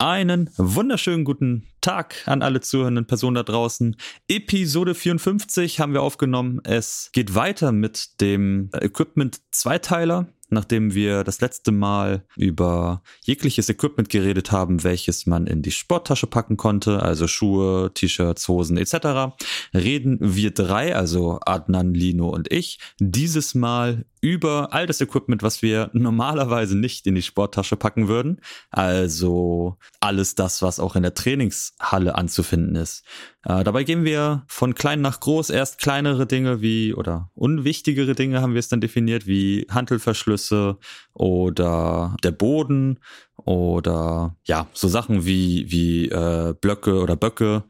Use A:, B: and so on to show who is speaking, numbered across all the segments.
A: Einen wunderschönen guten Tag an alle zuhörenden Personen da draußen. Episode 54 haben wir aufgenommen. Es geht weiter mit dem Equipment Zweiteiler nachdem wir das letzte Mal über jegliches Equipment geredet haben, welches man in die Sporttasche packen konnte, also Schuhe, T-Shirts, Hosen etc., reden wir drei, also Adnan, Lino und ich, dieses Mal über all das Equipment, was wir normalerweise nicht in die Sporttasche packen würden. Also alles das, was auch in der Trainingshalle anzufinden ist. Äh, dabei gehen wir von klein nach groß. Erst kleinere Dinge wie oder unwichtigere Dinge haben wir es dann definiert, wie Handelverschlüsse oder der Boden oder ja, so Sachen wie, wie äh, Blöcke oder Böcke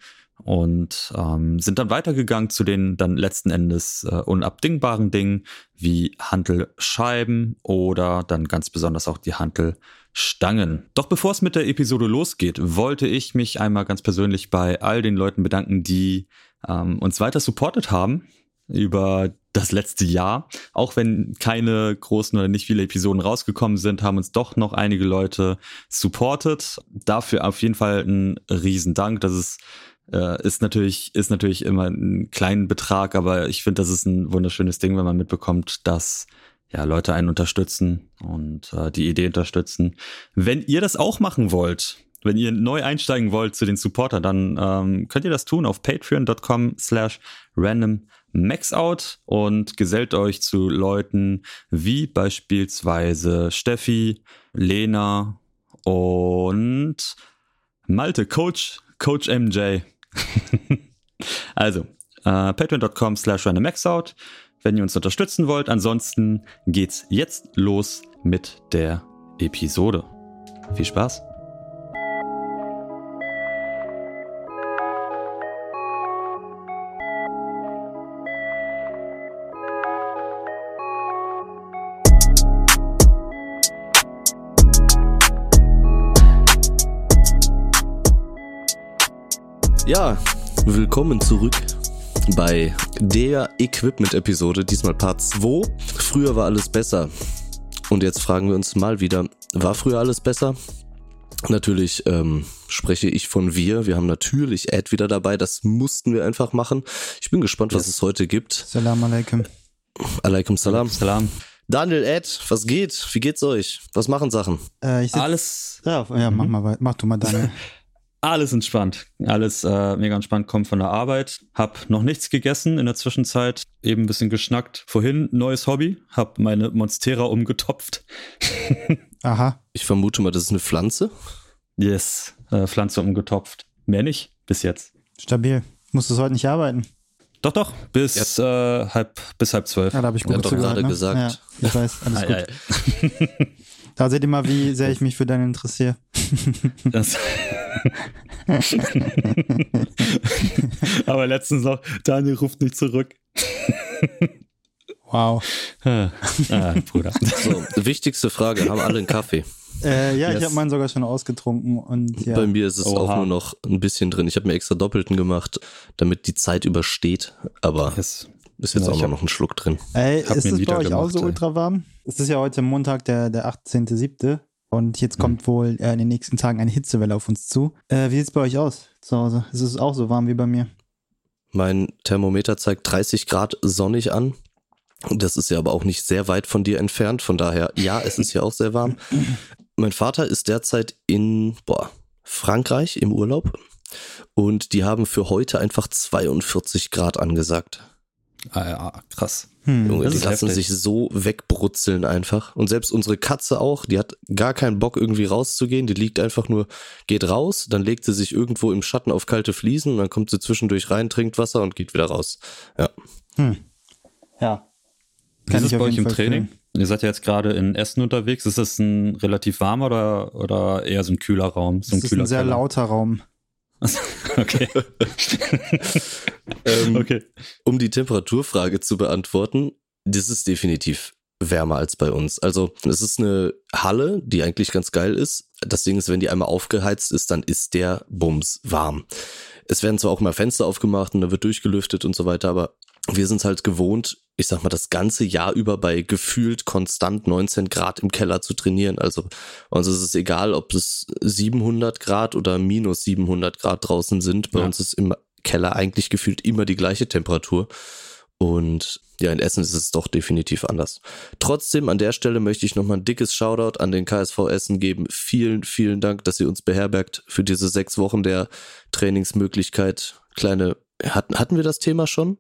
A: und ähm, sind dann weitergegangen zu den dann letzten Endes äh, unabdingbaren Dingen wie Hantelscheiben oder dann ganz besonders auch die Hantelstangen. Doch bevor es mit der Episode losgeht, wollte ich mich einmal ganz persönlich bei all den Leuten bedanken, die ähm, uns weiter supportet haben über das letzte Jahr. Auch wenn keine großen oder nicht viele Episoden rausgekommen sind, haben uns doch noch einige Leute supportet. Dafür auf jeden Fall ein Riesendank. Das ist äh, ist natürlich, ist natürlich immer ein kleiner Betrag, aber ich finde, das ist ein wunderschönes Ding, wenn man mitbekommt, dass ja, Leute einen unterstützen und äh, die Idee unterstützen. Wenn ihr das auch machen wollt, wenn ihr neu einsteigen wollt zu den Supporter, dann ähm, könnt ihr das tun auf patreon.com slash random maxout und gesellt euch zu Leuten wie beispielsweise Steffi, Lena und Malte, Coach, Coach MJ. also, äh, patreon.com slash randommaxout, wenn ihr uns unterstützen wollt. Ansonsten geht's jetzt los mit der Episode. Viel Spaß!
B: Ja, willkommen zurück bei der Equipment-Episode, diesmal Part 2. Früher war alles besser. Und jetzt fragen wir uns mal wieder, war früher alles besser? Natürlich ähm, spreche ich von wir. Wir haben natürlich Ed wieder dabei. Das mussten wir einfach machen. Ich bin gespannt, was yes. es heute gibt.
C: Salam alaikum.
B: Alaikum salam.
A: Salam.
B: Daniel, Ed, was geht? Wie geht's euch? Was machen Sachen?
C: Äh, Alles. Ja, ja mach mal, mach du mal Daniel.
A: Alles entspannt. Alles äh, mega entspannt, kommt von der Arbeit. Hab noch nichts gegessen in der Zwischenzeit. Eben ein bisschen geschnackt. Vorhin neues Hobby. Hab meine Monstera umgetopft.
C: Aha.
B: Ich vermute mal, das ist eine Pflanze.
A: Yes, äh, Pflanze umgetopft. Mehr nicht, bis jetzt.
C: Stabil. Musstest heute nicht arbeiten.
A: Doch, doch, bis, ja. äh, halb, bis halb zwölf.
C: Ja, da habe ich gut
B: ja, doch gerade ne? gesagt.
C: Ja, ich weiß, alles gut. Da seht ihr mal, wie sehr ich mich für deinen interessiere. Das.
A: Aber letztens noch, Daniel ruft nicht zurück.
C: Wow.
A: ah,
B: Bruder. So, wichtigste Frage: Haben alle einen Kaffee?
C: Äh, ja, yes. ich habe meinen sogar schon ausgetrunken und ja.
B: Bei mir ist es Oha. auch nur noch ein bisschen drin. Ich habe mir extra Doppelten gemacht, damit die Zeit übersteht. Aber yes. Ist jetzt ja, auch noch ein Schluck drin.
C: Ey, ist es bei euch auch so ultra warm? Es ist ja heute Montag, der, der 18.07. Und jetzt kommt mhm. wohl äh, in den nächsten Tagen eine Hitzewelle auf uns zu. Äh, wie sieht es bei euch aus zu Hause? Ist es auch so warm wie bei mir?
B: Mein Thermometer zeigt 30 Grad sonnig an. Das ist ja aber auch nicht sehr weit von dir entfernt. Von daher, ja, es ist ja auch sehr warm. mein Vater ist derzeit in boah, Frankreich im Urlaub. Und die haben für heute einfach 42 Grad angesagt.
A: Ah ja, krass.
B: Hm, Junge, die lassen heftig. sich so wegbrutzeln einfach. Und selbst unsere Katze auch, die hat gar keinen Bock irgendwie rauszugehen. Die liegt einfach nur, geht raus, dann legt sie sich irgendwo im Schatten auf kalte Fliesen und dann kommt sie zwischendurch rein, trinkt Wasser und geht wieder raus. Ja.
C: Hm. Ja.
A: Kann ist es bei euch im Fall Training? Fühlen. Ihr seid ja jetzt gerade in Essen unterwegs. Ist das ein relativ warmer oder, oder eher so ein kühler Raum? So
C: ein, das ist ein sehr Keller? lauter Raum.
A: okay.
B: ähm, okay. Um die Temperaturfrage zu beantworten, das ist definitiv wärmer als bei uns. Also es ist eine Halle, die eigentlich ganz geil ist. Das Ding ist, wenn die einmal aufgeheizt ist, dann ist der Bums warm. es werden zwar auch mal Fenster aufgemacht und da wird durchgelüftet und so weiter, aber wir sind halt gewohnt, ich sag mal, das ganze Jahr über bei gefühlt konstant 19 Grad im Keller zu trainieren. Also uns ist es egal, ob es 700 Grad oder minus 700 Grad draußen sind. Bei ja. uns ist im Keller eigentlich gefühlt immer die gleiche Temperatur. Und ja, in Essen ist es doch definitiv anders. Trotzdem, an der Stelle möchte ich nochmal ein dickes Shoutout an den KSV Essen geben. Vielen, vielen Dank, dass ihr uns beherbergt für diese sechs Wochen der Trainingsmöglichkeit. Kleine, hatten, hatten wir das Thema schon?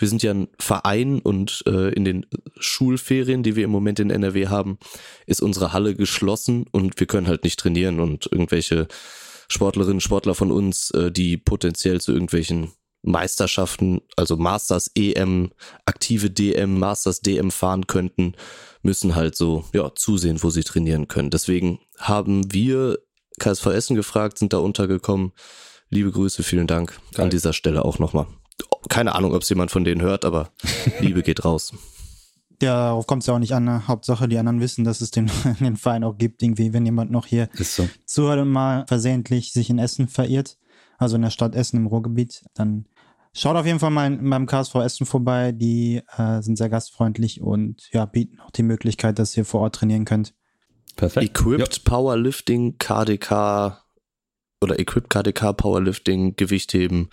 B: Wir sind ja ein Verein und äh, in den Schulferien, die wir im Moment in NRW haben, ist unsere Halle geschlossen und wir können halt nicht trainieren und irgendwelche Sportlerinnen, Sportler von uns, äh, die potenziell zu irgendwelchen Meisterschaften, also Masters EM, aktive DM, Masters DM fahren könnten, müssen halt so ja zusehen, wo sie trainieren können. Deswegen haben wir KSV Essen gefragt, sind da untergekommen. Liebe Grüße, vielen Dank Geil. an dieser Stelle auch nochmal. Keine Ahnung, ob es jemand von denen hört, aber Liebe geht raus.
C: Ja, darauf kommt es ja auch nicht an. Ne? Hauptsache, die anderen wissen, dass es den, den Verein auch gibt. Irgendwie, wenn jemand noch hier so. zuhört und mal versehentlich sich in Essen verirrt, also in der Stadt Essen im Ruhrgebiet, dann schaut auf jeden Fall mal beim KSV Essen vorbei. Die äh, sind sehr gastfreundlich und ja, bieten auch die Möglichkeit, dass ihr vor Ort trainieren könnt.
B: Perfekt. Equipped ja. Powerlifting, KDK oder Equipped KDK Powerlifting, Gewichtheben,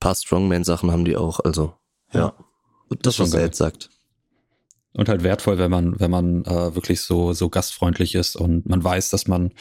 B: paar Strongman-Sachen haben die auch. Also, ja. ja. Das, das was er jetzt sagt.
A: Und halt wertvoll, wenn man, wenn man äh, wirklich so, so gastfreundlich ist und man weiß, dass man,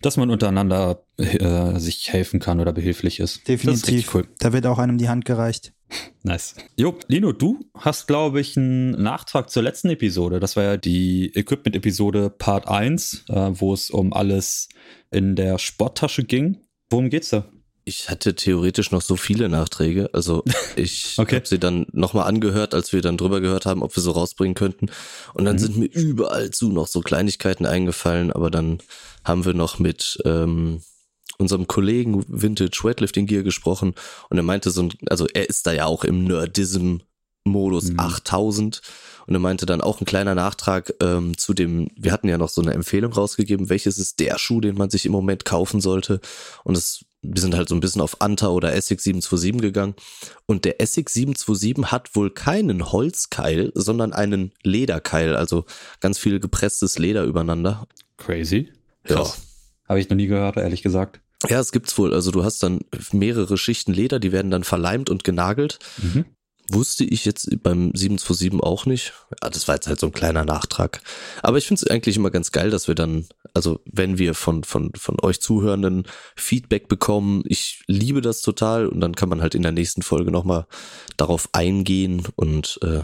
A: dass man untereinander äh, sich helfen kann oder behilflich ist.
C: Definitiv. Ist cool. Da wird auch einem die Hand gereicht.
A: Nice. Jo, Lino, du hast, glaube ich, einen Nachtrag zur letzten Episode. Das war ja die Equipment-Episode Part 1, äh, wo es um alles in der Sporttasche ging. Worum geht's da?
B: Ich hatte theoretisch noch so viele Nachträge. Also ich okay. habe sie dann nochmal angehört, als wir dann drüber gehört haben, ob wir so rausbringen könnten. Und dann mhm. sind mir überall zu noch so Kleinigkeiten eingefallen. Aber dann haben wir noch mit ähm, unserem Kollegen Vintage Weightlifting Gear gesprochen. Und er meinte so, also er ist da ja auch im Nerdism Modus mhm. 8000 und er meinte dann auch ein kleiner Nachtrag ähm, zu dem, wir hatten ja noch so eine Empfehlung rausgegeben, welches ist der Schuh, den man sich im Moment kaufen sollte und es wir sind halt so ein bisschen auf Anta oder Essex 727 gegangen. Und der Essex 727 hat wohl keinen Holzkeil, sondern einen Lederkeil, also ganz viel gepresstes Leder übereinander.
A: Crazy. Krass. Ja. Habe ich noch nie gehört, ehrlich gesagt.
B: Ja, es gibt's wohl. Also du hast dann mehrere Schichten Leder, die werden dann verleimt und genagelt. Mhm. Wusste ich jetzt beim 727 auch nicht. Ja, das war jetzt halt so ein kleiner Nachtrag. Aber ich finde es eigentlich immer ganz geil, dass wir dann, also wenn wir von, von, von euch Zuhörenden Feedback bekommen, ich liebe das total und dann kann man halt in der nächsten Folge nochmal darauf eingehen und äh,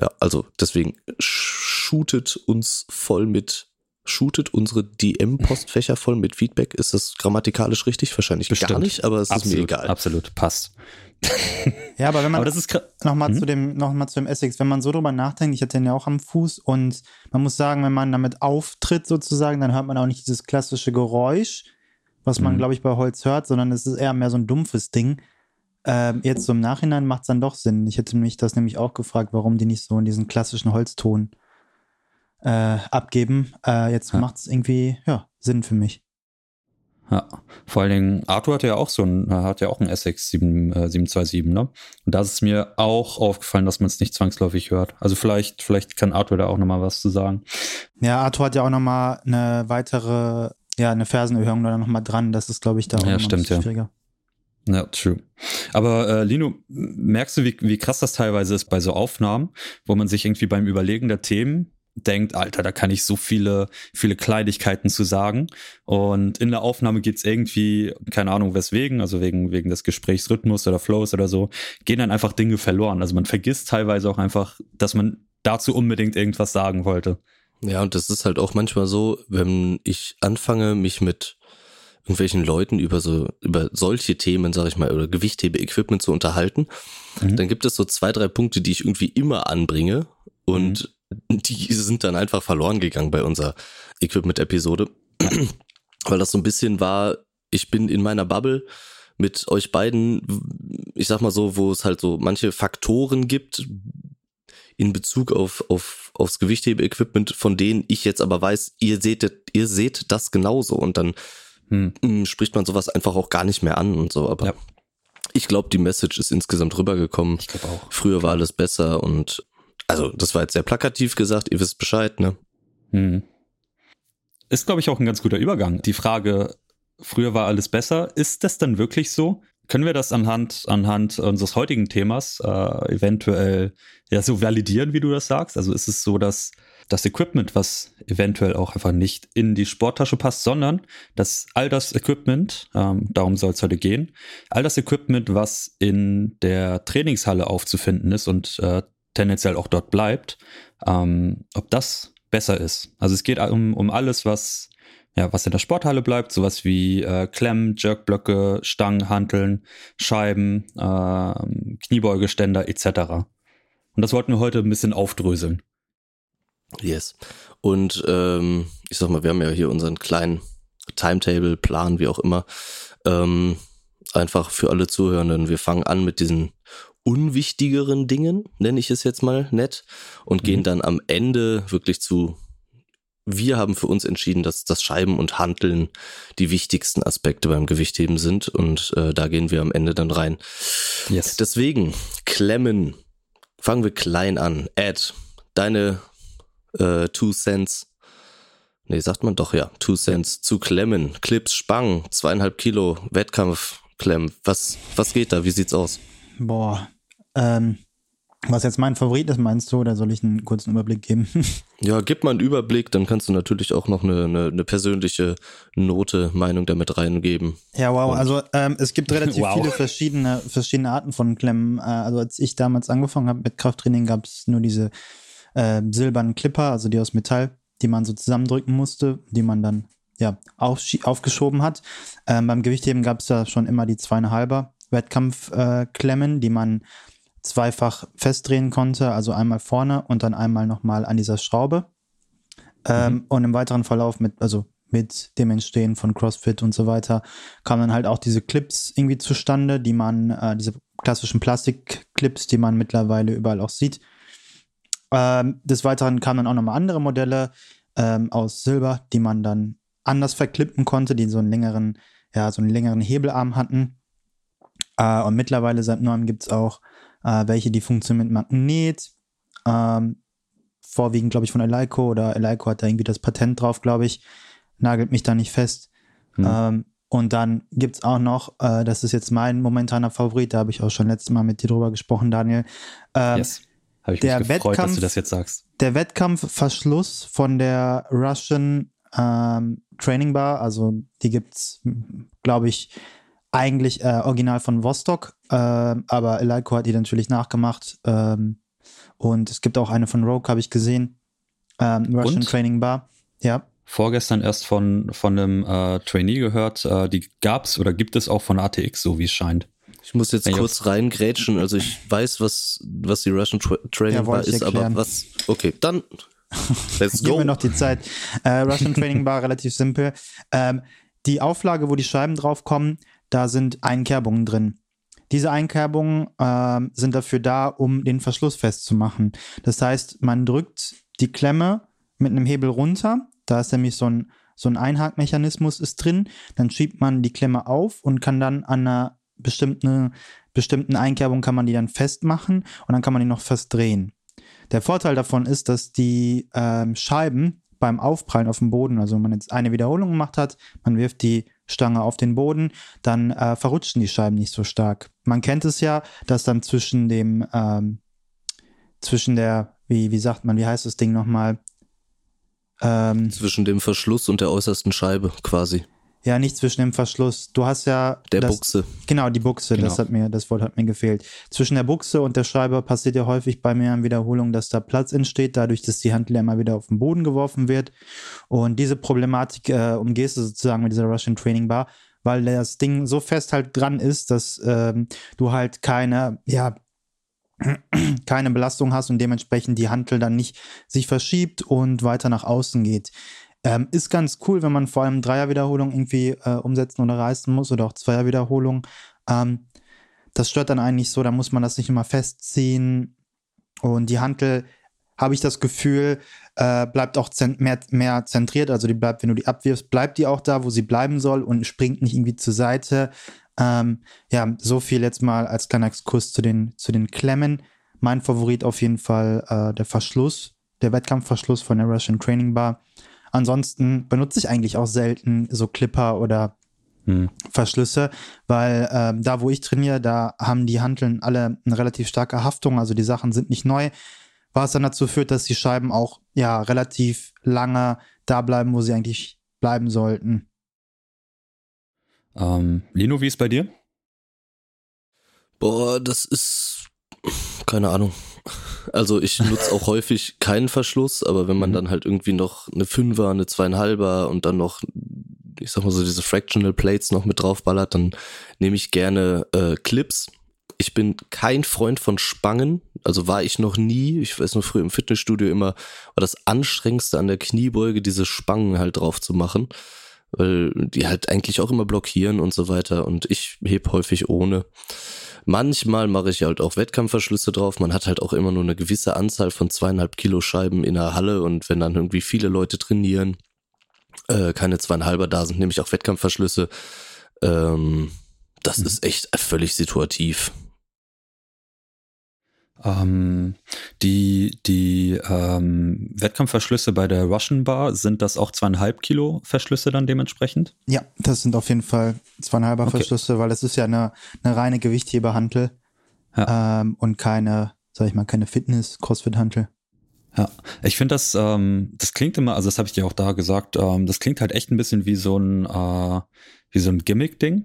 B: ja, also deswegen shootet uns voll mit shootet unsere DM-Postfächer voll mit Feedback. Ist das grammatikalisch richtig? Wahrscheinlich Bestimmt. gar nicht, aber es absolut, ist mir egal.
A: Absolut, passt.
C: ja, aber wenn man nochmal hm? zu dem noch zu dem Essex, wenn man so drüber nachdenkt, ich hatte den ja auch am Fuß und man muss sagen, wenn man damit auftritt sozusagen, dann hört man auch nicht dieses klassische Geräusch, was man, mhm. glaube ich, bei Holz hört, sondern es ist eher mehr so ein dumpfes Ding. Ähm, jetzt so im Nachhinein macht es dann doch Sinn. Ich hätte mich das nämlich auch gefragt, warum die nicht so in diesen klassischen Holzton äh, abgeben. Äh, jetzt ja. macht es irgendwie ja, Sinn für mich.
A: Ja, vor allen Dingen, Arthur hat ja auch so ein, hat ja auch ein Essex 7, äh, 727, ne? Und da ist es mir auch aufgefallen, dass man es nicht zwangsläufig hört. Also vielleicht, vielleicht kann Arthur da auch nochmal was zu sagen.
C: Ja, Arthur hat ja auch nochmal eine weitere, ja, eine Fersenerhöhung da nochmal dran. Das ist, glaube ich, da auch
A: ja, stimmt, ja. schwieriger. Ja, true. Aber äh, Lino, merkst du, wie, wie krass das teilweise ist bei so Aufnahmen, wo man sich irgendwie beim Überlegen der Themen denkt, Alter, da kann ich so viele, viele Kleinigkeiten zu sagen. Und in der Aufnahme geht's irgendwie, keine Ahnung weswegen, also wegen, wegen des Gesprächsrhythmus oder Flows oder so, gehen dann einfach Dinge verloren. Also man vergisst teilweise auch einfach, dass man dazu unbedingt irgendwas sagen wollte.
B: Ja, und das ist halt auch manchmal so, wenn ich anfange, mich mit irgendwelchen Leuten über so, über solche Themen, sag ich mal, oder Gewichthebe-Equipment zu unterhalten, mhm. dann gibt es so zwei, drei Punkte, die ich irgendwie immer anbringe. Und mhm die sind dann einfach verloren gegangen bei unserer Equipment-Episode, weil das so ein bisschen war, ich bin in meiner Bubble mit euch beiden, ich sag mal so, wo es halt so manche Faktoren gibt in Bezug auf, auf aufs Gewichthebe-Equipment, von denen ich jetzt aber weiß, ihr seht, ihr seht das genauso und dann hm. spricht man sowas einfach auch gar nicht mehr an und so, aber ja Ich glaube, die Message ist insgesamt rübergekommen. Ich glaube auch. Früher war alles besser und also das war jetzt sehr plakativ gesagt, ihr wisst Bescheid, ne? Hm.
A: Ist, glaube ich, auch ein ganz guter Übergang. Die Frage, früher war alles besser, ist das denn wirklich so? Können wir das anhand, anhand unseres heutigen Themas äh, eventuell ja so validieren, wie du das sagst? Also ist es so, dass das Equipment, was eventuell auch einfach nicht in die Sporttasche passt, sondern dass all das Equipment, ähm, darum soll es heute gehen, all das Equipment, was in der Trainingshalle aufzufinden ist und äh, tendenziell auch dort bleibt, ähm, ob das besser ist. Also es geht um, um alles, was ja, was in der Sporthalle bleibt, sowas wie äh, Klemmen, Jerkblöcke, Stangen, Hanteln, Scheiben, äh, Kniebeugeständer etc. Und das wollten wir heute ein bisschen aufdröseln.
B: Yes. Und ähm, ich sag mal, wir haben ja hier unseren kleinen Timetable, Plan, wie auch immer. Ähm, einfach für alle Zuhörenden. Wir fangen an mit diesen unwichtigeren Dingen, nenne ich es jetzt mal nett, und mhm. gehen dann am Ende wirklich zu. Wir haben für uns entschieden, dass das Scheiben und Hanteln die wichtigsten Aspekte beim Gewichtheben sind und äh, da gehen wir am Ende dann rein. Yes. Deswegen, Klemmen. Fangen wir klein an. Ed, deine äh, Two Cents. Nee, sagt man doch, ja. Two Cents zu klemmen. Clips, Spangen, zweieinhalb Kilo, Wettkampfklemmen. Was, was geht da? Wie sieht's aus?
C: Boah. Ähm, was jetzt mein Favorit ist, meinst du, oder soll ich einen kurzen Überblick geben?
B: ja, gib mal einen Überblick, dann kannst du natürlich auch noch eine, eine, eine persönliche Note, Meinung damit reingeben.
C: Ja, wow. Und also ähm, es gibt relativ wow. viele verschiedene, verschiedene Arten von Klemmen. Äh, also als ich damals angefangen habe mit Krafttraining, gab es nur diese äh, silbernen Clipper, also die aus Metall, die man so zusammendrücken musste, die man dann ja aufgeschoben hat. Ähm, beim Gewichtheben gab es da schon immer die zweieinhalber Wettkampfklemmen, äh, die man zweifach festdrehen konnte, also einmal vorne und dann einmal nochmal an dieser Schraube. Ähm, mhm. Und im weiteren Verlauf mit, also mit dem Entstehen von CrossFit und so weiter, kamen dann halt auch diese Clips irgendwie zustande, die man, äh, diese klassischen Plastikclips, die man mittlerweile überall auch sieht, ähm, des Weiteren kamen dann auch nochmal andere Modelle ähm, aus Silber, die man dann anders verklippen konnte, die so einen längeren, ja, so einen längeren Hebelarm hatten. Äh, und mittlerweile seit neuem gibt es auch äh, welche, die funktionieren mit Magnet. Ähm, vorwiegend, glaube ich, von Eleiko oder Eleiko hat da irgendwie das Patent drauf, glaube ich. Nagelt mich da nicht fest. Hm. Ähm, und dann gibt es auch noch, äh, das ist jetzt mein momentaner Favorit, da habe ich auch schon letztes Mal mit dir drüber gesprochen, Daniel. Ähm, yes.
A: Habe ich der mich gefreut, Wettkampf, dass du das jetzt sagst.
C: Der Wettkampfverschluss von der Russian ähm, Training Bar, also die gibt es, glaube ich, eigentlich äh, original von Vostok, äh, aber Eleiko hat die natürlich nachgemacht. Ähm, und es gibt auch eine von Rogue, habe ich gesehen. Ähm, Russian und? Training Bar. Ja.
A: Vorgestern erst von, von einem äh, Trainee gehört, äh, die gab es oder gibt es auch von ATX, so wie es scheint.
B: Ich muss jetzt kurz reingrätschen. Also ich weiß, was, was die Russian Tra Training ja, Bar ist, aber was. Okay, dann
C: let's go. Gib mir noch die Zeit. Äh, Russian Training Bar relativ simpel. Ähm, die Auflage, wo die Scheiben draufkommen, da sind Einkerbungen drin. Diese Einkerbungen äh, sind dafür da, um den Verschluss festzumachen. Das heißt, man drückt die Klemme mit einem Hebel runter. Da ist nämlich so ein, so ein Einhakmechanismus ist drin. Dann schiebt man die Klemme auf und kann dann an einer bestimmten, bestimmten Einkerbungen kann man die dann festmachen und dann kann man die noch festdrehen. Der Vorteil davon ist, dass die ähm, Scheiben beim Aufprallen auf dem Boden, also wenn man jetzt eine Wiederholung gemacht hat, man wirft die Stange auf den Boden, dann äh, verrutschen die Scheiben nicht so stark. Man kennt es ja, dass dann zwischen dem, ähm, zwischen der, wie, wie sagt man, wie heißt das Ding nochmal?
B: Ähm, zwischen dem Verschluss und der äußersten Scheibe quasi.
C: Ja, nicht zwischen dem Verschluss. Du hast ja.
B: Der
C: das,
B: Buchse.
C: Genau, die Buchse. Genau. Das hat mir, das Wort hat mir gefehlt. Zwischen der Buchse und der Scheibe passiert ja häufig bei mir in Wiederholung, dass da Platz entsteht, dadurch, dass die Handel immer wieder auf den Boden geworfen wird. Und diese Problematik äh, umgehst du sozusagen mit dieser Russian Training Bar, weil das Ding so fest halt dran ist, dass ähm, du halt keine, ja, keine Belastung hast und dementsprechend die Hantel dann nicht sich verschiebt und weiter nach außen geht. Ähm, ist ganz cool, wenn man vor allem Dreierwiederholung irgendwie äh, umsetzen oder reißen muss oder auch Zweierwiederholung. Ähm, das stört dann eigentlich so, da muss man das nicht immer festziehen. Und die Hantel, habe ich das Gefühl, äh, bleibt auch mehr, mehr zentriert. Also die bleibt, wenn du die abwirfst, bleibt die auch da, wo sie bleiben soll und springt nicht irgendwie zur Seite. Ähm, ja, so viel jetzt mal als kleiner Exkurs zu den, zu den Klemmen. Mein Favorit auf jeden Fall äh, der Verschluss, der Wettkampfverschluss von der Russian Training Bar. Ansonsten benutze ich eigentlich auch selten so Clipper oder hm. Verschlüsse, weil ähm, da, wo ich trainiere, da haben die Hanteln alle eine relativ starke Haftung, also die Sachen sind nicht neu, was dann dazu führt, dass die Scheiben auch ja relativ lange da bleiben, wo sie eigentlich bleiben sollten.
A: Ähm, Lino, wie ist bei dir?
B: Boah, das ist keine Ahnung. Also ich nutze auch häufig keinen Verschluss, aber wenn man mhm. dann halt irgendwie noch eine Fünfer, eine Zweieinhalber und dann noch, ich sag mal so, diese Fractional Plates noch mit draufballert, dann nehme ich gerne äh, Clips. Ich bin kein Freund von Spangen, also war ich noch nie. Ich weiß nur früher im Fitnessstudio immer, war das anstrengendste an der Kniebeuge, diese Spangen halt drauf zu machen, weil die halt eigentlich auch immer blockieren und so weiter und ich heb häufig ohne. Manchmal mache ich halt auch Wettkampfverschlüsse drauf. Man hat halt auch immer nur eine gewisse Anzahl von zweieinhalb Kilo Scheiben in der Halle und wenn dann irgendwie viele Leute trainieren, äh, keine zweieinhalber da sind, nehme ich auch Wettkampfverschlüsse. Ähm, das mhm. ist echt völlig situativ.
A: Ähm, die die ähm, Wettkampfverschlüsse bei der Russian Bar, sind das auch zweieinhalb Kilo Verschlüsse dann dementsprechend?
C: Ja, das sind auf jeden Fall zweieinhalber okay. Verschlüsse, weil es ist ja eine, eine reine Gewichtheberhantel ja. ähm, und keine, sag ich mal, keine Fitness-Crossfit-Hantel.
A: Ja, ich finde das, ähm, das klingt immer, also das habe ich dir auch da gesagt, ähm, das klingt halt echt ein bisschen wie so ein, äh, wie so ein Gimmick-Ding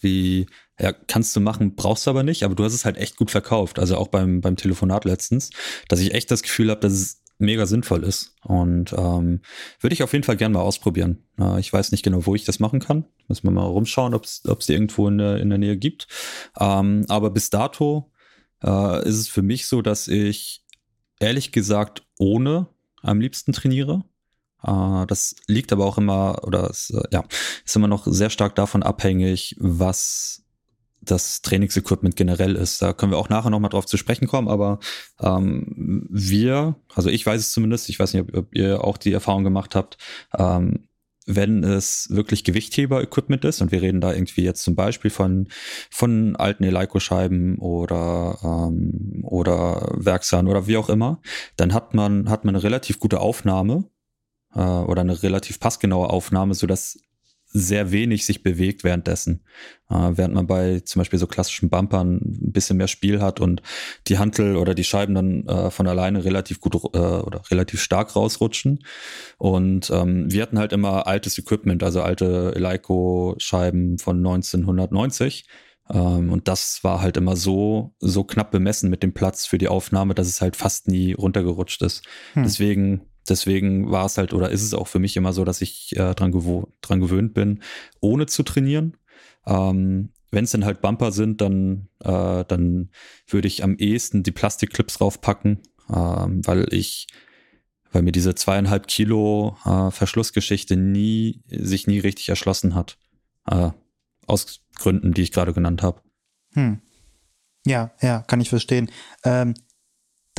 A: wie, ja, kannst du machen, brauchst du aber nicht, aber du hast es halt echt gut verkauft. Also auch beim, beim Telefonat letztens, dass ich echt das Gefühl habe, dass es mega sinnvoll ist. Und ähm, würde ich auf jeden Fall gerne mal ausprobieren. Äh, ich weiß nicht genau, wo ich das machen kann. Müssen wir mal rumschauen, ob es die irgendwo in der, in der Nähe gibt. Ähm, aber bis dato äh, ist es für mich so, dass ich ehrlich gesagt ohne am liebsten trainiere. Uh, das liegt aber auch immer, oder es, äh, ja, ist immer noch sehr stark davon abhängig, was das Trainingsequipment generell ist. Da können wir auch nachher nochmal drauf zu sprechen kommen, aber ähm, wir, also ich weiß es zumindest, ich weiß nicht, ob, ihr auch die Erfahrung gemacht habt, ähm, wenn es wirklich Gewichtheber-Equipment ist und wir reden da irgendwie jetzt zum Beispiel von, von alten Eleiko-Scheiben oder, ähm, oder Werkzahn oder wie auch immer, dann hat man, hat man eine relativ gute Aufnahme äh, oder eine relativ passgenaue Aufnahme, so dass sehr wenig sich bewegt währenddessen. Äh, während man bei zum Beispiel so klassischen Bumpern ein bisschen mehr Spiel hat und die Hantel oder die Scheiben dann äh, von alleine relativ gut äh, oder relativ stark rausrutschen. Und ähm, wir hatten halt immer altes Equipment, also alte Eleiko-Scheiben von 1990. Ähm, und das war halt immer so, so knapp bemessen mit dem Platz für die Aufnahme, dass es halt fast nie runtergerutscht ist. Hm. Deswegen deswegen war es halt oder ist es auch für mich immer so, dass ich äh, dran, gewo dran gewöhnt bin, ohne zu trainieren. Ähm, Wenn es dann halt Bumper sind, dann, äh, dann würde ich am ehesten die Plastikclips draufpacken, ähm, weil ich, weil mir diese zweieinhalb Kilo äh, Verschlussgeschichte nie, sich nie richtig erschlossen hat. Äh, aus Gründen, die ich gerade genannt habe.
C: Hm. Ja, ja, kann ich verstehen. Ähm,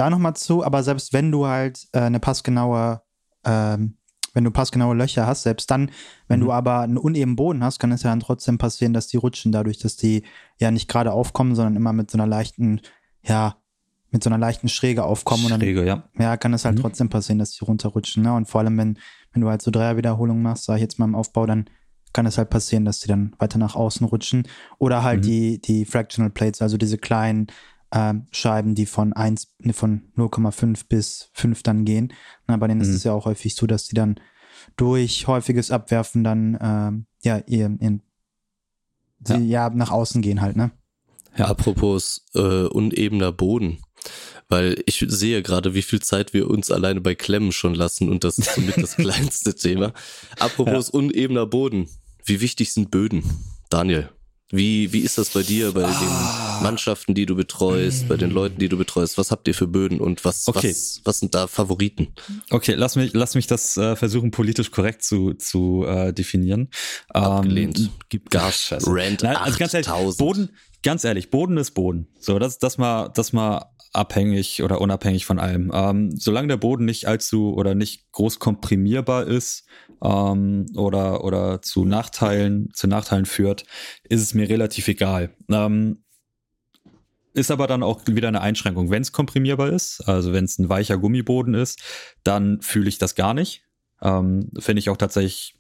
C: da nochmal zu, aber selbst wenn du halt äh, eine passgenaue, ähm, wenn du passgenaue Löcher hast, selbst dann, wenn mhm. du aber einen uneben Boden hast, kann es ja dann trotzdem passieren, dass die rutschen, dadurch, dass die ja nicht gerade aufkommen, sondern immer mit so einer leichten, ja, mit so einer leichten Schräge aufkommen.
A: Schräge,
C: und
A: dann,
C: ja. Ja, kann es halt mhm. trotzdem passieren, dass die runterrutschen. Ne? Und vor allem, wenn, wenn du halt so Dreierwiederholungen machst, sag ich jetzt mal im Aufbau, dann kann es halt passieren, dass die dann weiter nach außen rutschen. Oder halt mhm. die, die Fractional Plates, also diese kleinen ähm, Scheiben, die von 1, ne, von 0,5 bis 5 dann gehen. Na, bei denen mhm. ist es ja auch häufig so, dass die dann durch häufiges Abwerfen dann ähm, ja, ihr, ihr, ja. ja nach außen gehen halt, ne?
B: Ja. Apropos äh, unebener Boden. Weil ich sehe gerade, wie viel Zeit wir uns alleine bei Klemmen schon lassen und das ist somit das kleinste Thema. Apropos ja. unebener Boden. Wie wichtig sind Böden? Daniel. Wie, wie ist das bei dir, bei ah. den Mannschaften, die du betreust, bei den Leuten, die du betreust? Was habt ihr für Böden und was, okay. was, was sind da Favoriten?
A: Okay, lass mich, lass mich das äh, versuchen, politisch korrekt zu, zu äh, definieren.
B: Abgelehnt. Ähm,
A: Gibt Gas. Rand Nein, also ganz ehrlich, Boden, ganz ehrlich, Boden ist Boden. So, das, das mal, das mal abhängig oder unabhängig von allem. Ähm, solange der Boden nicht allzu oder nicht groß komprimierbar ist ähm, oder, oder zu Nachteilen, zu Nachteilen führt, ist es mir relativ egal. Ähm, ist aber dann auch wieder eine Einschränkung. Wenn es komprimierbar ist, also wenn es ein weicher Gummiboden ist, dann fühle ich das gar nicht. Ähm, Finde ich auch tatsächlich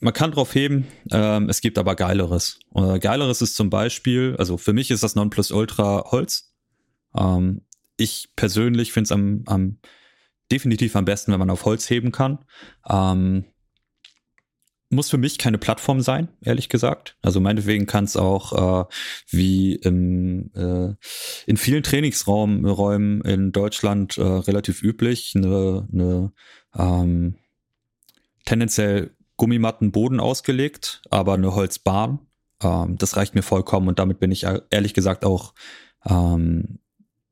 A: man kann drauf heben, ähm, es gibt aber geileres. Äh, geileres ist zum Beispiel, also für mich ist das Nonplusultra Holz. Ähm, ich persönlich finde es am, am definitiv am besten, wenn man auf Holz heben kann. Ähm, muss für mich keine Plattform sein, ehrlich gesagt. Also meinetwegen kann es auch äh, wie im, äh, in vielen Trainingsräumen in Deutschland äh, relativ üblich eine, eine ähm, tendenziell Gummimattenboden ausgelegt, aber eine Holzbahn. Ähm, das reicht mir vollkommen und damit bin ich ehrlich gesagt auch ähm,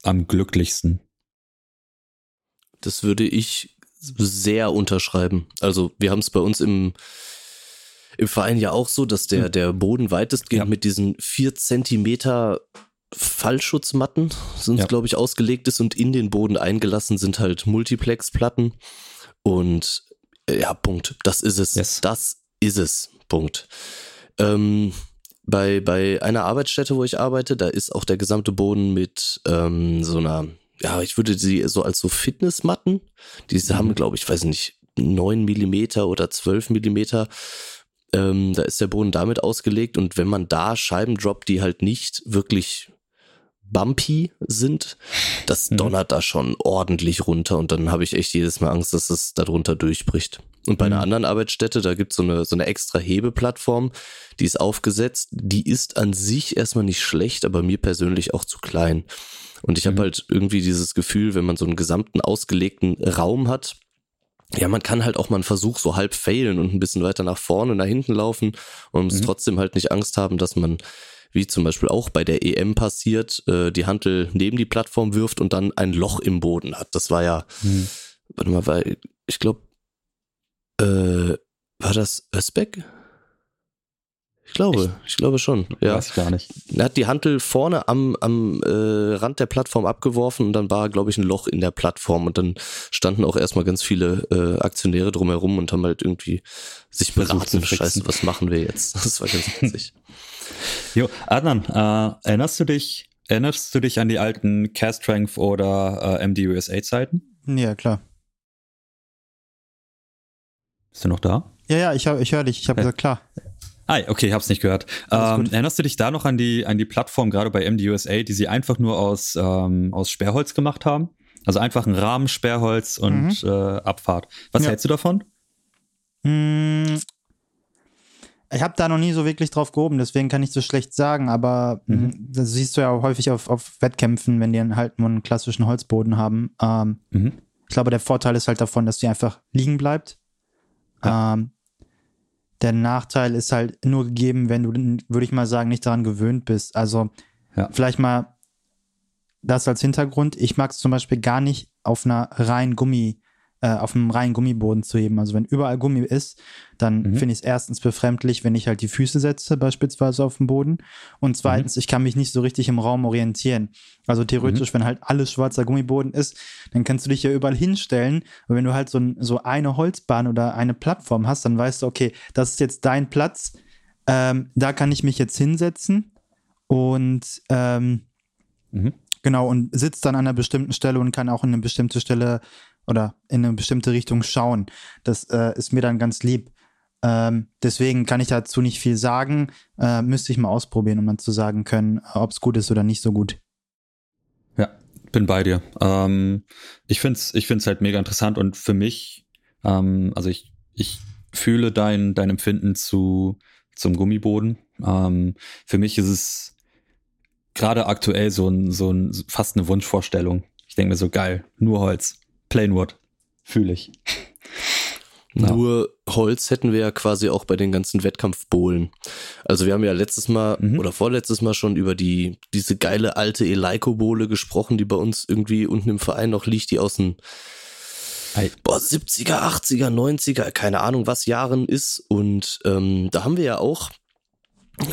A: am glücklichsten.
B: Das würde ich sehr unterschreiben. Also wir haben es bei uns im, im Verein ja auch so, dass der, hm. der Boden weitestgehend ja. mit diesen vier Zentimeter Fallschutzmatten sind, ja. glaube ich, ausgelegt ist und in den Boden eingelassen sind halt Multiplex-Platten. Und ja, Punkt. Das ist es. Yes. Das ist es. Punkt. Ähm, bei, bei einer Arbeitsstätte, wo ich arbeite, da ist auch der gesamte Boden mit ähm, so einer, ja, ich würde sie so als so Fitnessmatten, die mhm. haben, glaube ich, weiß nicht, neun Millimeter oder zwölf Millimeter. Ähm, da ist der Boden damit ausgelegt und wenn man da Scheiben droppt, die halt nicht wirklich bumpy sind, das mhm. donnert da schon ordentlich runter und dann habe ich echt jedes Mal Angst, dass es darunter durchbricht. Und bei einer mhm. anderen Arbeitsstätte, da gibt's so eine, so eine extra Hebeplattform, die ist aufgesetzt, die ist an sich erstmal nicht schlecht, aber mir persönlich auch zu klein. Und ich habe mhm. halt irgendwie dieses Gefühl, wenn man so einen gesamten ausgelegten Raum hat, ja, man kann halt auch mal einen Versuch so halb failen und ein bisschen weiter nach vorne, nach hinten laufen und muss mhm. trotzdem halt nicht Angst haben, dass man wie zum Beispiel auch bei der EM passiert, äh, die Hantel neben die Plattform wirft und dann ein Loch im Boden hat. Das war ja, hm. warte mal, weil ich glaube, äh, war das Özbek? Ich glaube, Echt? ich glaube schon. Ja.
A: Weiß ich gar nicht.
B: Er hat die Hantel vorne am, am äh, Rand der Plattform abgeworfen und dann war, glaube ich, ein Loch in der Plattform und dann standen auch erstmal ganz viele äh, Aktionäre drumherum und haben halt irgendwie sich beraten, scheiße, was machen wir jetzt? Das war ganz witzig.
A: Jo, Adnan, äh, erinnerst du dich, erinnerst du dich an die alten Cast Strength oder äh, MDUSA Zeiten?
C: Ja, klar.
A: Bist du noch da?
C: Ja, ja, ich, ich höre dich. Ich habe ja. gesagt, klar.
A: Ah, okay, ich hab's nicht gehört. Ähm, erinnerst du dich da noch an die, an die Plattform, gerade bei MDUSA, die sie einfach nur aus, ähm, aus Sperrholz gemacht haben? Also einfach ein Rahmen, Sperrholz und mhm. äh, Abfahrt. Was ja. hältst du davon?
C: Hm, ich habe da noch nie so wirklich drauf gehoben, deswegen kann ich so schlecht sagen, aber mhm. Hm, das siehst du ja auch häufig auf, auf Wettkämpfen, wenn die halt nur einen klassischen Holzboden haben. Ähm, mhm. Ich glaube, der Vorteil ist halt davon, dass die einfach liegen bleibt. Ja. Ähm, der Nachteil ist halt nur gegeben, wenn du, würde ich mal sagen, nicht daran gewöhnt bist. Also ja. vielleicht mal das als Hintergrund. Ich mag es zum Beispiel gar nicht auf einer reinen Gummi, äh, auf einem reinen Gummiboden zu heben. Also wenn überall Gummi ist, dann mhm. finde ich es erstens befremdlich, wenn ich halt die Füße setze, beispielsweise auf dem Boden. Und zweitens, mhm. ich kann mich nicht so richtig im Raum orientieren. Also theoretisch, mhm. wenn halt alles schwarzer Gummiboden ist, dann kannst du dich ja überall hinstellen. Und wenn du halt so, so eine Holzbahn oder eine Plattform hast, dann weißt du, okay, das ist jetzt dein Platz. Ähm, da kann ich mich jetzt hinsetzen. Und ähm, mhm. genau, und sitzt dann an einer bestimmten Stelle und kann auch in eine bestimmte Stelle oder in eine bestimmte Richtung schauen. Das äh, ist mir dann ganz lieb. Ähm, deswegen kann ich dazu nicht viel sagen. Äh, müsste ich mal ausprobieren, um dann zu sagen können, ob es gut ist oder nicht so gut.
A: Ja, bin bei dir. Ähm, ich finde es ich find's halt mega interessant und für mich, ähm, also ich, ich fühle dein, dein Empfinden zu, zum Gummiboden. Ähm, für mich ist es gerade aktuell so ein, so ein, fast eine Wunschvorstellung. Ich denke mir so geil, nur Holz. Plainwood. Fühle ich.
B: Nur Holz hätten wir ja quasi auch bei den ganzen Wettkampfbohlen. Also wir haben ja letztes Mal mhm. oder vorletztes Mal schon über die diese geile alte Eleiko-Bohle gesprochen, die bei uns irgendwie unten im Verein noch liegt, die aus den boah, 70er, 80er, 90er, keine Ahnung was Jahren ist. Und ähm, da haben wir ja auch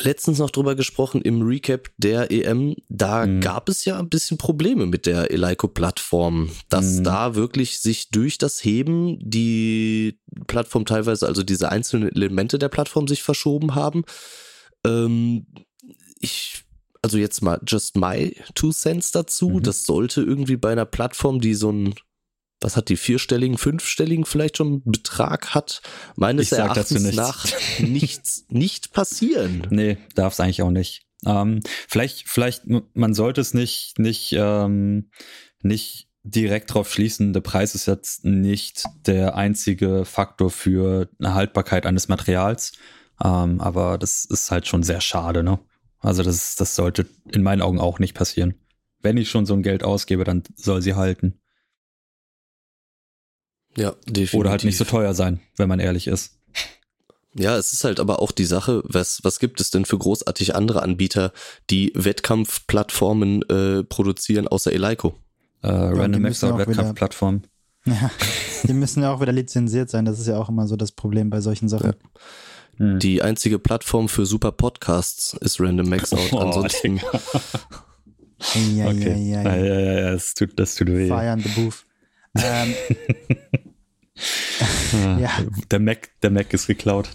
B: letztens noch drüber gesprochen im Recap der EM. Da mhm. gab es ja ein bisschen Probleme mit der Eleiko-Plattform, dass mhm. da wirklich sich durch das Heben die Plattform teilweise, also diese einzelnen Elemente der Plattform sich verschoben haben. Ähm, ich also jetzt mal just my two cents dazu. Mhm. Das sollte irgendwie bei einer Plattform, die so ein was hat die vierstelligen, fünfstelligen vielleicht schon Betrag hat, meines Erachtens nach nichts, nicht passieren.
A: Nee, darf es eigentlich auch nicht. Ähm, vielleicht, vielleicht, man sollte es nicht, nicht, ähm, nicht direkt drauf schließen, der Preis ist jetzt nicht der einzige Faktor für eine Haltbarkeit eines Materials. Ähm, aber das ist halt schon sehr schade, ne? Also das, das sollte in meinen Augen auch nicht passieren. Wenn ich schon so ein Geld ausgebe, dann soll sie halten.
B: Ja, definitiv.
A: Oder halt nicht so teuer sein, wenn man ehrlich ist.
B: Ja, es ist halt aber auch die Sache, was, was gibt es denn für großartig andere Anbieter, die Wettkampfplattformen äh, produzieren, außer Eleiko?
A: Äh, Random Maxout Wettkampfplattform.
C: Ja, die müssen ja auch wieder lizenziert sein. Das ist ja auch immer so das Problem bei solchen Sachen.
B: Ja. Hm. Die einzige Plattform für super Podcasts ist Random Maxout. Oh, Ansonsten.
A: ja, ja, ja, ja, ja, das tut, das tut weh.
C: Fire in the booth. Ähm,
A: ja. Der Mac, der Mac ist geklaut.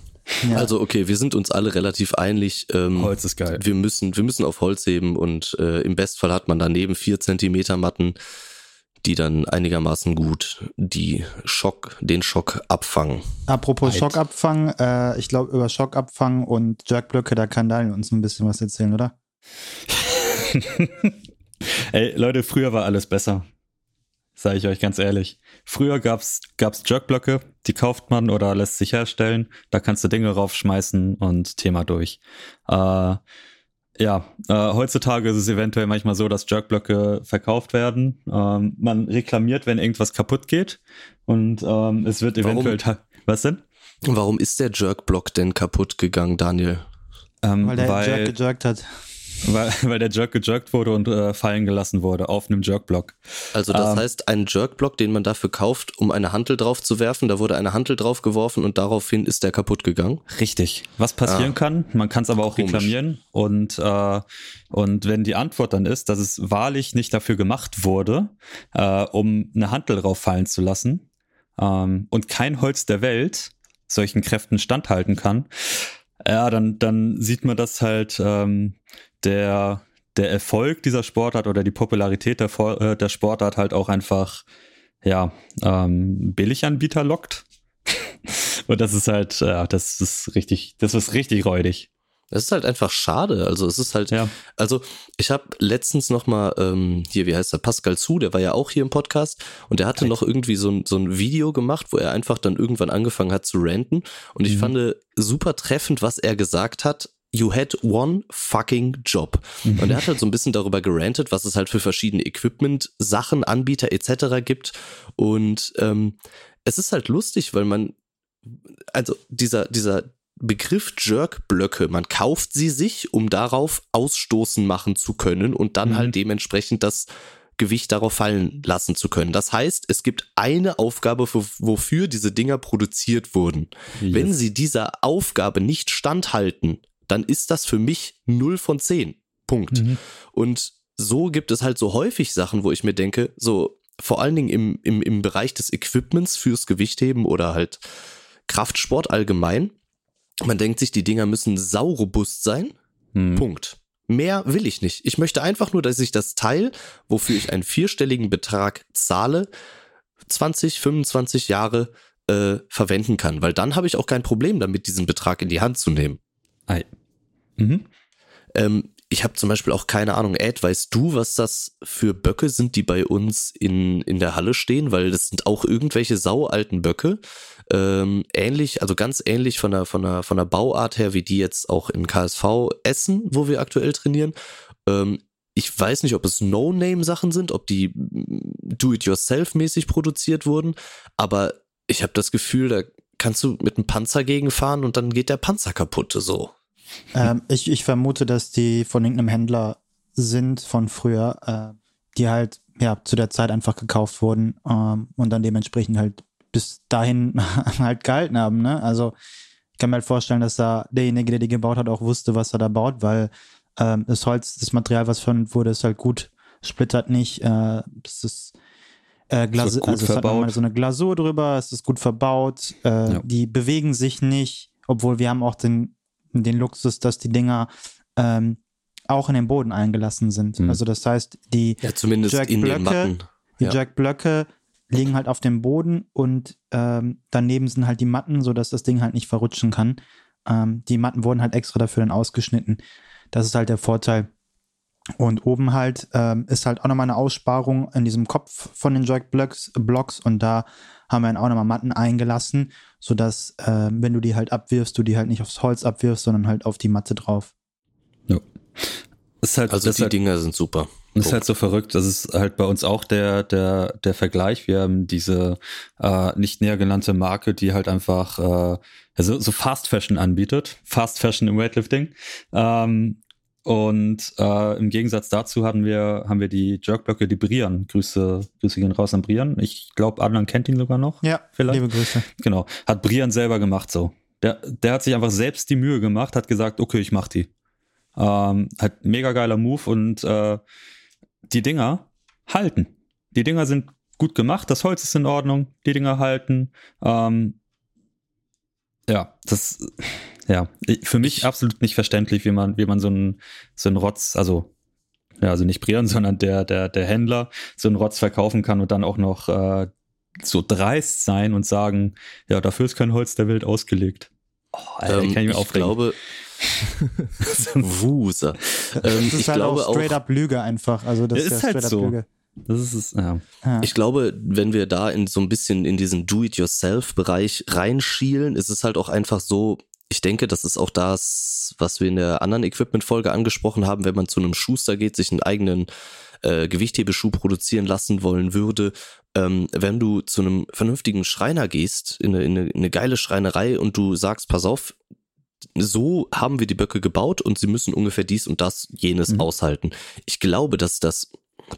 B: Ja. Also okay, wir sind uns alle relativ einig.
A: Ähm, Holz ist geil.
B: Wir müssen, wir müssen auf Holz heben und äh, im Bestfall hat man daneben vier Zentimeter Matten, die dann einigermaßen gut die Schock, den Schock abfangen.
C: Apropos Schockabfang, äh, ich glaube über Schockabfang und Jerkblöcke, da kann Daniel uns ein bisschen was erzählen, oder?
A: Ey, Leute, früher war alles besser sage ich euch ganz ehrlich. Früher gab's gab's Jerkblöcke, die kauft man oder lässt sich herstellen. Da kannst du Dinge raufschmeißen und Thema durch. Äh, ja, äh, heutzutage ist es eventuell manchmal so, dass Jerkblöcke verkauft werden. Ähm, man reklamiert, wenn irgendwas kaputt geht und ähm, es wird eventuell. Warum? Was denn?
B: Warum ist der Jerkblock denn kaputt gegangen, Daniel?
C: Ähm, weil der weil, Jerk gejerkt hat.
A: Weil, weil der Jerk gejerkt wurde und äh, fallen gelassen wurde auf einem Jerkblock.
B: Also das ähm, heißt, ein Jerkblock, den man dafür kauft, um eine Hantel drauf zu werfen, da wurde eine Hantel drauf geworfen und daraufhin ist der kaputt gegangen?
A: Richtig. Was passieren ah, kann, man kann es aber auch komisch. reklamieren und, äh, und wenn die Antwort dann ist, dass es wahrlich nicht dafür gemacht wurde, äh, um eine Hantel drauf fallen zu lassen ähm, und kein Holz der Welt solchen Kräften standhalten kann, ja, dann, dann sieht man das halt ähm, der, der Erfolg dieser Sportart oder die Popularität der, äh, der Sportart halt auch einfach, ja, ähm, Billiganbieter lockt. Und das ist halt, ja, das ist richtig, das ist richtig räudig.
B: Das ist halt einfach schade. Also es ist halt, ja. also ich habe letztens noch mal ähm, hier, wie heißt der Pascal Zu, der war ja auch hier im Podcast und der hatte noch irgendwie so ein, so ein Video gemacht, wo er einfach dann irgendwann angefangen hat zu ranten und ich mhm. fand super treffend, was er gesagt hat. You had one fucking job. Mhm. Und er hat halt so ein bisschen darüber gerantet, was es halt für verschiedene Equipment, Sachen, Anbieter etc. gibt. Und ähm, es ist halt lustig, weil man, also dieser, dieser Begriff Jerk-Blöcke, man kauft sie sich, um darauf Ausstoßen machen zu können und dann mhm. halt dementsprechend das Gewicht darauf fallen lassen zu können. Das heißt, es gibt eine Aufgabe, für, wofür diese Dinger produziert wurden. Yes. Wenn sie dieser Aufgabe nicht standhalten, dann ist das für mich 0 von 10. Punkt. Mhm. Und so gibt es halt so häufig Sachen, wo ich mir denke, so vor allen Dingen im, im, im Bereich des Equipments fürs Gewichtheben oder halt Kraftsport allgemein, man denkt sich, die Dinger müssen saurobust sein. Hm. Punkt. Mehr will ich nicht. Ich möchte einfach nur, dass ich das Teil, wofür ich einen vierstelligen Betrag zahle, 20, 25 Jahre äh, verwenden kann. Weil dann habe ich auch kein Problem damit, diesen Betrag in die Hand zu nehmen.
A: Mhm.
B: Ähm, ich habe zum Beispiel auch keine Ahnung, Ed, weißt du, was das für Böcke sind, die bei uns in, in der Halle stehen? Weil das sind auch irgendwelche saualten Böcke. Ähm, ähnlich, also ganz ähnlich von der, von, der, von der Bauart her, wie die jetzt auch in KSV Essen, wo wir aktuell trainieren. Ähm, ich weiß nicht, ob es No-Name-Sachen sind, ob die Do-it-yourself-mäßig produziert wurden, aber ich habe das Gefühl, da kannst du mit einem Panzer gegenfahren und dann geht der Panzer kaputt, so.
C: Ähm, ich, ich vermute, dass die von irgendeinem Händler sind von früher, äh, die halt ja zu der Zeit einfach gekauft wurden ähm, und dann dementsprechend halt bis dahin halt gehalten haben. Ne? Also kann mir halt vorstellen, dass da derjenige, der die gebaut hat, auch wusste, was er da baut, weil ähm, das Holz, das Material, was verwendet wurde, ist halt gut, splittert nicht, äh, es ist äh, Glas also es hat so eine Glasur drüber, es ist gut verbaut, äh, ja. die bewegen sich nicht, obwohl wir haben auch den, den Luxus, dass die Dinger ähm, auch in den Boden eingelassen sind. Mhm. Also das heißt, die
B: ja, zumindest Jackblöcke,
C: die ja. Jackblöcke liegen halt auf dem Boden und ähm, daneben sind halt die Matten, sodass das Ding halt nicht verrutschen kann. Ähm, die Matten wurden halt extra dafür dann ausgeschnitten. Das ist halt der Vorteil. Und oben halt ähm, ist halt auch nochmal eine Aussparung in diesem Kopf von den Jackblocks Blocks und da haben wir dann auch nochmal Matten eingelassen, sodass, äh, wenn du die halt abwirfst, du die halt nicht aufs Holz abwirfst, sondern halt auf die Matte drauf.
B: Ja. Halt, also die halt, Dinger sind super.
A: Das ist halt so verrückt. Das ist halt bei uns auch der, der, der Vergleich. Wir haben diese äh, nicht näher genannte Marke, die halt einfach äh, also so Fast Fashion anbietet. Fast Fashion im Weightlifting. Ähm, und äh, im Gegensatz dazu haben wir, haben wir die Jerkblöcke, die Brian. Grüße, Grüße gehen raus an Brian. Ich glaube, Adnan kennt ihn sogar noch.
C: Ja, vielleicht. liebe Grüße.
A: Genau. Hat Brian selber gemacht so. Der, der hat sich einfach selbst die Mühe gemacht, hat gesagt, okay, ich mach die. Ähm, hat mega geiler Move und äh, die Dinger halten. Die Dinger sind gut gemacht, das Holz ist in Ordnung, die Dinger halten. Ähm, ja, das, ja, für mich absolut nicht verständlich, wie man, wie man so einen, so einen Rotz, also, ja, also nicht Brian, sondern der, der, der Händler so einen Rotz verkaufen kann und dann auch noch äh, so dreist sein und sagen, ja, dafür ist kein Holz der Welt ausgelegt.
B: Oh, Alter, ähm, kann ich mir ich glaube, Wuser.
C: Ähm, das ist ich halt glaube auch straight up Lüge einfach. Also das, ist, ja halt so. Lüge.
B: Das ist es, ja. Ich glaube, wenn wir da in so ein bisschen in diesen Do-it-yourself-Bereich reinschielen, ist es halt auch einfach so, ich denke, das ist auch das, was wir in der anderen Equipment-Folge angesprochen haben, wenn man zu einem Schuster geht, sich einen eigenen äh, Gewichthebeschuh produzieren lassen wollen würde. Ähm, wenn du zu einem vernünftigen Schreiner gehst, in eine, in, eine, in eine geile Schreinerei und du sagst, pass auf, so haben wir die Böcke gebaut und sie müssen ungefähr dies und das, jenes mhm. aushalten. Ich glaube, dass das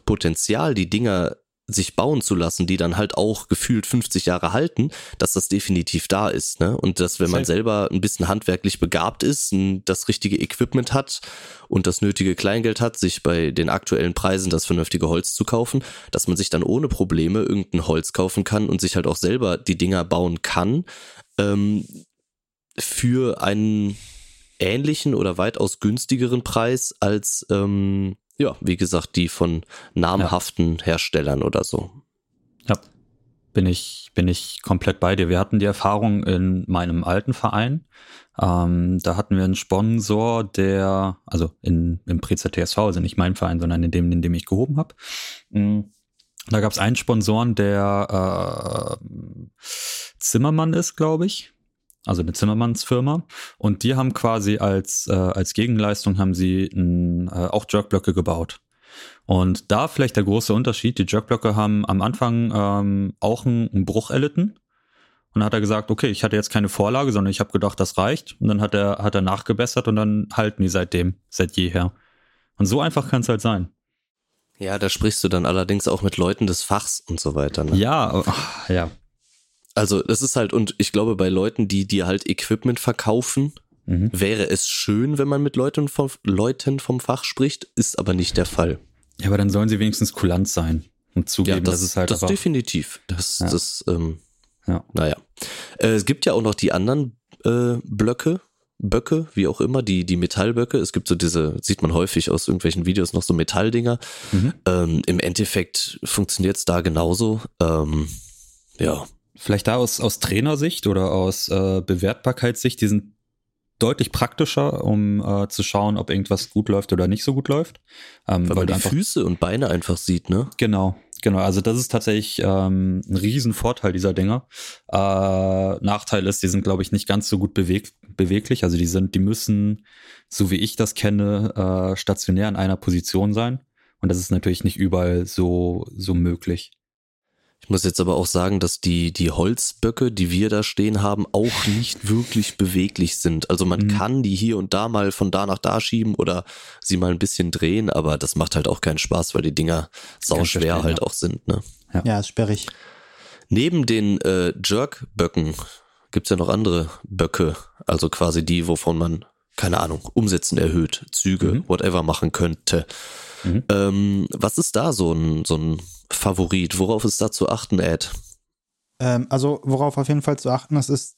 B: Potenzial, die Dinger sich bauen zu lassen, die dann halt auch gefühlt 50 Jahre halten, dass das definitiv da ist. Ne? Und dass, wenn man selber ein bisschen handwerklich begabt ist, das richtige Equipment hat und das nötige Kleingeld hat, sich bei den aktuellen Preisen das vernünftige Holz zu kaufen, dass man sich dann ohne Probleme irgendein Holz kaufen kann und sich halt auch selber die Dinger bauen kann. Ähm, für einen ähnlichen oder weitaus günstigeren Preis als, ähm, ja, wie gesagt, die von namhaften ja. Herstellern oder so.
A: Ja, bin ich, bin ich komplett bei dir. Wir hatten die Erfahrung in meinem alten Verein. Ähm, da hatten wir einen Sponsor, der, also in, im Preza-TSV, also nicht mein Verein, sondern in dem, in dem ich gehoben habe. Mhm. Da gab es einen Sponsoren, der äh, Zimmermann ist, glaube ich also eine Zimmermannsfirma. Und die haben quasi als, äh, als Gegenleistung haben sie n, äh, auch Jerkblöcke gebaut. Und da vielleicht der große Unterschied, die Jerkblöcke haben am Anfang ähm, auch einen, einen Bruch erlitten. Und dann hat er gesagt, okay, ich hatte jetzt keine Vorlage, sondern ich habe gedacht, das reicht. Und dann hat er, hat er nachgebessert und dann halten die seitdem, seit jeher. Und so einfach kann es halt sein.
B: Ja, da sprichst du dann allerdings auch mit Leuten des Fachs und so weiter. Ne?
A: Ja, oh, ja,
B: also das ist halt, und ich glaube, bei Leuten, die dir halt Equipment verkaufen, mhm. wäre es schön, wenn man mit Leuten vom, Leuten vom Fach spricht, ist aber nicht der Fall.
A: Ja, aber dann sollen sie wenigstens kulant sein und zugeben, ja, das, dass es halt
B: Das aber definitiv. Das, ja. das, ähm, ja. naja. Äh, es gibt ja auch noch die anderen äh, Blöcke, Böcke, wie auch immer, die, die Metallböcke. Es gibt so diese, sieht man häufig aus irgendwelchen Videos noch so Metalldinger. Mhm. Ähm, Im Endeffekt funktioniert es da genauso. Ähm, ja,
A: vielleicht da aus, aus Trainersicht oder aus äh, Bewertbarkeitssicht, die sind deutlich praktischer, um äh, zu schauen, ob irgendwas gut läuft oder nicht so gut läuft.
B: Ähm, weil, weil man die einfach, Füße und Beine einfach sieht, ne?
A: Genau, genau. Also das ist tatsächlich ähm, ein Riesenvorteil dieser Dinger. Äh, Nachteil ist, die sind, glaube ich, nicht ganz so gut beweg beweglich. Also die sind, die müssen, so wie ich das kenne, äh, stationär in einer Position sein. Und das ist natürlich nicht überall so, so möglich.
B: Ich muss jetzt aber auch sagen, dass die, die Holzböcke, die wir da stehen haben, auch nicht wirklich beweglich sind. Also man mhm. kann die hier und da mal von da nach da schieben oder sie mal ein bisschen drehen, aber das macht halt auch keinen Spaß, weil die Dinger sauschwer halt ja. auch sind. Ne?
C: Ja, ja ist sperrig.
B: Neben den äh, Jerkböcken, gibt es ja noch andere Böcke, also quasi die, wovon man, keine Ahnung, Umsätzen erhöht, Züge, mhm. whatever machen könnte. Mhm. Ähm, was ist da so ein, so ein Favorit? Worauf ist da zu achten, Ed?
C: Ähm, also, worauf auf jeden Fall zu achten ist, ist,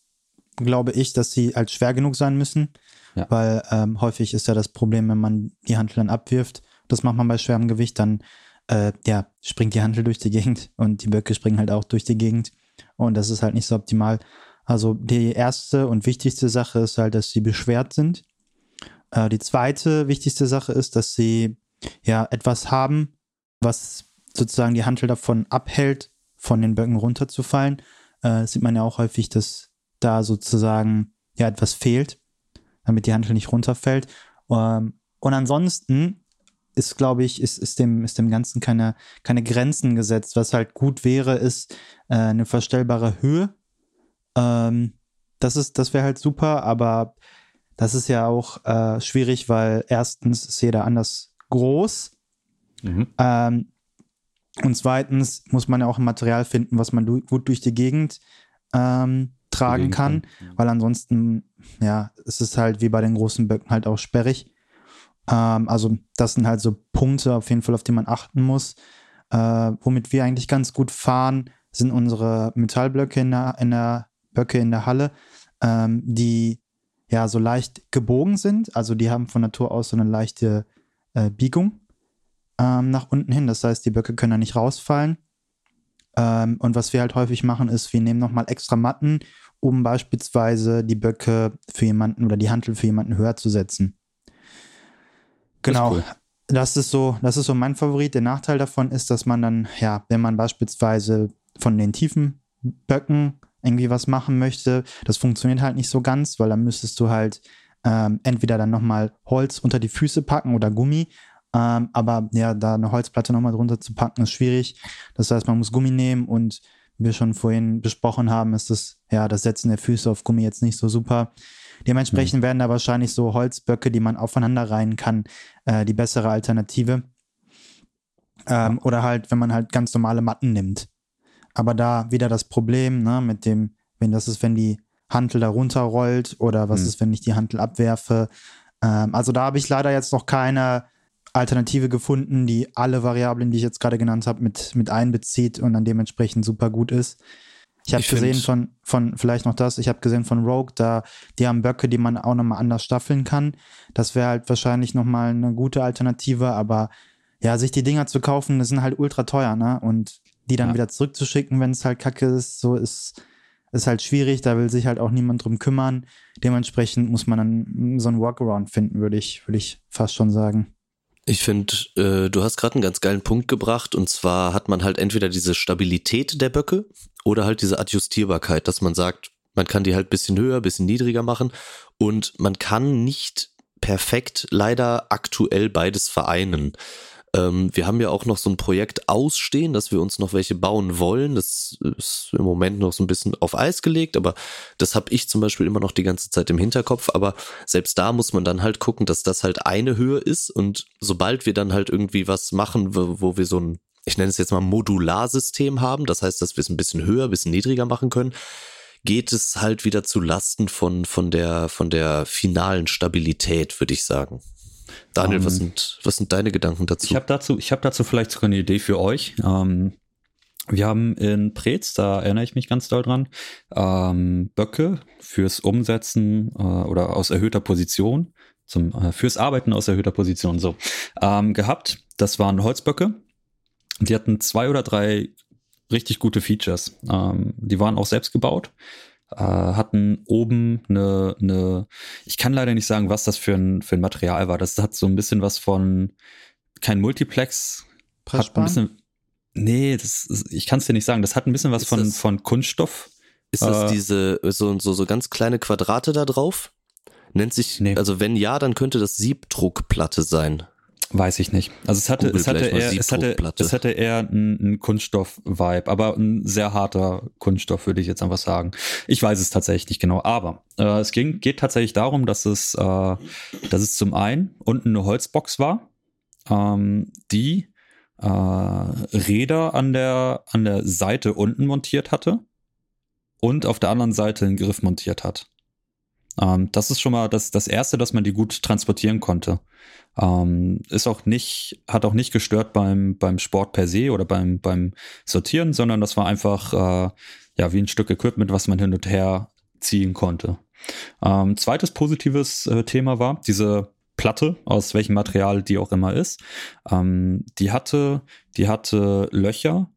C: glaube ich, dass sie halt schwer genug sein müssen. Ja. Weil ähm, häufig ist ja das Problem, wenn man die Handel dann abwirft, das macht man bei schwerem Gewicht, dann äh, ja, springt die Handel durch die Gegend und die Böcke springen halt auch durch die Gegend. Und das ist halt nicht so optimal. Also die erste und wichtigste Sache ist halt, dass sie beschwert sind. Äh, die zweite wichtigste Sache ist, dass sie ja etwas haben, was sozusagen die Handel davon abhält, von den Böcken runterzufallen. Äh, sieht man ja auch häufig, dass da sozusagen ja etwas fehlt, damit die Handel nicht runterfällt. Ähm, und ansonsten ist, glaube ich, ist, ist, dem, ist dem Ganzen keine, keine Grenzen gesetzt. Was halt gut wäre, ist äh, eine verstellbare Höhe. Ähm, das ist, das wäre halt super, aber das ist ja auch äh, schwierig, weil erstens ist jeder anders groß. Mhm. Ähm, und zweitens muss man ja auch ein Material finden, was man du gut durch die Gegend ähm, tragen kann, kann, weil ansonsten, ja, es ist halt wie bei den großen Böcken halt auch sperrig. Ähm, also das sind halt so Punkte auf jeden Fall, auf die man achten muss. Äh, womit wir eigentlich ganz gut fahren, sind unsere Metallblöcke in der, in der Böcke in der Halle, ähm, die ja so leicht gebogen sind. Also die haben von Natur aus so eine leichte äh, Biegung ähm, nach unten hin. Das heißt, die Böcke können da nicht rausfallen. Ähm, und was wir halt häufig machen, ist, wir nehmen nochmal extra Matten, um beispielsweise die Böcke für jemanden oder die Hantel für jemanden höher zu setzen. Genau. Das ist, cool. das ist so, das ist so mein Favorit. Der Nachteil davon ist, dass man dann, ja, wenn man beispielsweise von den tiefen Böcken irgendwie was machen möchte, das funktioniert halt nicht so ganz, weil dann müsstest du halt ähm, entweder dann nochmal Holz unter die Füße packen oder Gummi. Ähm, aber ja, da eine Holzplatte nochmal drunter zu packen, ist schwierig. Das heißt, man muss Gummi nehmen und wie wir schon vorhin besprochen haben, ist das, ja, das Setzen der Füße auf Gummi jetzt nicht so super. Dementsprechend mhm. werden da wahrscheinlich so Holzböcke, die man aufeinander reihen kann, äh, die bessere Alternative. Ähm, oder halt, wenn man halt ganz normale Matten nimmt. Aber da wieder das Problem, ne, mit dem, wenn das ist, wenn die Hantel da runterrollt oder was mhm. ist, wenn ich die Hantel abwerfe. Ähm, also da habe ich leider jetzt noch keine Alternative gefunden, die alle Variablen, die ich jetzt gerade genannt habe, mit, mit einbezieht und dann dementsprechend super gut ist. Ich habe gesehen von, von, vielleicht noch das, ich habe gesehen von Rogue, da, die haben Böcke, die man auch nochmal anders staffeln kann. Das wäre halt wahrscheinlich nochmal eine gute Alternative, aber ja, sich die Dinger zu kaufen, das sind halt ultra teuer, ne? Und die dann ja. wieder zurückzuschicken, wenn es halt kacke ist, so ist, ist halt schwierig, da will sich halt auch niemand drum kümmern. Dementsprechend muss man dann so ein Workaround finden, würde ich, würde ich fast schon sagen.
B: Ich finde, äh, du hast gerade einen ganz geilen Punkt gebracht und zwar hat man halt entweder diese Stabilität der Böcke oder halt diese Adjustierbarkeit, dass man sagt, man kann die halt bisschen höher, bisschen niedriger machen und man kann nicht perfekt leider aktuell beides vereinen. Ähm, wir haben ja auch noch so ein Projekt ausstehen, dass wir uns noch welche bauen wollen. Das ist im Moment noch so ein bisschen auf Eis gelegt, aber das habe ich zum Beispiel immer noch die ganze Zeit im Hinterkopf. Aber selbst da muss man dann halt gucken, dass das halt eine Höhe ist. Und sobald wir dann halt irgendwie was machen, wo, wo wir so ein, ich nenne es jetzt mal Modularsystem haben, das heißt, dass wir es ein bisschen höher, ein bisschen niedriger machen können, geht es halt wieder zu Lasten von, von der, von der finalen Stabilität, würde ich sagen. Daniel, um, was, ähm, sind, was sind deine Gedanken dazu?
A: Ich habe dazu, ich hab dazu vielleicht sogar eine Idee für euch. Ähm, wir haben in Preetz, da erinnere ich mich ganz doll dran, ähm, Böcke fürs Umsetzen äh, oder aus erhöhter Position, zum, äh, fürs Arbeiten aus erhöhter Position so ähm, gehabt. Das waren Holzböcke. Die hatten zwei oder drei richtig gute Features. Ähm, die waren auch selbst gebaut äh, hatten oben eine, eine, ich kann leider nicht sagen, was das für ein, für ein Material war. Das hat so ein bisschen was von, kein Multiplex, hat ein bisschen, nee, das, ich kann es dir nicht sagen. Das hat ein bisschen was von, das, von Kunststoff.
B: Ist das äh, diese, so, so, so ganz kleine Quadrate da drauf? Nennt sich, nee. also wenn ja, dann könnte das Siebdruckplatte sein.
A: Weiß ich nicht. Also es hatte, es hatte eher, es hatte, es hatte eher einen Kunststoff-Vibe, aber ein sehr harter Kunststoff, würde ich jetzt einfach sagen. Ich weiß es tatsächlich nicht genau, aber äh, es ging, geht tatsächlich darum, dass es, äh, dass es zum einen unten eine Holzbox war, ähm, die äh, Räder an der, an der Seite unten montiert hatte. und auf der anderen Seite einen Griff montiert hat. Ähm, das ist schon mal das, das Erste, dass man die gut transportieren konnte. Ähm, ist auch nicht, hat auch nicht gestört beim, beim Sport per se oder beim, beim Sortieren, sondern das war einfach äh, ja wie ein Stück Equipment, was man hin und her ziehen konnte. Ähm, zweites positives äh, Thema war diese Platte, aus welchem Material die auch immer ist. Ähm, die hatte, die hatte Löcher,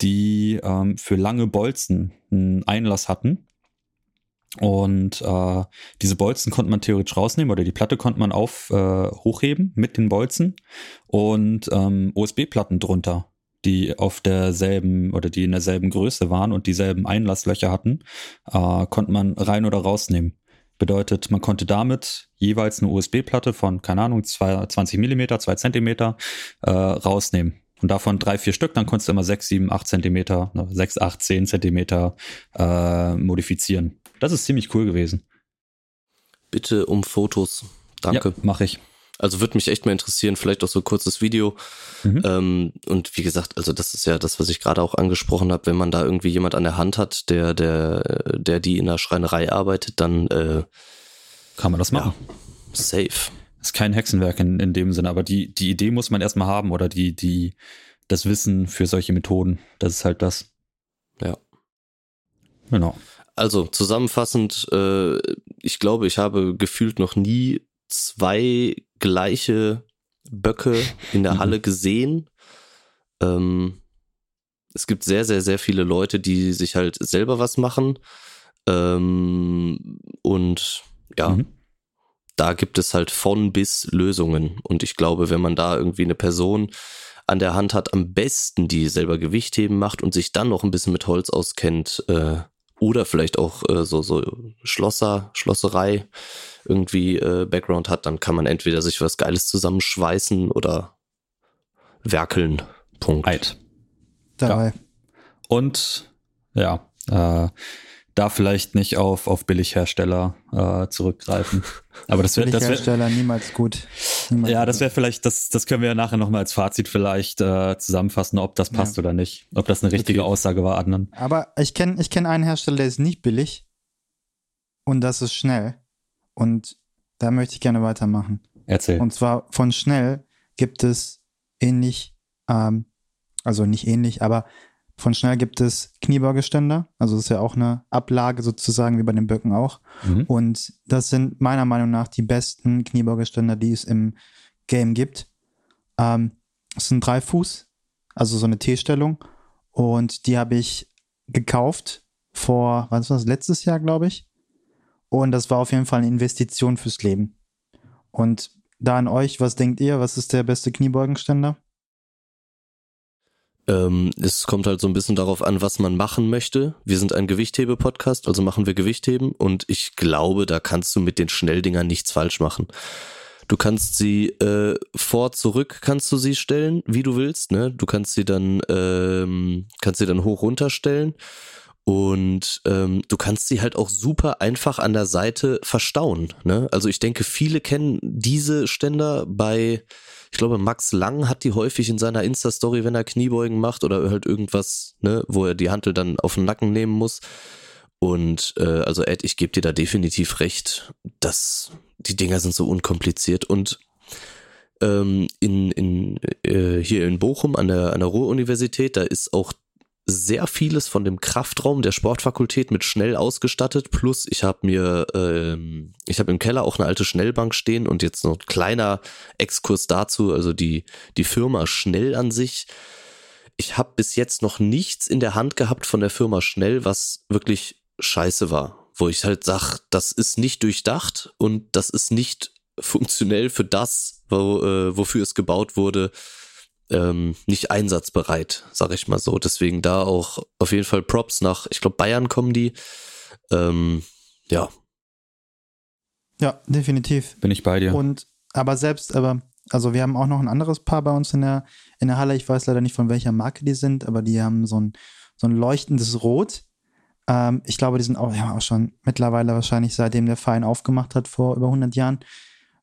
A: die ähm, für lange Bolzen einen Einlass hatten. Und äh, diese Bolzen konnte man theoretisch rausnehmen oder die Platte konnte man auf äh, hochheben mit den Bolzen und ähm, USB-Platten drunter, die auf derselben oder die in derselben Größe waren und dieselben Einlasslöcher hatten, äh, konnte man rein oder rausnehmen. Bedeutet, man konnte damit jeweils eine USB-Platte von, keine Ahnung, 20 Millimeter, 2 Zentimeter äh, rausnehmen. Und davon drei, vier Stück, dann konntest du immer sechs, sieben, acht Zentimeter, ne, sechs, acht, zehn Zentimeter äh, modifizieren. Das ist ziemlich cool gewesen.
B: Bitte um Fotos. Danke.
A: Ja, mach ich.
B: Also würde mich echt mal interessieren, vielleicht auch so ein kurzes Video. Mhm. Ähm, und wie gesagt, also das ist ja das, was ich gerade auch angesprochen habe, wenn man da irgendwie jemand an der Hand hat, der, der, der die in der Schreinerei arbeitet, dann äh,
A: kann man das machen.
B: Ja, safe.
A: Ist kein Hexenwerk in, in dem Sinne, aber die, die Idee muss man erstmal haben oder die, die, das Wissen für solche Methoden. Das ist halt das.
B: Ja.
A: Genau.
B: Also zusammenfassend, äh, ich glaube, ich habe gefühlt noch nie zwei gleiche Böcke in der mhm. Halle gesehen. Ähm, es gibt sehr, sehr, sehr viele Leute, die sich halt selber was machen. Ähm, und ja, mhm da gibt es halt von bis Lösungen. Und ich glaube, wenn man da irgendwie eine Person an der Hand hat, am besten die selber Gewichtheben macht und sich dann noch ein bisschen mit Holz auskennt, äh, oder vielleicht auch äh, so, so Schlosser, Schlosserei irgendwie äh, Background hat, dann kann man entweder sich was Geiles zusammenschweißen oder werkeln. Punkt.
A: Eid. Dabei. Ja. Und ja, äh, da vielleicht nicht auf, auf Billighersteller äh, zurückgreifen. Aber das wäre das
C: wär, niemals gut.
A: Niemals ja, das wäre vielleicht, das, das können wir ja nachher nochmal als Fazit vielleicht äh, zusammenfassen, ob das passt ja. oder nicht. Ob das eine richtige okay. Aussage war, Adnan.
C: Aber ich kenne ich kenn einen Hersteller, der ist nicht billig und das ist schnell. Und da möchte ich gerne weitermachen.
A: Erzähl.
C: Und zwar von schnell gibt es ähnlich, ähm, also nicht ähnlich, aber von Schnell gibt es Kniebeugeständer, also das ist ja auch eine Ablage sozusagen wie bei den Böcken auch. Mhm. Und das sind meiner Meinung nach die besten Kniebeugeständer, die es im Game gibt. Ähm, es sind drei Fuß, also so eine T-Stellung. Und die habe ich gekauft vor, was war das, letztes Jahr, glaube ich. Und das war auf jeden Fall eine Investition fürs Leben. Und da an euch, was denkt ihr? Was ist der beste Kniebeugenständer?
B: Ähm, es kommt halt so ein bisschen darauf an, was man machen möchte. Wir sind ein Gewichthebe-Podcast, also machen wir Gewichtheben und ich glaube, da kannst du mit den Schnelldingern nichts falsch machen. Du kannst sie äh, vor, zurück kannst du sie stellen, wie du willst. Ne? Du kannst sie dann ähm, kannst sie dann hoch runter stellen und ähm, du kannst sie halt auch super einfach an der Seite verstauen. Ne? Also ich denke, viele kennen diese Ständer bei ich glaube, Max Lang hat die häufig in seiner Insta-Story, wenn er Kniebeugen macht oder halt irgendwas, ne, wo er die Hantel dann auf den Nacken nehmen muss. Und äh, also Ed, ich gebe dir da definitiv recht, dass die Dinger sind so unkompliziert und ähm, in, in, äh, hier in Bochum an der, an der Ruhr-Universität, da ist auch sehr vieles von dem Kraftraum der Sportfakultät mit schnell ausgestattet. Plus ich habe mir, ähm, ich habe im Keller auch eine alte Schnellbank stehen und jetzt noch ein kleiner Exkurs dazu, also die, die Firma Schnell an sich. Ich habe bis jetzt noch nichts in der Hand gehabt von der Firma Schnell, was wirklich scheiße war. Wo ich halt sag, das ist nicht durchdacht und das ist nicht funktionell für das, wo, äh, wofür es gebaut wurde ähm, nicht einsatzbereit, sag ich mal so. Deswegen da auch auf jeden Fall Props nach, ich glaube, Bayern kommen die. Ähm, ja.
C: Ja, definitiv.
A: Bin ich bei dir.
C: Und aber selbst, aber, also wir haben auch noch ein anderes Paar bei uns in der, in der Halle. Ich weiß leider nicht, von welcher Marke die sind, aber die haben so ein, so ein leuchtendes Rot. Ähm, ich glaube, die sind auch, ja, auch schon mittlerweile wahrscheinlich seitdem der Verein aufgemacht hat, vor über 100 Jahren.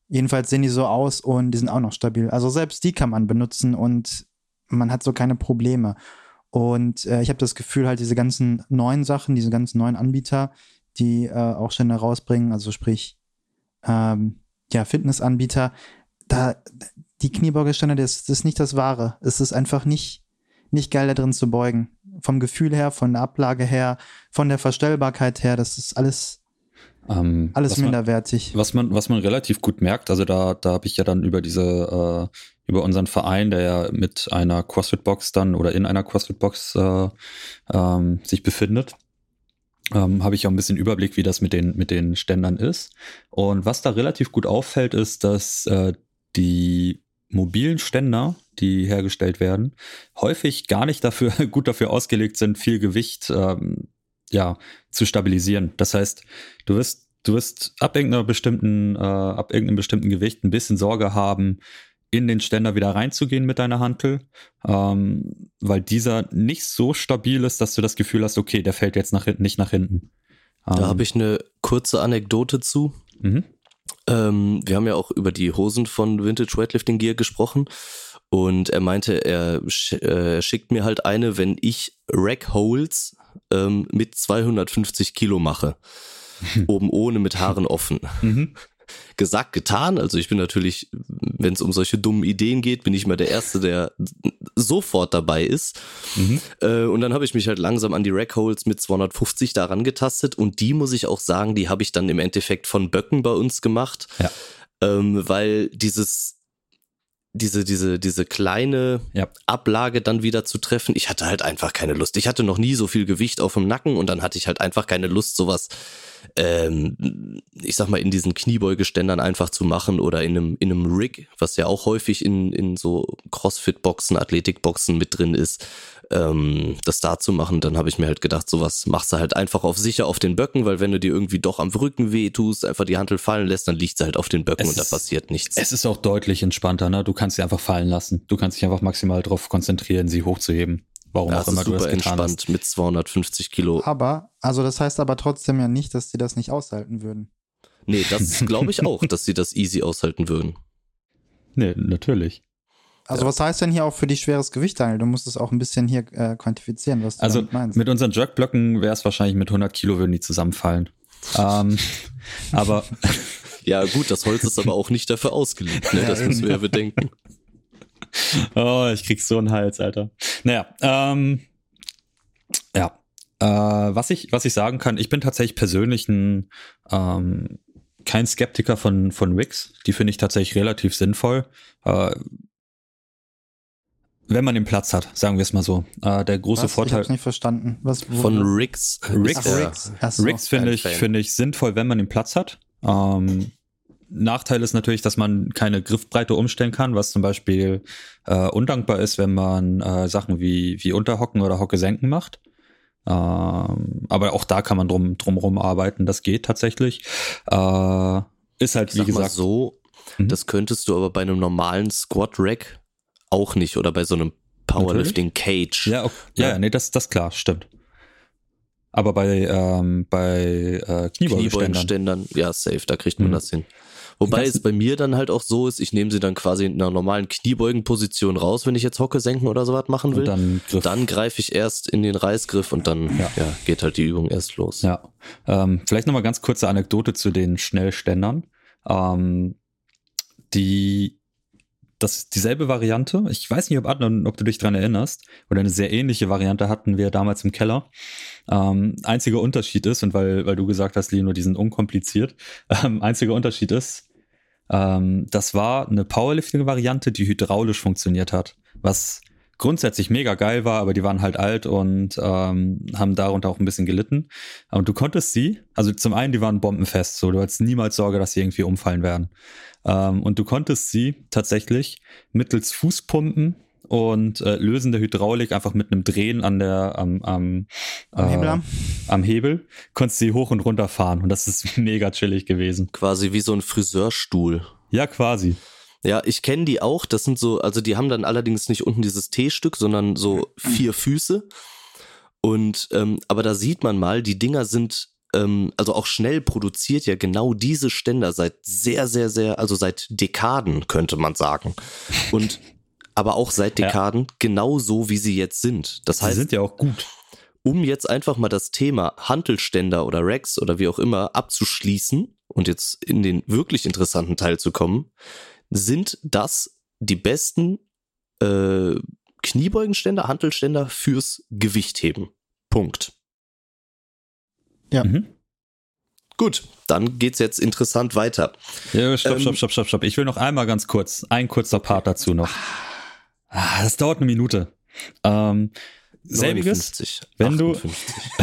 C: Jedenfalls sehen die so aus und die sind auch noch stabil. Also selbst die kann man benutzen und man hat so keine Probleme. Und äh, ich habe das Gefühl, halt diese ganzen neuen Sachen, diese ganzen neuen Anbieter, die äh, auch Ständer rausbringen, also sprich, ähm, ja, Fitnessanbieter, da, die Kniebeugeständer, das, das ist nicht das Wahre. Es ist einfach nicht, nicht geil, da drin zu beugen. Vom Gefühl her, von der Ablage her, von der Verstellbarkeit her, das ist alles, ähm, alles was minderwertig.
A: Man, was man, was man relativ gut merkt, also da, da habe ich ja dann über diese, äh, über unseren Verein, der ja mit einer CrossFit-Box dann oder in einer CrossFit-Box äh, ähm, sich befindet, ähm, habe ich auch ein bisschen Überblick, wie das mit den, mit den Ständern ist. Und was da relativ gut auffällt, ist, dass äh, die mobilen Ständer, die hergestellt werden, häufig gar nicht dafür gut dafür ausgelegt sind, viel Gewicht ähm, ja zu stabilisieren. Das heißt, du wirst du wirst ab irgendeiner bestimmten äh, ab irgendeinem bestimmten Gewicht ein bisschen Sorge haben, in den Ständer wieder reinzugehen mit deiner Hantel, ähm, weil dieser nicht so stabil ist, dass du das Gefühl hast, okay, der fällt jetzt nach, nicht nach hinten.
B: Ähm, da habe ich eine kurze Anekdote zu. Mhm. Ähm, wir haben ja auch über die Hosen von Vintage Weightlifting Gear gesprochen und er meinte, er äh, schickt mir halt eine, wenn ich Rack Holes ähm, mit 250 Kilo mache. Oben ohne mit Haaren offen. Mhm gesagt, getan. Also ich bin natürlich, wenn es um solche dummen Ideen geht, bin ich mal der Erste, der sofort dabei ist. Mhm. Äh, und dann habe ich mich halt langsam an die Rackholes mit 250 daran getastet. Und die muss ich auch sagen, die habe ich dann im Endeffekt von Böcken bei uns gemacht. Ja. Ähm, weil dieses diese, diese, diese kleine ja. Ablage dann wieder zu treffen. Ich hatte halt einfach keine Lust. Ich hatte noch nie so viel Gewicht auf dem Nacken und dann hatte ich halt einfach keine Lust, sowas, ähm, ich sag mal, in diesen Kniebeugeständern einfach zu machen oder in einem, in einem Rig, was ja auch häufig in, in so Crossfit-Boxen, Athletik-Boxen mit drin ist, ähm, das da zu machen, dann habe ich mir halt gedacht, sowas machst du halt einfach auf sicher auf den Böcken, weil wenn du dir irgendwie doch am Rücken weh tust, einfach die Hantel fallen lässt, dann liegt sie halt auf den Böcken es und da passiert nichts.
A: Es ist auch deutlich entspannter, ne? Du kannst sie einfach fallen lassen. Du kannst dich einfach maximal darauf konzentrieren, sie hochzuheben. Warum ja, auch immer du das getan entspannt hast.
B: mit 250 Kilo.
C: Aber, also das heißt aber trotzdem ja nicht, dass sie das nicht aushalten würden.
B: Nee, das glaube ich auch, dass sie das easy aushalten würden.
A: Nee, natürlich.
C: Also ja. was heißt denn hier auch für dich schweres Gewicht, Daniel? Du musst es auch ein bisschen hier äh, quantifizieren, was du
A: also meinst. mit unseren Jerkblöcken wäre es wahrscheinlich mit 100 Kilo würden die zusammenfallen. ähm, aber
B: ja gut, das Holz ist aber auch nicht dafür ausgelegt. Ne? Das müssen wir ja bedenken.
A: Oh, ich krieg so einen Hals, Alter. Naja, ähm, ja. Äh, was ich was ich sagen kann, ich bin tatsächlich persönlich ein ähm, kein Skeptiker von von Wix. Die finde ich tatsächlich relativ sinnvoll. Äh, wenn man den Platz hat, sagen wir es mal so. Äh, der große
C: Was?
A: Vorteil.
C: Ich hab's nicht verstanden. Was,
B: von Riggs.
A: Riggs, Ach, Riggs finde ich, finde ich sinnvoll, wenn man den Platz hat. Ähm, Nachteil ist natürlich, dass man keine Griffbreite umstellen kann, was zum Beispiel äh, undankbar ist, wenn man äh, Sachen wie, wie Unterhocken oder Hocke senken macht. Ähm, aber auch da kann man drum drumherum arbeiten, das geht tatsächlich. Äh, ist halt, wie gesagt.
B: so, mhm. das könntest du aber bei einem normalen Squat Rack auch nicht oder bei so einem Powerlifting Cage.
A: Ja, okay. ja, ja, nee, das, das klar, stimmt. Aber bei, ähm, bei äh, Kniebeugenständern. Kniebeugenständern,
B: ja, safe, da kriegt man mhm. das hin. Wobei es bei mir dann halt auch so ist, ich nehme sie dann quasi in einer normalen Kniebeugenposition raus, wenn ich jetzt Hocke senken oder sowas machen will. Und dann, dann greife ich erst in den Reißgriff und dann ja. ja geht halt die Übung erst los.
A: Ja. Ähm, vielleicht nochmal ganz kurze Anekdote zu den Schnellständern. Ähm, die das ist dieselbe Variante. Ich weiß nicht, ob, Adnan, ob du dich dran erinnerst, oder eine sehr ähnliche Variante hatten wir damals im Keller. Ähm, einziger Unterschied ist, und weil, weil du gesagt hast, Lino, die sind unkompliziert, ähm, einziger Unterschied ist, ähm, das war eine Powerlifting-Variante, die hydraulisch funktioniert hat, was grundsätzlich mega geil war, aber die waren halt alt und ähm, haben darunter auch ein bisschen gelitten. Und du konntest sie, also zum einen, die waren bombenfest, so du hattest niemals Sorge, dass sie irgendwie umfallen werden. Ähm, und du konntest sie tatsächlich mittels Fußpumpen und äh, Lösen der Hydraulik einfach mit einem Drehen an der am, am, am, äh, Hebel. am Hebel konntest sie hoch und runter fahren und das ist mega chillig gewesen.
B: Quasi wie so ein Friseurstuhl.
A: Ja, quasi.
B: Ja, ich kenne die auch. Das sind so, also die haben dann allerdings nicht unten dieses T-Stück, sondern so vier Füße. Und ähm, aber da sieht man mal, die Dinger sind ähm, also auch schnell produziert ja genau diese Ständer seit sehr, sehr, sehr, also seit Dekaden könnte man sagen. Und aber auch seit Dekaden ja. genau so, wie sie jetzt sind. Das heißt,
A: sie sind ja auch gut.
B: Um jetzt einfach mal das Thema Handelständer oder Racks oder wie auch immer abzuschließen und jetzt in den wirklich interessanten Teil zu kommen, sind das die besten äh, Kniebeugenständer, Handelständer fürs Gewichtheben. Punkt.
C: Ja. Mhm.
B: Gut, dann geht's jetzt interessant weiter.
A: Ja, stopp, ähm, stopp, stopp, stopp, stopp. Ich will noch einmal ganz kurz, ein kurzer Part dazu noch. Ah, das dauert eine Minute. Ähm, selbiges, 59, wenn 58.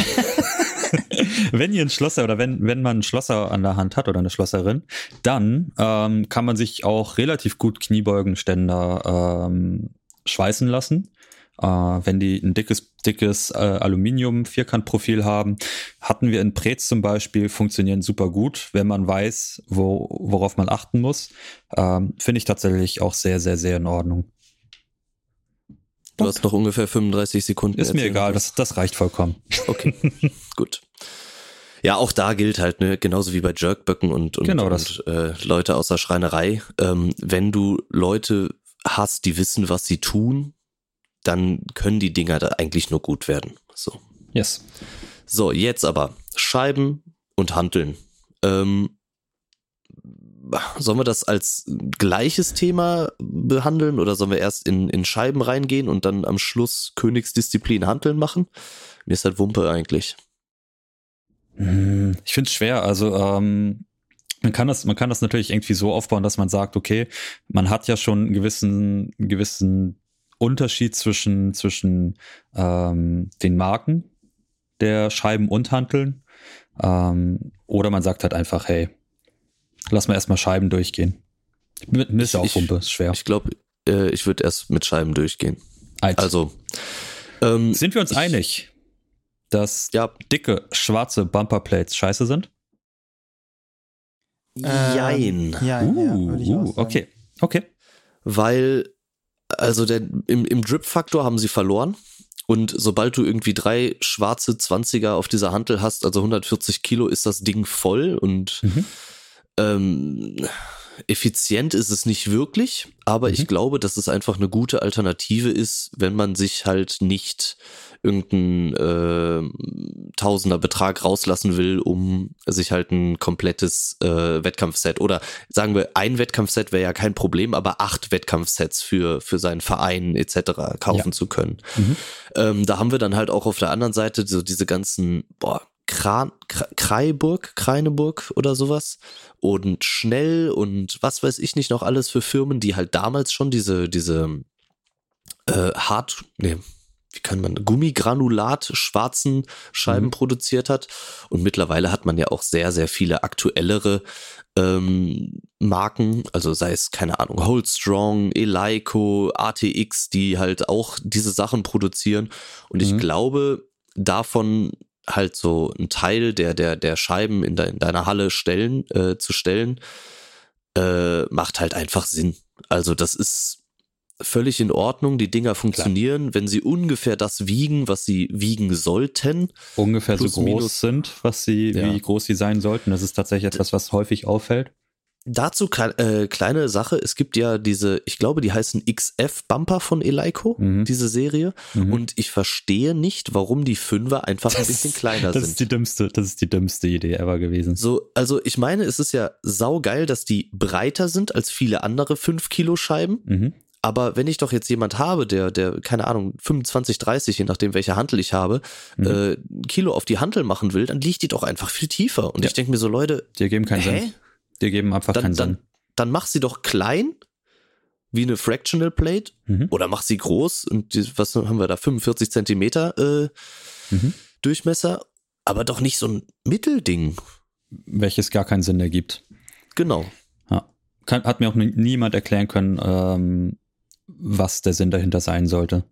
A: du, wenn ihr ein Schlosser oder wenn, wenn man einen Schlosser an der Hand hat oder eine Schlosserin, dann ähm, kann man sich auch relativ gut Kniebeugenständer ähm, schweißen lassen. Äh, wenn die ein dickes, dickes äh, Aluminium-Vierkantprofil haben, hatten wir in Prez zum Beispiel, funktionieren super gut, wenn man weiß, wo, worauf man achten muss. Ähm, Finde ich tatsächlich auch sehr, sehr, sehr in Ordnung.
B: Du hast noch ungefähr 35 Sekunden.
A: Ist mir egal, das, das reicht vollkommen.
B: Okay, gut. Ja, auch da gilt halt, ne, genauso wie bei Jerkböcken und, und,
A: genau
B: und äh, Leute aus der Schreinerei, ähm, wenn du Leute hast, die wissen, was sie tun, dann können die Dinger da eigentlich nur gut werden. So.
A: Yes.
B: So, jetzt aber Scheiben und Hanteln. Ähm, sollen wir das als gleiches Thema behandeln oder sollen wir erst in, in Scheiben reingehen und dann am Schluss Königsdisziplin Hanteln machen? Mir ist halt Wumpe eigentlich.
A: Hm, ich finde es schwer. Also ähm, man kann das, man kann das natürlich irgendwie so aufbauen, dass man sagt, okay, man hat ja schon einen gewissen, einen gewissen Unterschied zwischen, zwischen ähm, den Marken der Scheiben und Hanteln. Ähm, oder man sagt halt einfach, hey, lass mal erstmal Scheiben durchgehen.
B: Mit ist auch Pumpe, ist schwer. Ich glaube, äh, ich würde erst mit Scheiben durchgehen.
A: Alt. Also. Ähm, Sind wir uns ich, einig, dass ja. dicke, schwarze Bumperplates scheiße sind?
B: Jein.
C: Ja, uh,
A: ja uh, okay. Okay.
B: Weil also der, im, im Drip-Faktor haben sie verloren. Und sobald du irgendwie drei schwarze 20er auf dieser Hantel hast, also 140 Kilo, ist das Ding voll und mhm. ähm, effizient ist es nicht wirklich. Aber mhm. ich glaube, dass es einfach eine gute Alternative ist, wenn man sich halt nicht irgendeinen äh, Tausender Betrag rauslassen will, um sich halt ein komplettes äh, Wettkampfset oder sagen wir, ein Wettkampfset wäre ja kein Problem, aber acht Wettkampfsets für, für seinen Verein etc. kaufen ja. zu können. Mhm. Ähm, da haben wir dann halt auch auf der anderen Seite so diese ganzen, boah, Kran, Kreiburg, Kreineburg oder sowas und schnell und was weiß ich nicht noch alles für Firmen, die halt damals schon diese, diese äh, hart, nee, wie kann man, Gummigranulat schwarzen Scheiben mhm. produziert hat. Und mittlerweile hat man ja auch sehr, sehr viele aktuellere ähm, Marken, also sei es, keine Ahnung, Holdstrong, Eleiko, ATX, die halt auch diese Sachen produzieren. Und ich mhm. glaube, davon halt so ein Teil der, der, der Scheiben in, de, in deiner Halle stellen, äh, zu stellen, äh, macht halt einfach Sinn. Also das ist völlig in Ordnung. Die Dinger funktionieren, Klar. wenn sie ungefähr das wiegen, was sie wiegen sollten.
A: Ungefähr so groß minus. sind, was sie, ja. wie groß sie sein sollten. Das ist tatsächlich etwas, was häufig auffällt.
B: Dazu äh, kleine Sache, es gibt ja diese, ich glaube, die heißen XF-Bumper von Eleiko, mhm. diese Serie. Mhm. Und ich verstehe nicht, warum die Fünfer einfach das, ein bisschen kleiner
A: das
B: sind.
A: Das ist die dümmste, das ist die dümmste Idee ever gewesen.
B: So, also ich meine, es ist ja saugeil, dass die breiter sind als viele andere 5 Kilo Scheiben. Mhm. Aber wenn ich doch jetzt jemand habe, der, der, keine Ahnung, 25, 30, je nachdem, welche Handel ich habe, mhm. äh, Kilo auf die Handel machen will, dann liegt die doch einfach viel tiefer. Und ja. ich denke mir so, Leute.
A: Die geben keinen hä? Sinn. Die geben einfach
B: dann,
A: keinen
B: dann,
A: Sinn.
B: Dann mach sie doch klein, wie eine Fractional Plate, mhm. oder mach sie groß und die, was haben wir da, 45 Zentimeter äh, mhm. Durchmesser, aber doch nicht so ein Mittelding.
A: Welches gar keinen Sinn ergibt.
B: Genau.
A: Ja. Kann, hat mir auch niemand erklären können, ähm, was der Sinn dahinter sein sollte.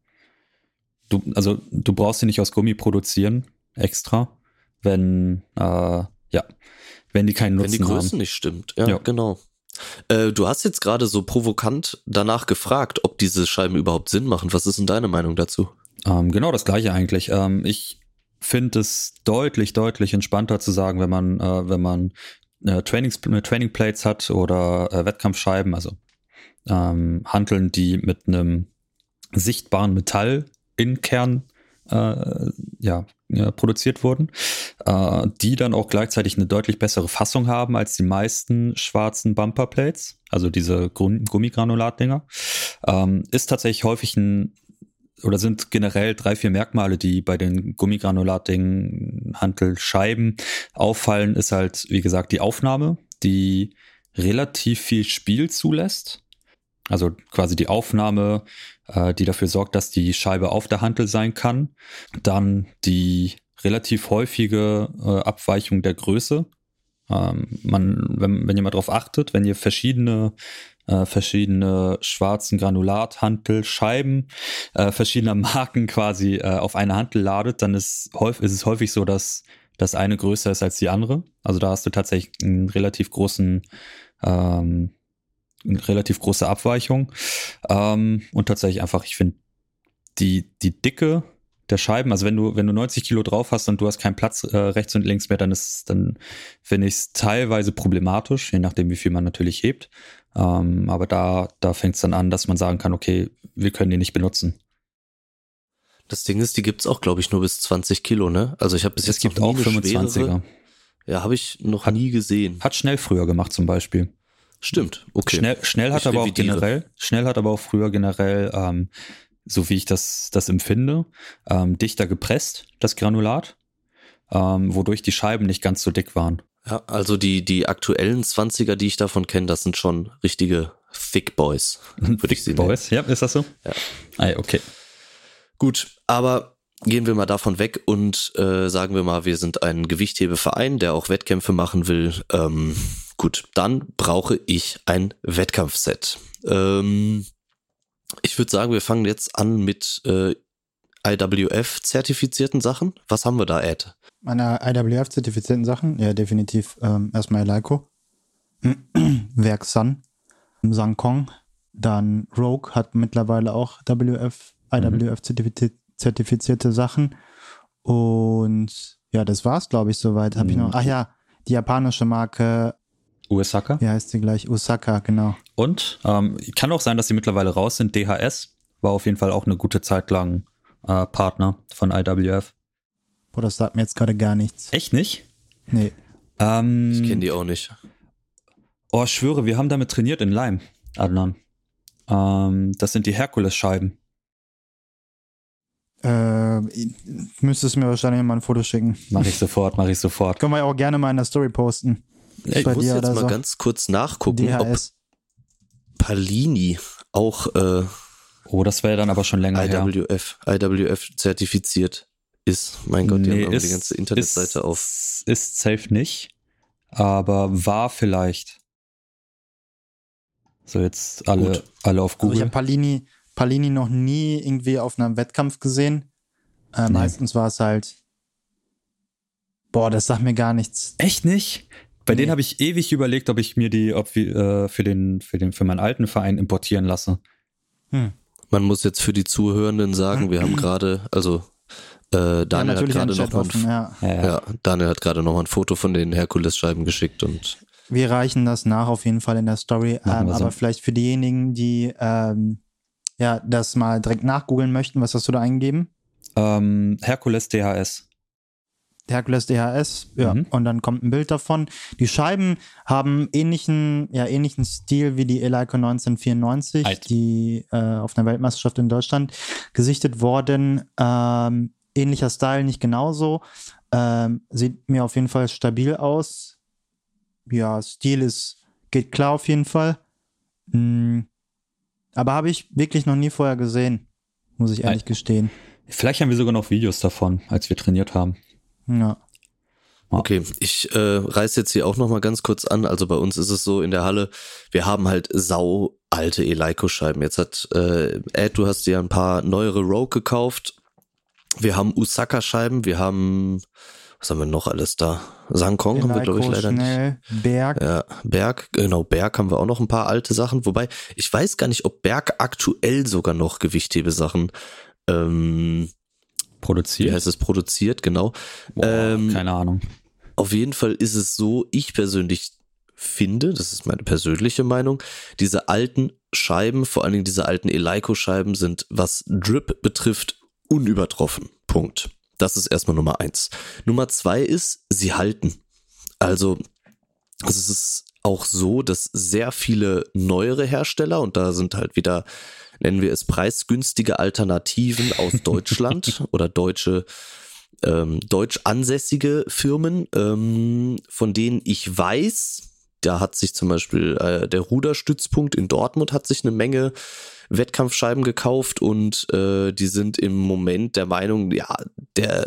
A: Du, also du brauchst sie nicht aus Gummi produzieren, extra, wenn, äh, ja, wenn die keinen Nutzen haben. Wenn die Größe haben.
B: nicht stimmt, ja, ja. genau. Äh, du hast jetzt gerade so provokant danach gefragt, ob diese Scheiben überhaupt Sinn machen. Was ist denn deine Meinung dazu?
A: Ähm, genau das gleiche eigentlich. Ähm, ich finde es deutlich, deutlich entspannter zu sagen, wenn man, äh, wenn man äh, Trainings, Training Plates hat oder äh, Wettkampfscheiben, also ähm, Hanteln, die mit einem sichtbaren Metall in Kern äh, ja, ja, produziert wurden, äh, die dann auch gleichzeitig eine deutlich bessere Fassung haben als die meisten schwarzen Bumperplates, also diese Gummigranulatdinger. Ähm, ist tatsächlich häufig ein oder sind generell drei, vier Merkmale, die bei den Gummigranulatdingen Hantelscheiben auffallen, ist halt, wie gesagt, die Aufnahme, die relativ viel Spiel zulässt. Also quasi die Aufnahme äh, die dafür sorgt, dass die Scheibe auf der Hantel sein kann. Dann die relativ häufige äh, Abweichung der Größe. Ähm, man, wenn, wenn ihr mal drauf achtet, wenn ihr verschiedene äh, verschiedene schwarzen Granulathantelscheiben äh, verschiedener Marken quasi äh, auf eine Hantel ladet, dann ist, häufig, ist es häufig so, dass das eine größer ist als die andere. Also da hast du tatsächlich einen relativ großen ähm, relativ große Abweichung. Ähm, und tatsächlich einfach, ich finde, die, die Dicke der Scheiben, also wenn du, wenn du 90 Kilo drauf hast und du hast keinen Platz äh, rechts und links mehr, dann ist, dann finde ich es teilweise problematisch, je nachdem, wie viel man natürlich hebt. Ähm, aber da, da fängt es dann an, dass man sagen kann, okay, wir können die nicht benutzen.
B: Das Ding ist, die gibt's auch, glaube ich, nur bis 20 Kilo, ne? Also ich habe bis es jetzt gibt auch 25er. Schwere. Ja, habe ich noch hat, nie gesehen.
A: Hat schnell früher gemacht zum Beispiel.
B: Stimmt, okay.
A: Schnell, schnell hat ich aber auch generell, schnell hat aber auch früher generell, ähm, so wie ich das, das empfinde, ähm, dichter gepresst, das Granulat, ähm, wodurch die Scheiben nicht ganz so dick waren.
B: Ja, also die, die aktuellen 20er, die ich davon kenne, das sind schon richtige Thick Boys,
A: würde ich sie Boys, ja, ist das so?
B: Ja.
A: Ah, okay.
B: Gut, aber gehen wir mal davon weg und äh, sagen wir mal, wir sind ein Gewichthebeverein, der auch Wettkämpfe machen will. Ähm, Gut, dann brauche ich ein Wettkampfset. Ähm, ich würde sagen, wir fangen jetzt an mit äh, IWF-zertifizierten Sachen. Was haben wir da, Ed?
C: Meine IWF-zertifizierten Sachen? Ja, definitiv ähm, erstmal Eleiko. Werk Sun, Kong. Dann Rogue hat mittlerweile auch WF, IWF-zertifizierte Sachen. Und ja, das war's, glaube ich, soweit. Habe ich noch. Ach ja, die japanische Marke
A: Osaka.
C: Ja, heißt sie gleich Osaka, genau.
A: Und ähm, kann auch sein, dass sie mittlerweile raus sind. DHS war auf jeden Fall auch eine gute Zeit lang äh, Partner von IWF.
C: Boah, das sagt mir jetzt gerade gar nichts.
A: Echt nicht?
C: Nee.
B: Ähm, ich kenne die auch nicht.
A: Oh, ich schwöre, wir haben damit trainiert in Leim, Adnan. Ähm, das sind die Herkules-Scheiben.
C: Äh, müsstest mir wahrscheinlich mal ein Foto schicken.
A: Mach ich sofort, mach ich sofort.
C: Können wir auch gerne mal in der Story posten.
B: Ja, ich muss jetzt mal so. ganz kurz nachgucken, DHS. ob Palini auch äh,
A: Oh, das wäre dann aber schon länger
B: IWF,
A: her.
B: IWF zertifiziert ist. Mein Gott, die nee, haben ist, die ganze Internetseite
A: ist,
B: auf.
A: Ist safe nicht, aber war vielleicht. So, jetzt alle, Gut. alle auf Google. Also
C: ich habe Palini, Palini noch nie irgendwie auf einem Wettkampf gesehen. Äh, meistens war es halt. Boah, das sagt mir gar nichts.
A: Echt nicht? Bei nee. denen habe ich ewig überlegt, ob ich mir die ob, äh, für, den, für, den, für meinen alten Verein importieren lasse.
B: Hm. Man muss jetzt für die Zuhörenden sagen, wir haben gerade, also äh, Daniel ja, hat gerade noch offen, ja. Ja, Daniel hat gerade noch mal ein Foto von den Herkules-Scheiben geschickt und
C: wir reichen das nach auf jeden Fall in der Story. Ähm, so. Aber vielleicht für diejenigen, die ähm, ja das mal direkt nachgoogeln möchten, was hast du da eingegeben?
A: Ähm, Herkules DHS.
C: Hercules DHS, ja, mhm. und dann kommt ein Bild davon. Die Scheiben haben ähnlichen, ja, ähnlichen Stil wie die Eleiko 1994, Alt. die äh, auf einer Weltmeisterschaft in Deutschland gesichtet wurden. Ähm, ähnlicher Style, nicht genauso. Ähm, sieht mir auf jeden Fall stabil aus. Ja, Stil ist, geht klar auf jeden Fall. Mhm. Aber habe ich wirklich noch nie vorher gesehen, muss ich ehrlich Alt. gestehen.
A: Vielleicht haben wir sogar noch Videos davon, als wir trainiert haben.
C: Ja.
B: Okay, ich äh, reiß jetzt hier auch noch mal ganz kurz an. Also bei uns ist es so in der Halle, wir haben halt sau alte Eleiko-Scheiben. Jetzt hat äh, Ed, du hast dir ein paar neuere Rogue gekauft. Wir haben Usaka-Scheiben, wir haben, was haben wir noch alles da? Sangkong haben wir, glaube ich, leider schnell.
C: nicht. Berg.
B: Ja, Berg, genau, Berg haben wir auch noch ein paar alte Sachen. Wobei, ich weiß gar nicht, ob Berg aktuell sogar noch Gewichthebesachen ähm,
A: Produziert?
B: Wie heißt es? Produziert, genau.
A: Boah, ähm, keine Ahnung.
B: Auf jeden Fall ist es so, ich persönlich finde, das ist meine persönliche Meinung, diese alten Scheiben, vor allen Dingen diese alten Eleiko-Scheiben sind, was Drip betrifft, unübertroffen. Punkt. Das ist erstmal Nummer eins. Nummer zwei ist, sie halten. Also, also es ist auch so, dass sehr viele neuere Hersteller, und da sind halt wieder, nennen wir es preisgünstige Alternativen aus Deutschland oder deutsche ähm, deutsch ansässige Firmen, ähm, von denen ich weiß, da hat sich zum Beispiel äh, der Ruderstützpunkt in Dortmund hat sich eine Menge Wettkampfscheiben gekauft und äh, die sind im Moment der Meinung, ja, der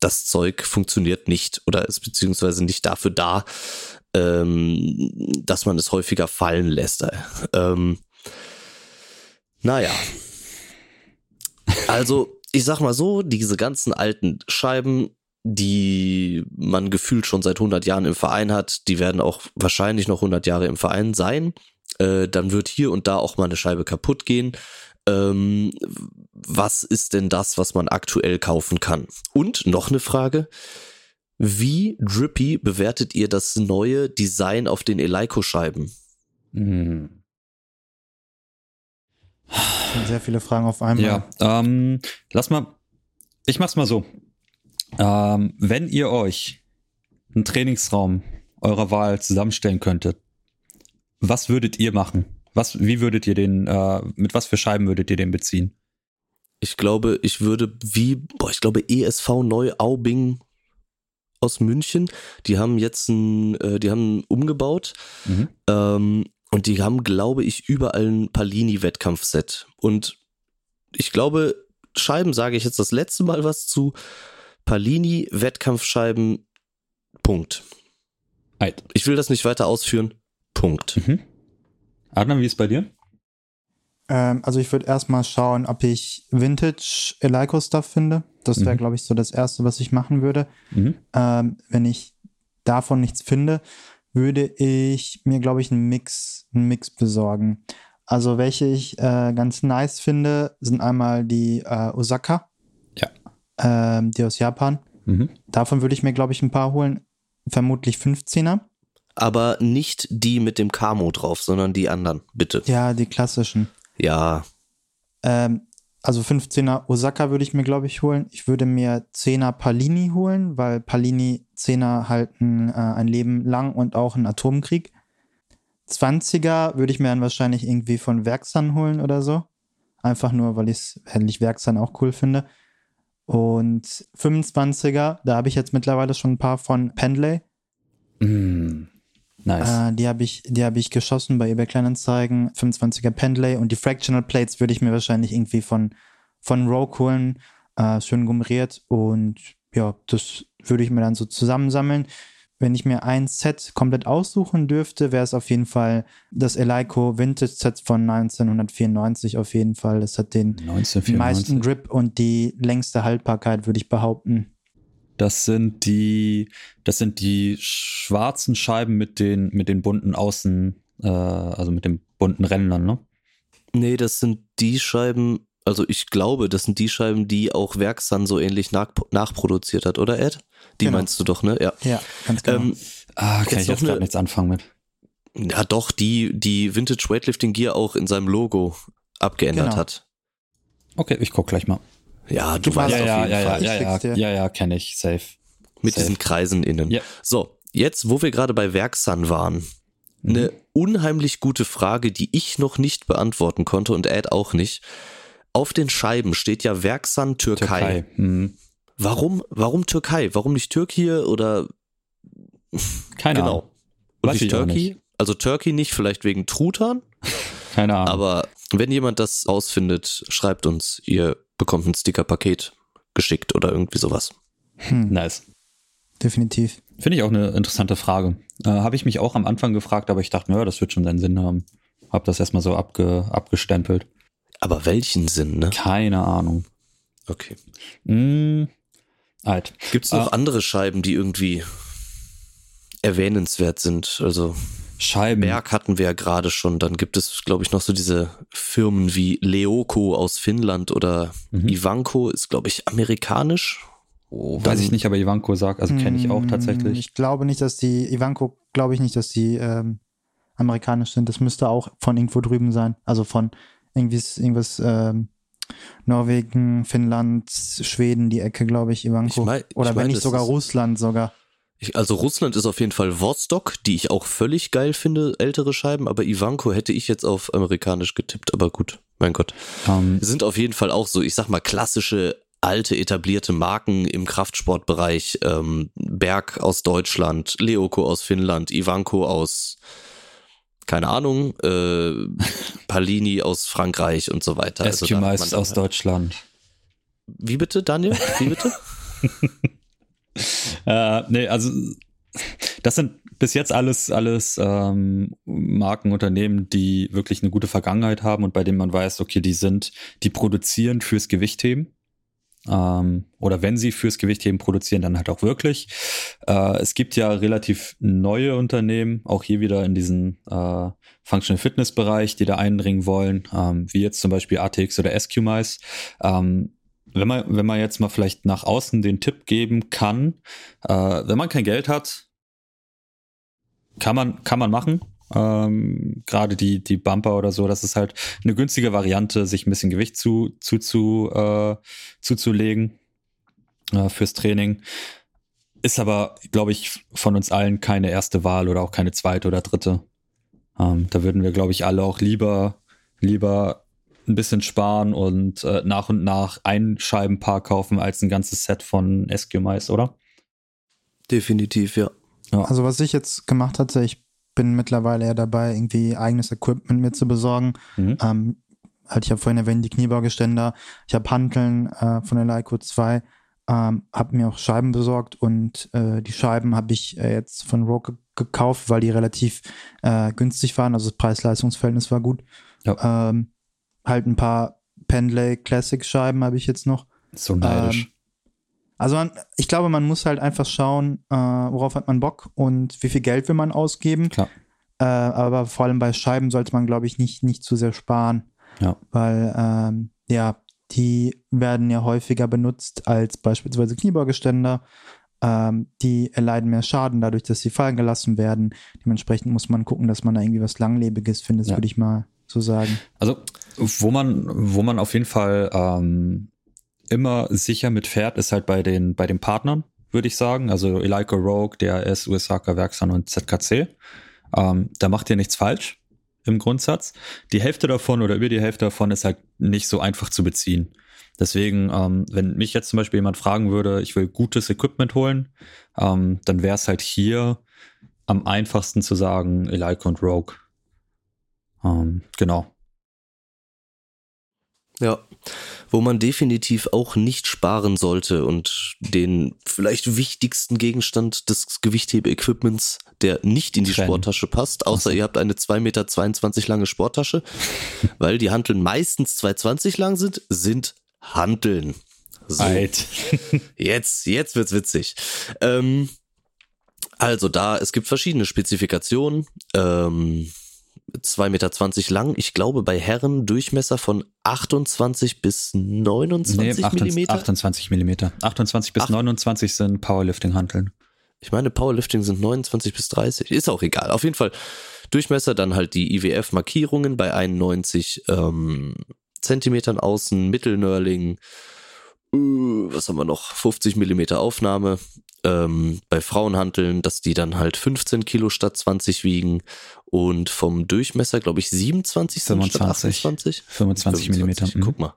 B: das Zeug funktioniert nicht oder ist beziehungsweise nicht dafür da, ähm, dass man es häufiger fallen lässt. Ähm, naja. Also, ich sag mal so, diese ganzen alten Scheiben, die man gefühlt schon seit 100 Jahren im Verein hat, die werden auch wahrscheinlich noch 100 Jahre im Verein sein. Äh, dann wird hier und da auch mal eine Scheibe kaputt gehen. Ähm, was ist denn das, was man aktuell kaufen kann? Und noch eine Frage. Wie drippy bewertet ihr das neue Design auf den Eleiko-Scheiben? Hm.
C: Sehr viele Fragen auf einmal.
A: Ja, ähm, lass mal, ich mach's mal so. Ähm, wenn ihr euch einen Trainingsraum eurer Wahl zusammenstellen könntet, was würdet ihr machen? Was, wie würdet ihr den, äh, mit was für Scheiben würdet ihr den beziehen?
B: Ich glaube, ich würde wie, boah, ich glaube ESV Neuaubing aus München. Die haben jetzt ein, äh, die haben umgebaut. Mhm. Ähm, und die haben, glaube ich, überall ein Palini-Wettkampfset. Und ich glaube, Scheiben sage ich jetzt das letzte Mal was zu. Palini-Wettkampfscheiben. Punkt. Ich will das nicht weiter ausführen. Punkt. Mhm.
A: Adnan, wie ist es bei dir?
C: Ähm, also ich würde erstmal schauen, ob ich Vintage Eleiko Stuff finde. Das wäre, mhm. glaube ich, so das Erste, was ich machen würde. Mhm. Ähm, wenn ich davon nichts finde, würde ich mir, glaube ich, einen Mix, einen Mix besorgen. Also welche ich äh, ganz nice finde, sind einmal die äh, Osaka.
A: Ja.
C: Ähm, die aus Japan. Mhm. Davon würde ich mir, glaube ich, ein paar holen. Vermutlich 15er.
B: Aber nicht die mit dem Camo drauf, sondern die anderen, bitte.
C: Ja, die klassischen.
B: Ja.
C: Ähm, also 15er Osaka würde ich mir, glaube ich, holen. Ich würde mir 10er Palini holen, weil Palini 10er halten äh, ein Leben lang und auch einen Atomkrieg. 20er würde ich mir dann wahrscheinlich irgendwie von Werksan holen oder so. Einfach nur, weil ich ich Werksan auch cool finde. Und 25er, da habe ich jetzt mittlerweile schon ein paar von Pendley.
A: Mm. Nice.
C: Äh, die habe ich, die ich geschossen bei eBay Kleinanzeigen. 25er Pendlay und die Fractional Plates würde ich mir wahrscheinlich irgendwie von, von Rogue holen. Äh, schön gummeriert und ja, das würde ich mir dann so zusammensammeln. Wenn ich mir ein Set komplett aussuchen dürfte, wäre es auf jeden Fall das Eleiko Vintage Set von 1994 auf jeden Fall. Das hat den meisten Grip und die längste Haltbarkeit, würde ich behaupten.
A: Das sind die, das sind die schwarzen Scheiben mit den, mit den bunten Außen, äh, also mit den bunten Rändern, ne?
B: Nee, das sind die Scheiben, also ich glaube, das sind die Scheiben, die auch Werksan so ähnlich nach, nachproduziert hat, oder Ed? Die genau. meinst du doch, ne?
C: Ja, ja ganz genau. Ähm,
A: ah, kann ich jetzt gerade nichts anfangen mit.
B: Ja, doch, die, die Vintage Weightlifting Gear auch in seinem Logo abgeändert genau. hat.
A: Okay, ich guck gleich mal.
B: Ja, du, du weißt
A: ja,
B: auf
A: ja,
B: jeden
A: ja,
B: Fall.
A: Ja, ja, ja, ja, ja kenne ich, safe.
B: Mit
A: safe.
B: diesen Kreisen innen.
A: Ja.
B: So, jetzt, wo wir gerade bei Werksan waren, mhm. eine unheimlich gute Frage, die ich noch nicht beantworten konnte und Ed auch nicht. Auf den Scheiben steht ja Werksan Türkei. Türkei. Mhm. Warum, warum Türkei? Warum nicht Türkei oder
A: keine genau. Ahnung.
B: Und Weiß nicht Turkey? Also Turkey nicht, vielleicht wegen Truthahn?
A: Keine Ahnung.
B: Aber wenn jemand das ausfindet, schreibt uns. Ihr bekommt ein Sticker-Paket geschickt oder irgendwie sowas.
A: Hm. Nice.
C: Definitiv.
A: Finde ich auch eine interessante Frage. Äh, Habe ich mich auch am Anfang gefragt, aber ich dachte, naja, das wird schon seinen Sinn haben. Hab das erstmal so abge, abgestempelt.
B: Aber welchen Sinn, ne?
A: Keine Ahnung.
B: Okay.
A: Mm,
B: halt. Gibt es noch äh, andere Scheiben, die irgendwie erwähnenswert sind? Also
A: Scheiben.
B: Berg hatten wir ja gerade schon. Dann gibt es, glaube ich, noch so diese Firmen wie Leoko aus Finnland oder mhm. Ivanko ist, glaube ich, amerikanisch
A: Oh, weiß ich nicht, aber Ivanko sagt, also kenne ich auch mm, tatsächlich.
C: Ich glaube nicht, dass die, Ivanko glaube ich nicht, dass die ähm, amerikanisch sind. Das müsste auch von irgendwo drüben sein. Also von irgendwie irgendwas ähm, Norwegen, Finnland, Schweden, die Ecke, glaube ich, Ivanko. Ich mein, Oder ich wenn mein, nicht sogar Russland sogar.
B: Ich, also Russland ist auf jeden Fall Vostok, die ich auch völlig geil finde, ältere Scheiben, aber Ivanko hätte ich jetzt auf amerikanisch getippt, aber gut, mein Gott. Um, ähm. sind auf jeden Fall auch so, ich sag mal, klassische alte etablierte Marken im Kraftsportbereich. Ähm, Berg aus Deutschland, Leoko aus Finnland, Ivanko aus keine Ahnung, äh, Palini aus Frankreich und so weiter.
A: Eskimais also aus Deutschland.
B: Wie bitte, Daniel? Wie bitte?
A: äh, nee, also das sind bis jetzt alles, alles ähm, Markenunternehmen, die wirklich eine gute Vergangenheit haben und bei denen man weiß, okay, die sind, die produzieren fürs Gewichtheben. Ähm, oder wenn sie fürs Gewichtheben produzieren, dann halt auch wirklich. Äh, es gibt ja relativ neue Unternehmen, auch hier wieder in diesen äh, Functional Fitness Bereich, die da eindringen wollen, ähm, wie jetzt zum Beispiel ATX oder SQMice. Ähm, wenn man, wenn man jetzt mal vielleicht nach außen den Tipp geben kann, äh, wenn man kein Geld hat, kann man, kann man machen. Ähm, Gerade die, die Bumper oder so, das ist halt eine günstige Variante, sich ein bisschen Gewicht zu, zu, zu, äh, zuzulegen äh, fürs Training. Ist aber, glaube ich, von uns allen keine erste Wahl oder auch keine zweite oder dritte. Ähm, da würden wir, glaube ich, alle auch lieber, lieber ein bisschen sparen und äh, nach und nach ein Scheibenpaar kaufen als ein ganzes Set von Eskimais, oder?
B: Definitiv, ja.
C: ja. Also was ich jetzt gemacht hatte, ich bin mittlerweile ja dabei, irgendwie eigenes Equipment mir zu besorgen. Mhm. Ähm, halt, ich habe vorhin erwähnt, die Kniebeugeständer, ich habe Hanteln äh, von der Leico 2, ähm, habe mir auch Scheiben besorgt und äh, die Scheiben habe ich äh, jetzt von Rogue gekauft, weil die relativ äh, günstig waren, also das Preis-Leistungs-Verhältnis war gut. Ja. Ähm, halt ein paar Pendlay Classic Scheiben habe ich jetzt noch.
A: So neidisch. Ähm,
C: also man, ich glaube, man muss halt einfach schauen, äh, worauf hat man Bock und wie viel Geld will man ausgeben.
A: Klar.
C: Äh, aber vor allem bei Scheiben sollte man, glaube ich, nicht, nicht zu sehr sparen.
A: Ja.
C: Weil, ähm, ja, die werden ja häufiger benutzt als beispielsweise Kniebeugeständer. Ähm, die erleiden mehr Schaden dadurch, dass sie fallen gelassen werden. Dementsprechend muss man gucken, dass man da irgendwie was Langlebiges findet, ja. würde ich mal so sagen.
A: Also, wo man, wo man auf jeden Fall ähm, immer sicher mit fährt, ist halt bei den, bei den Partnern, würde ich sagen. Also Eleiko Rogue, DRS, USAK, Werksan und ZKC. Ähm, da macht ihr nichts falsch im Grundsatz. Die Hälfte davon oder über die Hälfte davon ist halt nicht so einfach zu beziehen. Deswegen, ähm, wenn mich jetzt zum Beispiel jemand fragen würde, ich will gutes Equipment holen, ähm, dann wäre es halt hier am einfachsten zu sagen, Eleiko und Rogue. Ähm, genau.
B: Ja, wo man definitiv auch nicht sparen sollte und den vielleicht wichtigsten Gegenstand des Gewichthebe-Equipments, der nicht in die Trennen. Sporttasche passt, außer ihr habt eine 2,22 Meter lange Sporttasche, weil die Hanteln meistens 2,20 lang sind, sind Hanteln.
A: So. Alt.
B: jetzt, jetzt wird's witzig. Ähm, also da, es gibt verschiedene Spezifikationen. Ähm, 2,20 Meter lang. Ich glaube, bei Herren Durchmesser von 28 bis 29 nee, Millimeter.
A: 28 Millimeter. 28 bis Ach. 29 sind Powerlifting-Hanteln.
B: Ich meine, Powerlifting sind 29 bis 30. Ist auch egal. Auf jeden Fall Durchmesser, dann halt die IWF-Markierungen bei 91 ähm, Zentimetern außen, Mittelnörling. Uh, was haben wir noch? 50 Millimeter Aufnahme ähm, bei Frauenhanteln, dass die dann halt 15 Kilo statt 20 wiegen und vom Durchmesser, glaube ich, 27
A: 25, statt 28. 25 Millimeter.
B: Mhm. Guck mal.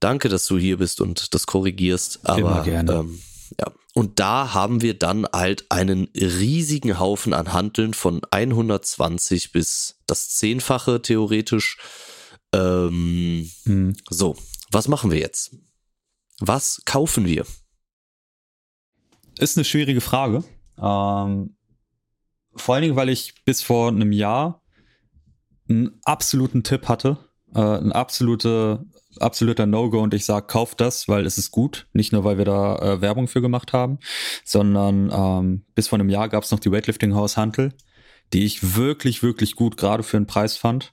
B: Danke, dass du hier bist und das korrigierst. Aber, Immer gerne. Ähm, ja. Und da haben wir dann halt einen riesigen Haufen an Hanteln von 120 bis das Zehnfache theoretisch. Ähm, mhm. So, was machen wir jetzt? Was kaufen wir?
A: Ist eine schwierige Frage. Ähm, vor allen Dingen, weil ich bis vor einem Jahr einen absoluten Tipp hatte, äh, ein absolute, absoluter No-Go und ich sage, kauft das, weil es ist gut. Nicht nur, weil wir da äh, Werbung für gemacht haben, sondern ähm, bis vor einem Jahr gab es noch die Weightlifting House Hantel, die ich wirklich, wirklich gut gerade für den Preis fand.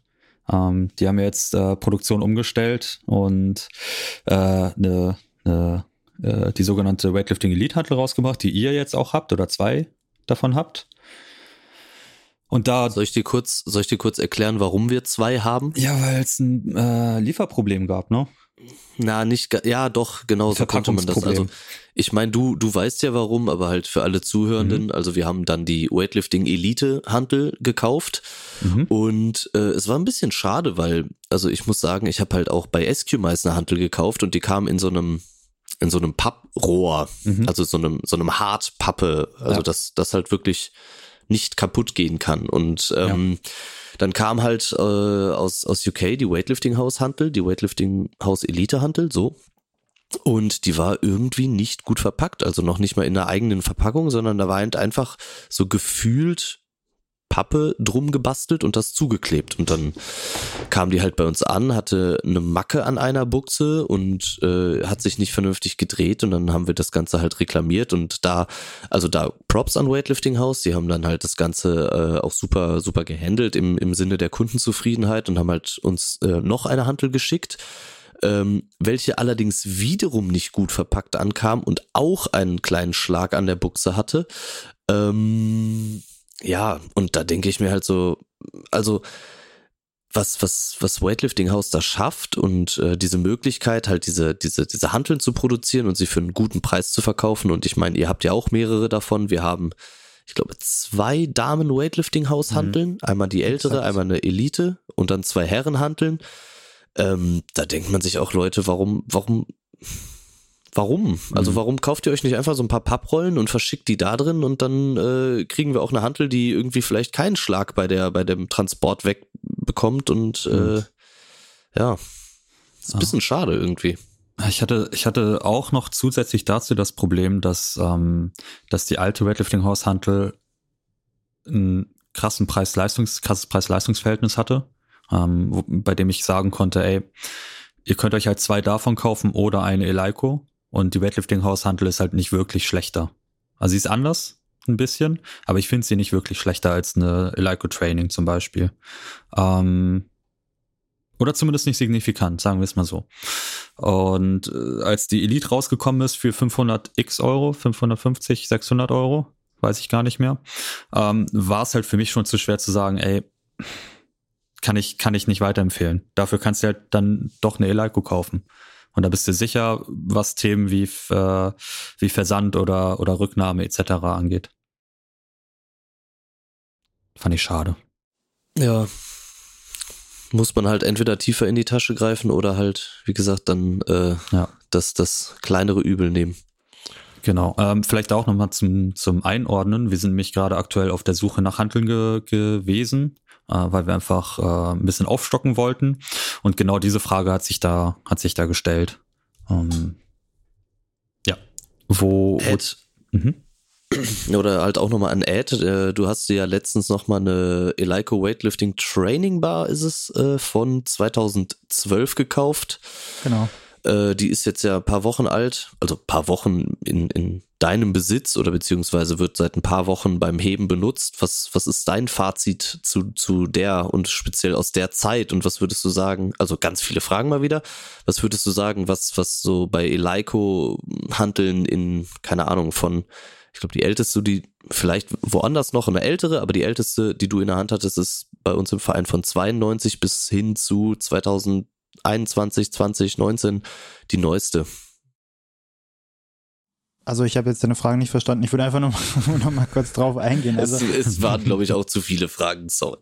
A: Ähm, die haben jetzt äh, Produktion umgestellt und äh, eine, eine äh, die sogenannte Weightlifting Elite Hantel rausgebracht, die ihr jetzt auch habt oder zwei davon habt.
B: Und da soll ich dir kurz, soll ich dir kurz erklären, warum wir zwei haben?
A: Ja, weil es ein äh, Lieferproblem gab, ne?
B: Na, nicht, ja, doch, genau so konnte man das. Also, ich meine, du, du weißt ja warum, aber halt für alle Zuhörenden. Mhm. Also, wir haben dann die Weightlifting Elite Handel gekauft mhm. und äh, es war ein bisschen schade, weil, also ich muss sagen, ich habe halt auch bei SQ Meißner Handel gekauft und die kam in so einem in so einem Papprohr, mhm. also so einem so einem Hartpappe, also ja. das das halt wirklich nicht kaputt gehen kann und ähm, ja dann kam halt äh, aus, aus UK die Weightlifting House Hantel, die Weightlifting House Elite Hantel, so. Und die war irgendwie nicht gut verpackt, also noch nicht mal in der eigenen Verpackung, sondern da war halt einfach so gefühlt Pappe drum gebastelt und das zugeklebt. Und dann kam die halt bei uns an, hatte eine Macke an einer Buchse und äh, hat sich nicht vernünftig gedreht und dann haben wir das Ganze halt reklamiert und da, also da Props an Weightlifting House, die haben dann halt das Ganze äh, auch super, super gehandelt im, im Sinne der Kundenzufriedenheit und haben halt uns äh, noch eine Handel geschickt. Ähm, welche allerdings wiederum nicht gut verpackt ankam und auch einen kleinen Schlag an der Buchse hatte. Ähm, ja, und da denke ich mir halt so, also was, was, was Weightlifting House da schafft und äh, diese Möglichkeit, halt diese, diese, diese Hanteln zu produzieren und sie für einen guten Preis zu verkaufen. Und ich meine, ihr habt ja auch mehrere davon. Wir haben, ich glaube, zwei Damen Weightlifting House Hanteln. Mhm. Einmal die ältere, einmal eine Elite und dann zwei Herren Hanteln. Ähm, da denkt man sich auch, Leute, warum, warum Warum? Also mhm. warum kauft ihr euch nicht einfach so ein paar Papprollen und verschickt die da drin und dann äh, kriegen wir auch eine Hantel, die irgendwie vielleicht keinen Schlag bei der bei dem Transport wegbekommt und äh, mhm. äh, ja, ist ein bisschen schade irgendwie.
A: Ich hatte, ich hatte auch noch zusätzlich dazu das Problem, dass, ähm, dass die alte Weightlifting House Hantel ein krassen Preis-Leistungs, krasses Preis-Leistungsverhältnis hatte, ähm, bei dem ich sagen konnte, ey, ihr könnt euch halt zwei davon kaufen oder eine Eleiko und die Weightlifting House Handel ist halt nicht wirklich schlechter. Also sie ist anders, ein bisschen, aber ich finde sie nicht wirklich schlechter als eine Eleiko Training zum Beispiel. Ähm, oder zumindest nicht signifikant, sagen wir es mal so. Und äh, als die Elite rausgekommen ist für 500 x Euro, 550, 600 Euro, weiß ich gar nicht mehr, ähm, war es halt für mich schon zu schwer zu sagen, ey, kann ich, kann ich nicht weiterempfehlen. Dafür kannst du halt dann doch eine Eleiko kaufen. Und da bist du sicher, was Themen wie, äh, wie Versand oder, oder Rücknahme etc. angeht. Fand ich schade.
B: Ja. Muss man halt entweder tiefer in die Tasche greifen oder halt, wie gesagt, dann äh, ja. das, das kleinere Übel nehmen.
A: Genau. Ähm, vielleicht auch nochmal zum, zum Einordnen. Wir sind nämlich gerade aktuell auf der Suche nach Handeln ge gewesen weil wir einfach äh, ein bisschen aufstocken wollten. Und genau diese Frage hat sich da, hat sich da gestellt. Ähm, ja. Wo.
B: Ed. wo mhm. Oder halt auch nochmal an Ed. Äh, du hast dir ja letztens nochmal eine Eleiko Weightlifting Training Bar, ist es, äh, von 2012 gekauft.
C: Genau.
B: Äh, die ist jetzt ja ein paar Wochen alt, also ein paar Wochen in, in deinem Besitz oder beziehungsweise wird seit ein paar Wochen beim Heben benutzt. Was, was ist dein Fazit zu, zu der und speziell aus der Zeit und was würdest du sagen? Also ganz viele Fragen mal wieder. Was würdest du sagen, was, was so bei Eleiko Handeln in, keine Ahnung, von, ich glaube, die älteste, die vielleicht woanders noch eine ältere, aber die älteste, die du in der Hand hattest, ist bei uns im Verein von 92 bis hin zu 2000 21, 20, 19 die neueste?
C: Also ich habe jetzt deine Frage nicht verstanden. Ich würde einfach nur, noch mal kurz drauf eingehen. Also,
B: es, es waren, glaube ich, auch zu viele Fragen. Sorry.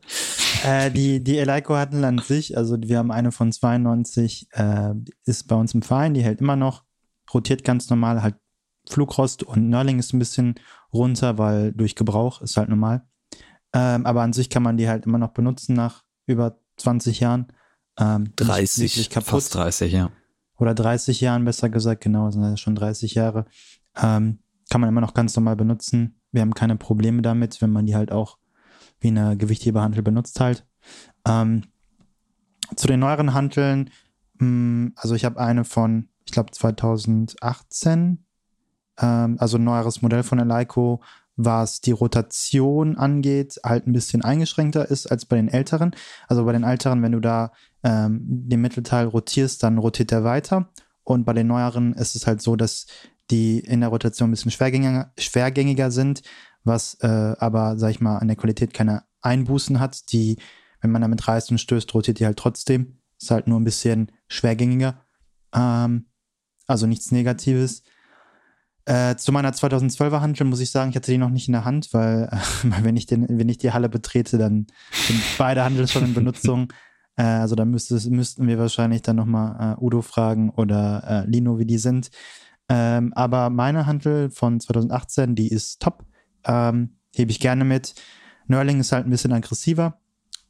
C: Äh, die, die Eleiko hatten an sich, also wir haben eine von 92, äh, ist bei uns im Verein, die hält immer noch, rotiert ganz normal, halt Flugrost und Nörling ist ein bisschen runter, weil durch Gebrauch ist halt normal. Ähm, aber an sich kann man die halt immer noch benutzen nach über 20 Jahren.
B: Ähm, 30,
C: kaputt. fast 30, ja. Oder 30 Jahren, besser gesagt, genau, sind das schon 30 Jahre. Ähm, kann man immer noch ganz normal benutzen. Wir haben keine Probleme damit, wenn man die halt auch wie eine Gewichtheberhandel benutzt halt. Ähm, zu den neueren Handeln, mh, hm, also ich habe eine von, ich glaube 2018, ähm, also ein neueres Modell von der Leico, was die Rotation angeht, halt ein bisschen eingeschränkter ist als bei den älteren. Also bei den älteren, wenn du da ähm, den Mittelteil rotierst, dann rotiert er weiter. Und bei den neueren ist es halt so, dass die in der Rotation ein bisschen schwergängiger, schwergängiger sind, was äh, aber, sag ich mal, an der Qualität keine Einbußen hat. Die, wenn man damit reißt und stößt, rotiert die halt trotzdem. Ist halt nur ein bisschen schwergängiger. Ähm, also nichts Negatives. Äh, zu meiner 2012er Handel muss ich sagen, ich hatte die noch nicht in der Hand, weil äh, wenn, ich den, wenn ich die Halle betrete, dann sind beide Handel schon in Benutzung. Äh, also da müsste, müssten wir wahrscheinlich dann nochmal äh, Udo fragen oder äh, Lino, wie die sind. Ähm, aber meine Handel von 2018, die ist top. Ähm, hebe ich gerne mit. Nurling ist halt ein bisschen aggressiver,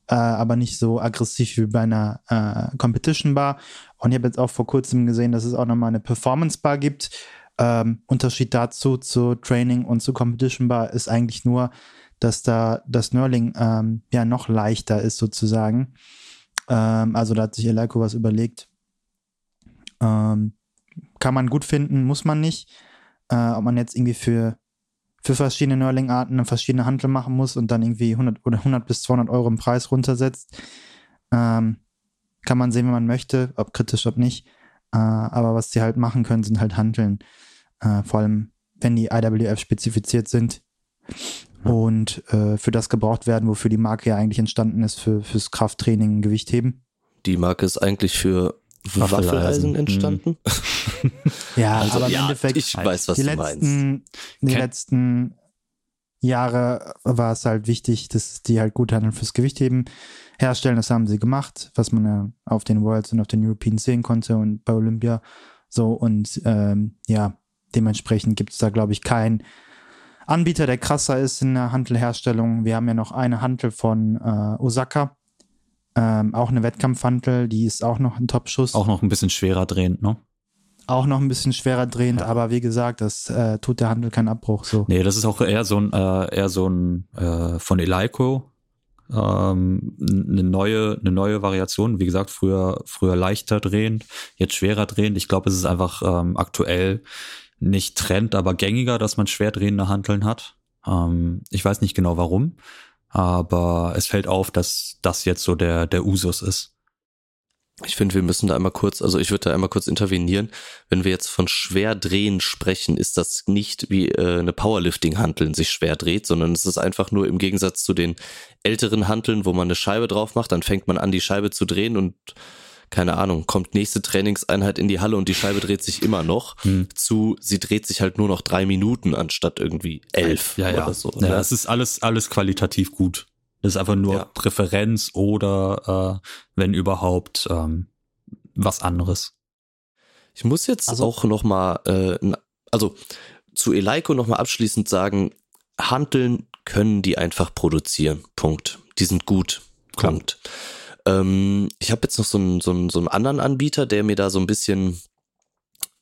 C: äh, aber nicht so aggressiv wie bei einer äh, Competition Bar. Und ich habe jetzt auch vor kurzem gesehen, dass es auch nochmal eine Performance Bar gibt. Ähm, Unterschied dazu zu Training und zu Competition Bar ist eigentlich nur, dass da das Nurling ähm, ja noch leichter ist sozusagen. Ähm, also da hat sich Eleiko was überlegt. Ähm, kann man gut finden, muss man nicht. Äh, ob man jetzt irgendwie für, für verschiedene Nurling-Arten eine verschiedene Handel machen muss und dann irgendwie 100 oder 100 bis 200 Euro im Preis runtersetzt. Ähm, kann man sehen, wenn man möchte, ob kritisch, ob nicht. Äh, aber was sie halt machen können, sind halt Handeln. Äh, vor allem, wenn die IWF spezifiziert sind und äh, für das gebraucht werden, wofür die Marke ja eigentlich entstanden ist, für, fürs Krafttraining, Gewichtheben.
B: Die Marke ist eigentlich für Waffeleisen, Waffeleisen entstanden.
C: ja, also aber im
B: ja,
C: Endeffekt,
B: ich weiß, was
C: die
B: du
C: letzten,
B: meinst.
C: die
A: Ken-
C: letzten Jahre war es halt wichtig, dass die halt gut Handeln fürs Gewichtheben herstellen. Das haben sie gemacht, was man ja auf den Worlds und auf den Europeans sehen konnte und bei Olympia so. Und ähm, ja, dementsprechend gibt es da, glaube ich, keinen Anbieter, der krasser ist in der Hantelherstellung. Wir haben ja noch eine Hantel von äh, Osaka, ähm, auch eine Wettkampfhantel, die ist auch noch ein Top-Schuss.
A: Auch noch ein bisschen schwerer drehend, ne?
C: Auch noch ein bisschen schwerer drehend, aber wie gesagt, das äh, tut der Handel keinen Abbruch. So.
A: Nee, das ist auch eher so ein, äh, eher so ein äh, von Eleiko. Ähm, eine neue, eine neue Variation. Wie gesagt, früher, früher leichter drehend, jetzt schwerer drehend. Ich glaube, es ist einfach ähm, aktuell nicht Trend, aber gängiger, dass man schwer drehende Hanteln hat. Ähm, ich weiß nicht genau warum, aber es fällt auf, dass das jetzt so der, der Usus ist.
B: Ich finde, wir müssen da einmal kurz, also ich würde da einmal kurz intervenieren. Wenn wir jetzt von schwer drehen sprechen, ist das nicht wie äh, eine Powerlifting-Hanteln sich schwer dreht, sondern es ist einfach nur im Gegensatz zu den älteren Hanteln, wo man eine Scheibe drauf macht, dann fängt man an, die Scheibe zu drehen und keine Ahnung, kommt nächste Trainingseinheit in die Halle und die Scheibe dreht sich immer noch,
A: Hm.
B: zu sie dreht sich halt nur noch drei Minuten anstatt irgendwie elf
A: Ja, ja.
B: oder so.
A: ja
B: ne?
A: es ist alles, alles qualitativ gut. Das ist einfach nur
B: Ja.
A: Präferenz oder äh, wenn überhaupt ähm, was anderes.
B: Ich muss jetzt
C: Also-
B: auch noch mal, äh, also zu Eleiko noch mal abschließend sagen, Hanteln können die einfach produzieren. Punkt. Die sind gut.
A: Klar.
B: Ähm, ich habe jetzt noch so einen, so, einen, so einen anderen Anbieter, der mir da so ein bisschen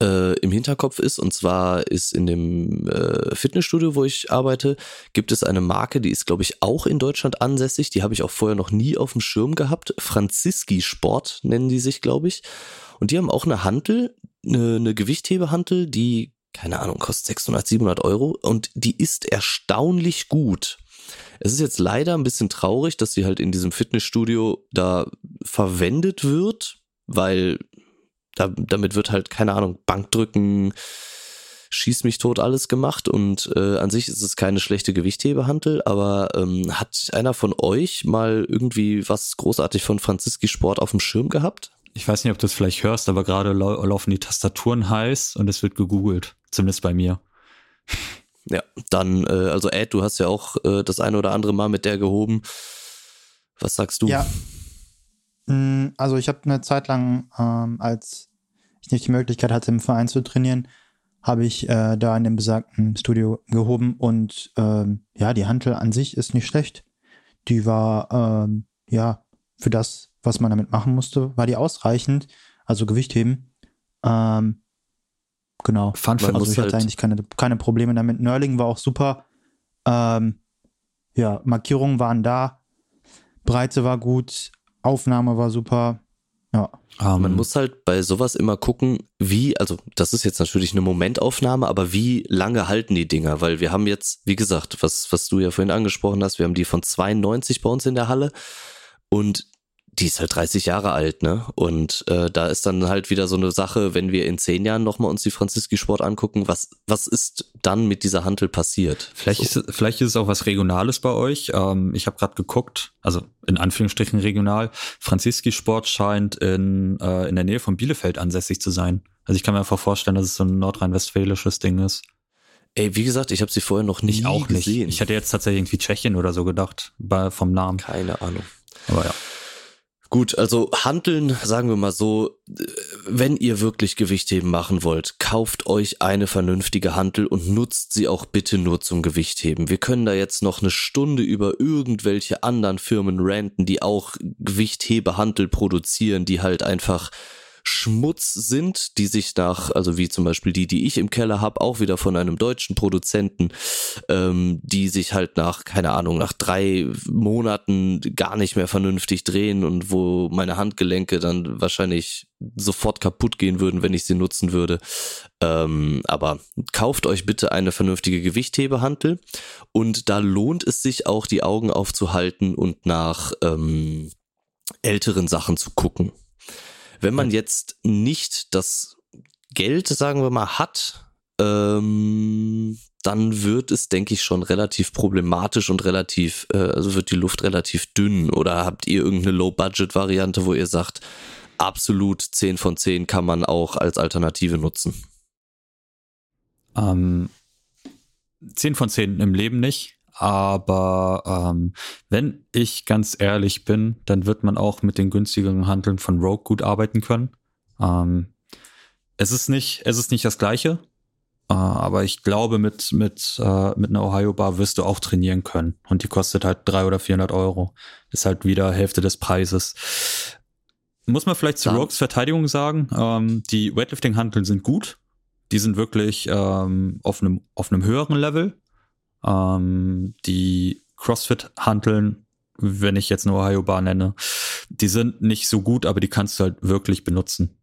B: äh, im Hinterkopf ist. Und zwar ist in dem äh, Fitnessstudio, wo ich arbeite, gibt es eine Marke, die ist, glaube ich, auch in Deutschland ansässig. Die habe ich auch vorher noch nie auf dem Schirm gehabt. Franziski Sport nennen die sich, glaube ich. Und die haben auch eine Hantel, eine, eine Gewichthebehantel, die, keine Ahnung, kostet 600, 700 Euro und die ist erstaunlich gut. Es ist jetzt leider ein bisschen traurig, dass sie halt in diesem Fitnessstudio da verwendet wird, weil da, damit wird halt, keine Ahnung, Bankdrücken, schieß mich tot alles gemacht und äh, an sich ist es keine schlechte Gewichthebehantel, aber ähm, hat einer von euch mal irgendwie was großartig von Franziski Sport auf dem Schirm gehabt?
A: Ich weiß nicht, ob du es vielleicht hörst, aber gerade lau laufen die Tastaturen heiß und es wird gegoogelt. Zumindest bei mir.
B: Ja, dann, äh, also Ed, du hast ja auch äh, das eine oder andere Mal mit der gehoben. Was sagst du?
C: Ja. Mm, Also ich habe eine Zeit lang, ähm, als ich nicht die Möglichkeit hatte, im Verein zu trainieren, habe ich äh, da in dem besagten Studio gehoben und ähm, ja, die Hantel an sich ist nicht schlecht. Die war ähm, ja für das, was man damit machen musste, war die ausreichend. Also Gewicht heben. Ähm, genau.
A: Fun Fact,
C: Also ich hatte
B: halt-
C: eigentlich keine, keine Probleme damit. Nurling war auch super. Ähm, ja, Markierungen waren da. Breite war gut. Aufnahme war super. Ja.
A: ähm,
B: Man muss halt bei sowas immer gucken, wie, also das ist jetzt natürlich eine Momentaufnahme, aber wie lange halten die Dinger? Weil wir haben jetzt, wie gesagt, was, was du ja vorhin angesprochen hast, wir haben die von 92 bei uns in der Halle und die ist halt 30 Jahre alt, ne? Und äh, da ist dann halt wieder so eine Sache, wenn wir in zehn Jahren nochmal uns die Franziski-Sport angucken, was, was ist dann mit dieser Hantel passiert?
A: Vielleicht, so. ist, vielleicht ist es auch was Regionales bei euch. Ähm, ich habe gerade geguckt, also in Anführungsstrichen regional. Franziski-Sport scheint in, äh, in der Nähe von Bielefeld ansässig zu sein. Also ich kann mir einfach vorstellen, dass es so ein nordrhein-westfälisches Ding ist.
B: Ey, wie gesagt, ich habe sie vorher noch nie ich auch gesehen.
A: Nicht. Ich hatte jetzt tatsächlich irgendwie Tschechien oder so gedacht, bei, vom Namen.
B: Keine Ahnung.
A: Aber ja.
B: Gut, also Handeln, sagen wir mal so, wenn ihr wirklich Gewichtheben machen wollt, kauft euch eine vernünftige Hantel und nutzt sie auch bitte nur zum Gewichtheben. Wir können da jetzt noch eine Stunde über irgendwelche anderen Firmen ranten, die auch Gewichthebehantel produzieren, die halt einfach Schmutz sind, die sich nach, also wie zum Beispiel die, die ich im Keller habe, auch wieder von einem deutschen Produzenten, ähm, die sich halt nach, keine Ahnung, nach drei Monaten gar nicht mehr vernünftig drehen und wo meine Handgelenke dann wahrscheinlich sofort kaputt gehen würden, wenn ich sie nutzen würde. Ähm, aber kauft euch bitte eine vernünftige Gewichthebehantel und da lohnt es sich auch, die Augen aufzuhalten und nach ähm, älteren Sachen zu gucken. Wenn man jetzt nicht das Geld, sagen wir mal, hat, ähm, dann wird es, denke ich, schon relativ problematisch und relativ, äh, also wird die Luft relativ dünn. Oder habt ihr irgendeine Low-Budget-Variante, wo ihr sagt, absolut 10 von 10 kann man auch als Alternative nutzen?
A: Ähm, 10 von 10 im Leben nicht. Aber ähm, wenn ich ganz ehrlich bin, dann wird man auch mit den günstigeren Handeln von Rogue gut arbeiten können. Ähm, es ist nicht, es ist nicht das Gleiche, äh, aber ich glaube, mit, mit, äh, mit einer Ohio Bar wirst du auch trainieren können. Und die kostet halt 300 oder 400 Euro. Ist halt wieder Hälfte des Preises. Muss man vielleicht zu Dann. Rogues Verteidigung sagen, ähm, die Weightlifting-Handeln sind gut. Die sind wirklich ähm, auf einem auf einem höheren Level. Ähm, die CrossFit-Hanteln, wenn ich jetzt nur Ohio Bar nenne, die sind nicht so gut, aber die kannst du halt wirklich benutzen.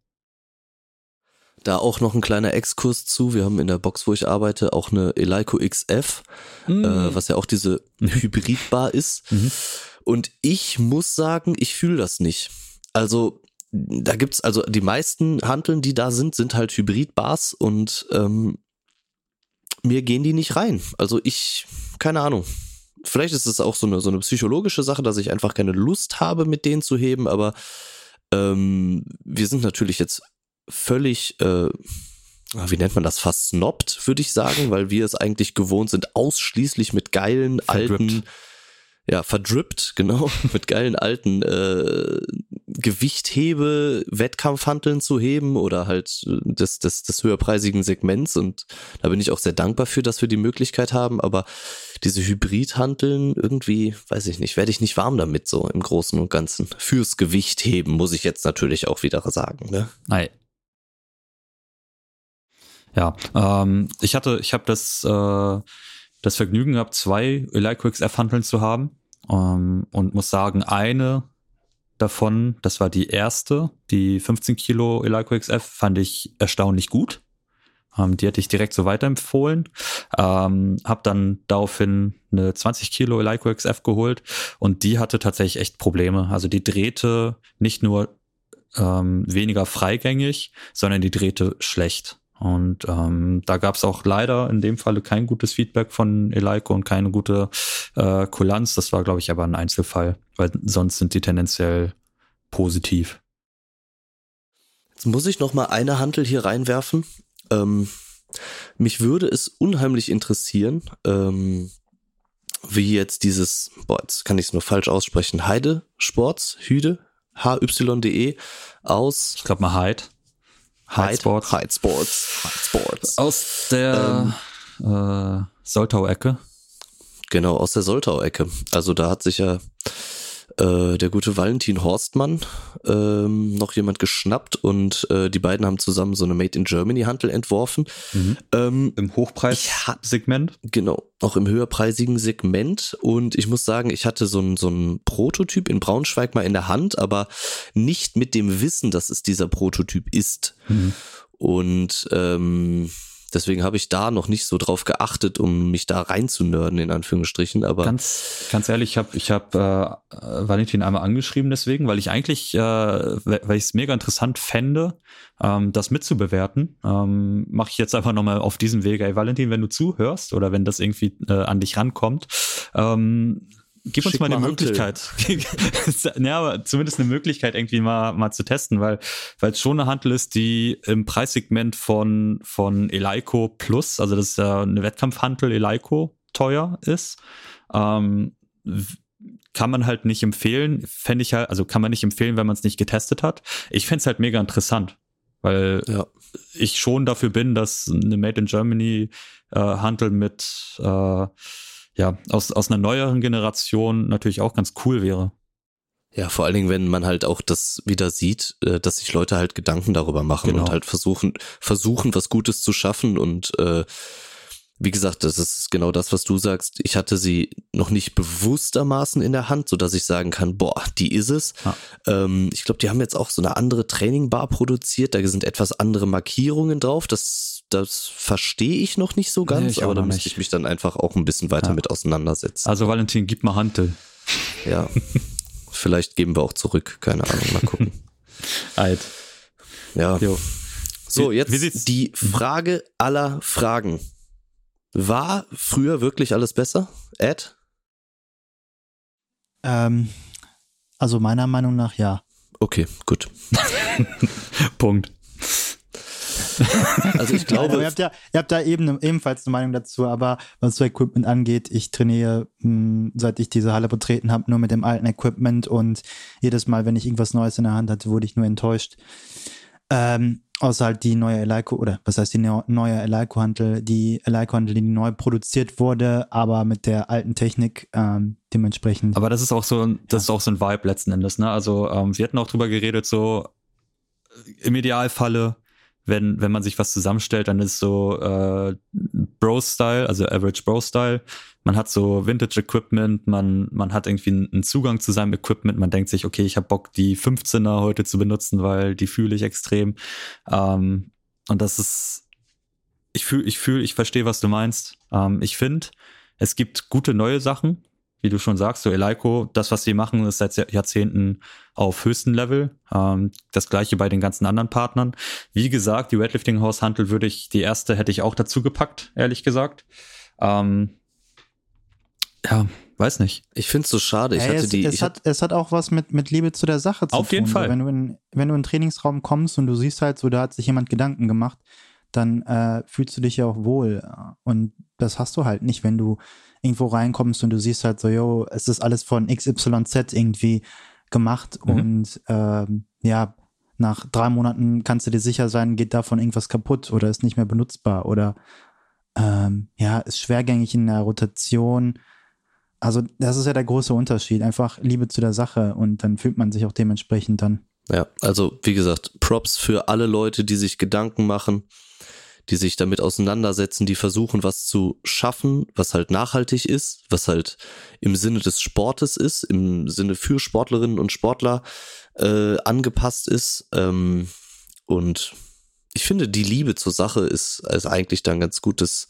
B: Da auch noch ein kleiner Exkurs zu. Wir haben in der Box, wo ich arbeite, auch eine Eleiko XF, mhm. äh, was ja auch diese Hybridbar ist. Mhm. Und ich muss sagen, ich fühle das nicht. Also da gibt's also die meisten Hanteln, die da sind, sind halt Hybridbars und ähm, mir gehen die nicht rein. Also ich, keine Ahnung. Vielleicht ist es auch so eine, so eine psychologische Sache, dass ich einfach keine Lust habe, mit denen zu heben, aber ähm, wir sind natürlich jetzt völlig, äh, wie nennt man das, fast snobbt, würde ich sagen, weil wir es eigentlich gewohnt sind, ausschließlich mit geilen, Verdrippt. alten ja, verdrippt, genau, mit geilen alten äh, Gewichthebe, Wettkampfhanteln zu heben oder halt äh, des, des, des höherpreisigen Segments und da bin ich auch sehr dankbar für, dass wir die Möglichkeit haben, aber diese Hybridhanteln irgendwie, weiß ich nicht, werde ich nicht warm damit so im Großen und Ganzen. Fürs Gewichtheben muss ich jetzt natürlich auch wieder sagen, ne?
A: Nein. Ja, ähm, ich hatte, ich habe das äh, das Vergnügen gehabt, zwei Eleiko XF-Hanteln zu haben ähm, und muss sagen, eine davon, das war die erste, die 15 Kilo Eleiko XF, fand ich erstaunlich gut. Ähm, die hätte ich direkt so weiterempfohlen. Ähm, hab dann daraufhin eine 20 Kilo Eleiko XF geholt und die hatte tatsächlich echt Probleme. Also die drehte nicht nur ähm, weniger freigängig, sondern die drehte schlecht. Und ähm, da gab es auch leider in dem Falle kein gutes Feedback von Eleiko und keine gute äh, Kulanz. Das war, glaube ich, aber ein Einzelfall, weil sonst sind die tendenziell positiv.
B: Jetzt muss ich noch mal eine Handel hier reinwerfen. Ähm, mich würde es unheimlich interessieren, ähm, wie jetzt dieses, boah, jetzt kann ich es nur falsch aussprechen, Heide Sports, Hüde, H-Y-D-E aus.
A: Ich glaube mal Hyde.
B: Hyde Sports. Hyde Sports. Hyde Sports.
A: Aus der ähm, äh, Soltau-Ecke.
B: Genau, aus der Soltau-Ecke. Also da hat sich ja äh, der gute Valentin Horstmann ähm, noch jemand geschnappt und äh, die beiden haben zusammen so eine Made in Germany Hantel entworfen.
A: Mhm. Ähm, Im Hochpreissegment?
B: Genau, auch im höherpreisigen Segment. Und ich muss sagen, ich hatte so ein, so ein Prototyp in Braunschweig mal in der Hand, aber nicht mit dem Wissen, dass es dieser Prototyp ist. Mhm. Und ähm, Deswegen habe ich da noch nicht so drauf geachtet, um mich da reinzunörden, in Anführungsstrichen. Aber
A: ganz, ganz ehrlich, ich habe ich hab, äh, Valentin einmal angeschrieben deswegen, weil ich eigentlich, äh, weil ich es mega interessant fände, ähm, das mitzubewerten. Ähm, Mache ich jetzt einfach nochmal auf diesem Weg. Ey, Valentin, wenn du zuhörst oder wenn das irgendwie äh, an dich rankommt, ähm, gib uns mal eine Möglichkeit. ja, aber zumindest eine Möglichkeit irgendwie mal, mal zu testen, weil, weil es schon eine Handel ist, die im Preissegment von, von Eleiko Plus, also das ist ja eine Wettkampfhandel Eleiko teuer ist, ähm, kann man halt nicht empfehlen, fände ich halt, also kann man nicht empfehlen, wenn man es nicht getestet hat. Ich fände es halt mega interessant, weil ja. ich schon dafür bin, dass eine Made in Germany äh, Handel mit äh, ja, aus, aus einer neueren Generation natürlich auch ganz cool wäre.
B: Ja, vor allen Dingen, wenn man halt auch das wieder sieht, äh, dass sich Leute halt Gedanken darüber machen genau. und halt versuchen, versuchen, was Gutes zu schaffen und äh, wie gesagt, das ist genau das, was du sagst. Ich hatte sie noch nicht bewusstermaßen in der Hand, so dass ich sagen kann, boah, die ist es. Ja. Ähm, ich glaube, die haben jetzt auch so eine andere Trainingbar produziert. Da sind etwas andere Markierungen drauf. Das, das verstehe ich noch nicht so ganz, nee, aber da müsste ich mich dann einfach auch ein bisschen weiter ja. mit auseinandersetzen.
A: Also Valentin, gib mal Hantel.
B: Ja. Vielleicht geben wir auch zurück. Keine Ahnung. Mal gucken.
A: Alt.
B: Ja. Jo. So, jetzt wie, die Frage aller Fragen. War früher wirklich alles besser? Ed?
C: Ähm, also meiner Meinung nach ja.
B: Okay, gut.
A: Punkt.
C: Also ich glaube. ihr, habt ja, ihr habt da eben ebenfalls eine Meinung dazu, aber was so Equipment angeht, ich trainiere, mh, hm, seit ich diese Halle betreten habe, nur mit dem alten Equipment und jedes Mal, wenn ich irgendwas Neues in der Hand hatte, wurde ich nur enttäuscht. Ähm, außer halt die neue Eleiko, oder was heißt die neue Eleiko-Handel, die Eleiko-Handel, die neu produziert wurde, aber mit der alten Technik ähm, dementsprechend.
A: Aber das ist auch so, das ja. ist auch so ein Vibe letzten Endes, ne? Also ähm, wir hatten auch drüber geredet, so im Idealfalle wenn, wenn man sich was zusammenstellt, dann ist so äh, Bro-Style, also Average Bro-Style. Man hat so Vintage-Equipment, man, man hat irgendwie einen Zugang zu seinem Equipment, man denkt sich, okay, ich habe Bock, die 15er heute zu benutzen, weil die fühle ich extrem. Ähm, und das ist, ich fühle, ich fühle, ich verstehe, was du meinst. Ähm, ich finde, es gibt gute neue Sachen, wie du schon sagst, so Eleiko, das, was sie machen, ist seit Jahrzehnten auf höchstem Level. Ähm, das gleiche bei den ganzen anderen Partnern. Wie gesagt, die Weightlifting House Handel würde ich, die erste hätte ich auch dazu gepackt, ehrlich gesagt. Ähm, ja, weiß nicht.
B: Ich finde es so schade. Ich Ey, hatte
C: es,
B: die,
C: es, hat, es hat auch was mit, mit Liebe zu der Sache
A: zu auf tun. Auf jeden Fall.
C: wenn, du in, wenn du in den Trainingsraum kommst und du siehst halt so, da hat sich jemand Gedanken gemacht, dann äh, fühlst du dich ja auch wohl. Und das hast du halt nicht, wenn du irgendwo reinkommst und du siehst halt so, yo, es ist alles von XYZ irgendwie gemacht mhm. und ähm, ja, nach drei Monaten kannst du dir sicher sein, geht davon irgendwas kaputt oder ist nicht mehr benutzbar oder ähm, ja, ist schwergängig in der Rotation. Also das ist ja der große Unterschied, einfach Liebe zu der Sache und dann fühlt man sich auch dementsprechend dann.
B: Ja, also wie gesagt, Props für alle Leute, die sich Gedanken machen die sich damit auseinandersetzen, die versuchen, was zu schaffen, was halt nachhaltig ist, was halt im Sinne des Sportes ist, im Sinne für Sportlerinnen und Sportler äh, angepasst ist. Ähm, und ich finde, die Liebe zur Sache ist, ist eigentlich dann ganz gutes,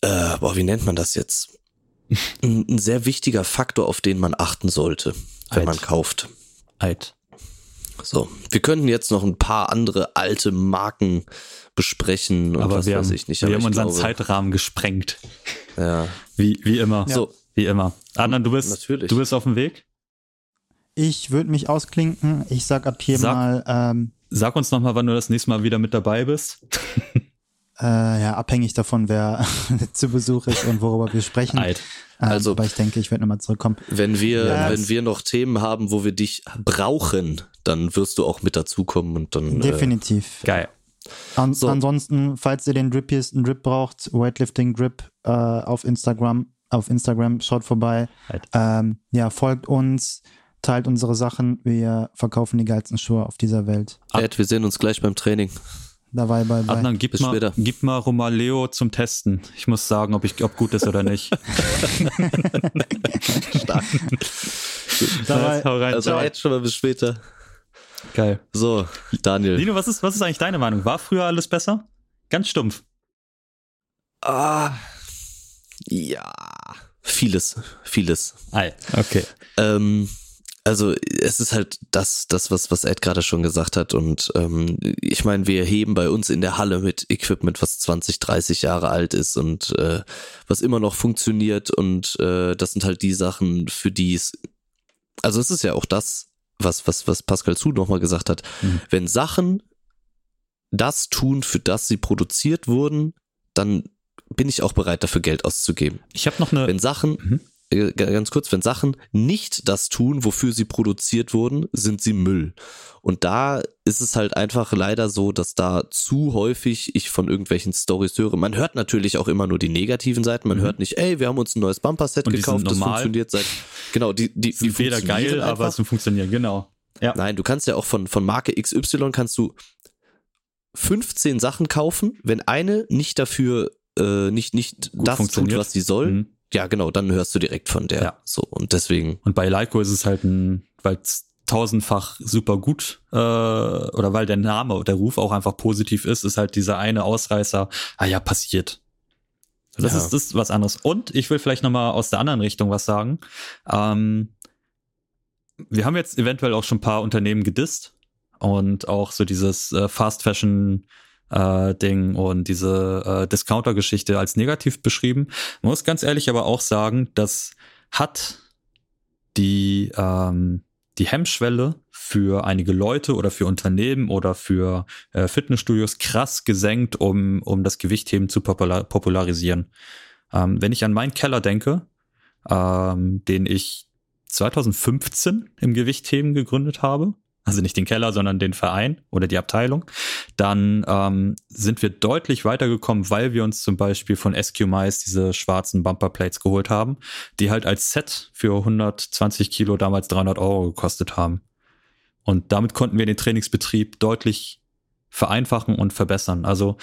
B: äh, boah, wie nennt man das jetzt? ein, ein sehr wichtiger Faktor, auf den man achten sollte, wenn Eid. man kauft.
A: Eid.
B: So, wir könnten jetzt noch ein paar andere alte Marken besprechen und
A: aber
B: was
A: wir
B: weiß
A: haben,
B: ich nicht.
A: wir haben unseren glaube, Zeitrahmen gesprengt.
B: Ja.
A: Wie, wie immer.
B: Ja. So.
A: Wie immer. Adnan, du bist, Natürlich. du bist auf dem Weg?
C: Ich würde mich ausklinken. Ich sag ab hier
A: sag,
C: mal. Ähm,
A: sag uns nochmal, wann du das nächste Mal wieder mit dabei bist.
C: äh, ja, abhängig davon, wer zu Besuch ist und worüber wir sprechen.
A: Alt.
C: Ähm, also, aber ich denke, ich werde nochmal zurückkommen.
B: Wenn wir, ja, wenn wir noch Themen haben, wo wir dich brauchen, dann wirst du auch mit dazukommen und dann.
C: Äh, Definitiv.
A: Äh, geil.
C: An so. Ansonsten, falls ihr den drippiesten Drip braucht, Weightlifting Drip äh, auf Instagram, auf Instagram, schaut vorbei. Halt. Ähm, ja, folgt uns, teilt unsere Sachen. Wir verkaufen die geilsten Schuhe auf dieser Welt.
B: Ed, wir sehen uns gleich beim Training.
C: Dabei, bei, bei.
A: Adnan, gib, Bis mal, später. gib mal Romaleo zum Testen. Ich muss sagen, ob, ich, ob gut ist oder nicht.
B: Stark.
C: Dabei,
B: hau rein. Also, Ed, schon mal bis später.
A: Geil.
B: So, Daniel.
A: Lino, was ist, was ist eigentlich deine Meinung? War früher alles besser? Ganz stumpf.
B: Ah, ja. Vieles, vieles.
A: Ah, okay.
B: Ähm, also es ist halt das, das was, was Ed gerade schon gesagt hat. Und ähm, ich meine, wir heben bei uns in der Halle mit Equipment, was 20, 30 Jahre alt ist und äh, was immer noch funktioniert. Und äh, das sind halt die Sachen, für die es. Also es ist ja auch das, was, was, was Pascal Zu nochmal gesagt hat. Mhm. Wenn Sachen das tun, für das sie produziert wurden, dann bin ich auch bereit, dafür Geld auszugeben.
A: Ich habe noch eine.
B: Wenn Sachen. Mhm ganz kurz, wenn Sachen nicht das tun, wofür sie produziert wurden, sind sie Müll. Und da ist es halt einfach leider so, dass da zu häufig ich von irgendwelchen Stories höre. Man hört natürlich auch immer nur die negativen Seiten. Man mhm. hört nicht, ey, wir haben uns ein neues Bumper-Set gekauft, das funktioniert seit. Genau, die, die,
A: die sind weder geil, einfach. aber es funktioniert, genau.
B: Ja. Nein, du kannst ja auch von, von Marke XY kannst du 15 Sachen kaufen, wenn eine nicht dafür äh, nicht, nicht das tut, was sie soll, mhm ja, genau, dann hörst du direkt von der. Ja. So, und deswegen.
A: Und bei Leiko ist es halt ein, weil es tausendfach super gut äh, oder weil der Name, der Ruf auch einfach positiv ist, ist halt dieser eine Ausreißer, ah ja, passiert. Das ja. ist das ist was anderes. Und ich will vielleicht nochmal aus der anderen Richtung was sagen. Ähm, wir haben jetzt eventuell auch schon ein paar Unternehmen gedisst und auch so dieses äh, Fast Fashion äh, Ding und diese äh, Discounter-Geschichte als negativ beschrieben. Man muss ganz ehrlich aber auch sagen, das hat die, ähm, die Hemmschwelle für einige Leute oder für Unternehmen oder für äh, Fitnessstudios krass gesenkt, um, um das Gewichtheben zu popular popularisieren. Ähm, wenn ich an meinen Keller denke, ähm, den ich 2015 im Gewichtheben gegründet habe, also nicht den Keller, sondern den Verein oder die Abteilung, dann ähm, sind wir deutlich weitergekommen, weil wir uns zum Beispiel von SQ Mice diese schwarzen Bumperplates geholt haben, die halt als Set für 120 Kilo damals 300 Euro gekostet haben. Und damit konnten wir den Trainingsbetrieb deutlich vereinfachen und verbessern. Also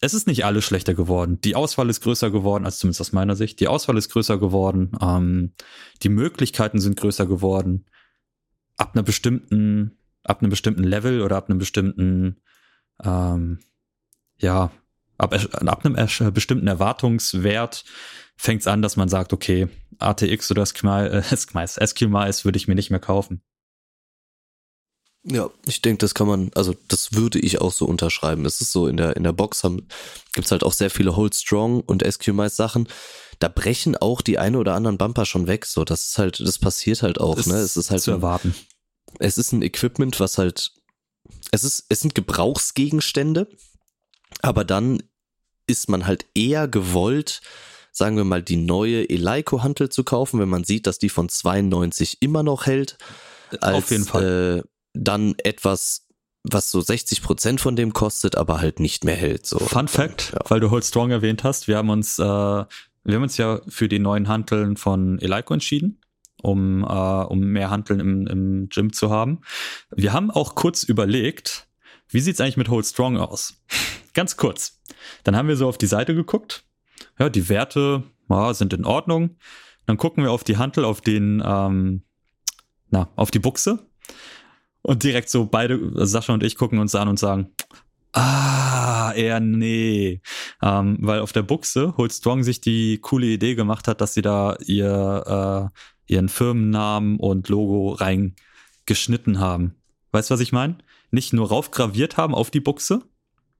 A: es ist nicht alles schlechter geworden. Die Auswahl ist größer geworden, als zumindest aus meiner Sicht. Die Auswahl ist größer geworden. Ähm, die Möglichkeiten sind größer geworden ab einer bestimmten, ab einem bestimmten Level oder ab einem bestimmten, ähm, ja, ab, ab einem äh, bestimmten Erwartungswert fängt es an, dass man sagt, okay, ATX oder SQMice, äh, würde ich mir nicht mehr kaufen.
B: Ja, ich denke, das kann man, also das würde ich auch so unterschreiben. Es ist so, in der, in der Box haben, gibt's halt auch sehr viele Hold Strong und SQMice Sachen. Da brechen auch die eine oder anderen Bumper schon weg. So, das ist halt, das passiert halt auch, ist ne? Es ist halt
A: zu erwarten.
B: Es ist ein Equipment, was halt, es ist, es sind Gebrauchsgegenstände, aber dann ist man halt eher gewollt, sagen wir mal, die neue Eleiko-Hantel zu kaufen, wenn man sieht, dass die von 92 immer noch hält. Als,
A: Auf jeden Fall.
B: Äh, dann etwas, was so 60 Prozent von dem kostet, aber halt nicht mehr hält. So.
A: Fun Fact, ja. weil du Hold Strong erwähnt hast, wir haben uns, äh, wir haben uns ja für die neuen Hanteln von Eleiko entschieden um, äh, um mehr Hanteln im, im Gym zu haben. Wir haben auch kurz überlegt, wie sieht's eigentlich mit Hold Strong aus? Ganz kurz. Dann haben wir so auf die Seite geguckt. Ja, die Werte ja, sind in Ordnung. Dann gucken wir auf die Hantel, auf den, ähm, na, auf die Buchse. Und direkt so beide, Sascha und ich, gucken uns an und sagen, ah, eher nee. Ähm, weil auf der Buchse Hold Strong sich die coole Idee gemacht hat, dass sie da ihr, äh, ihren Firmennamen und Logo reingeschnitten haben. Weißt du, was ich meine? Nicht nur raufgraviert haben auf die Buchse,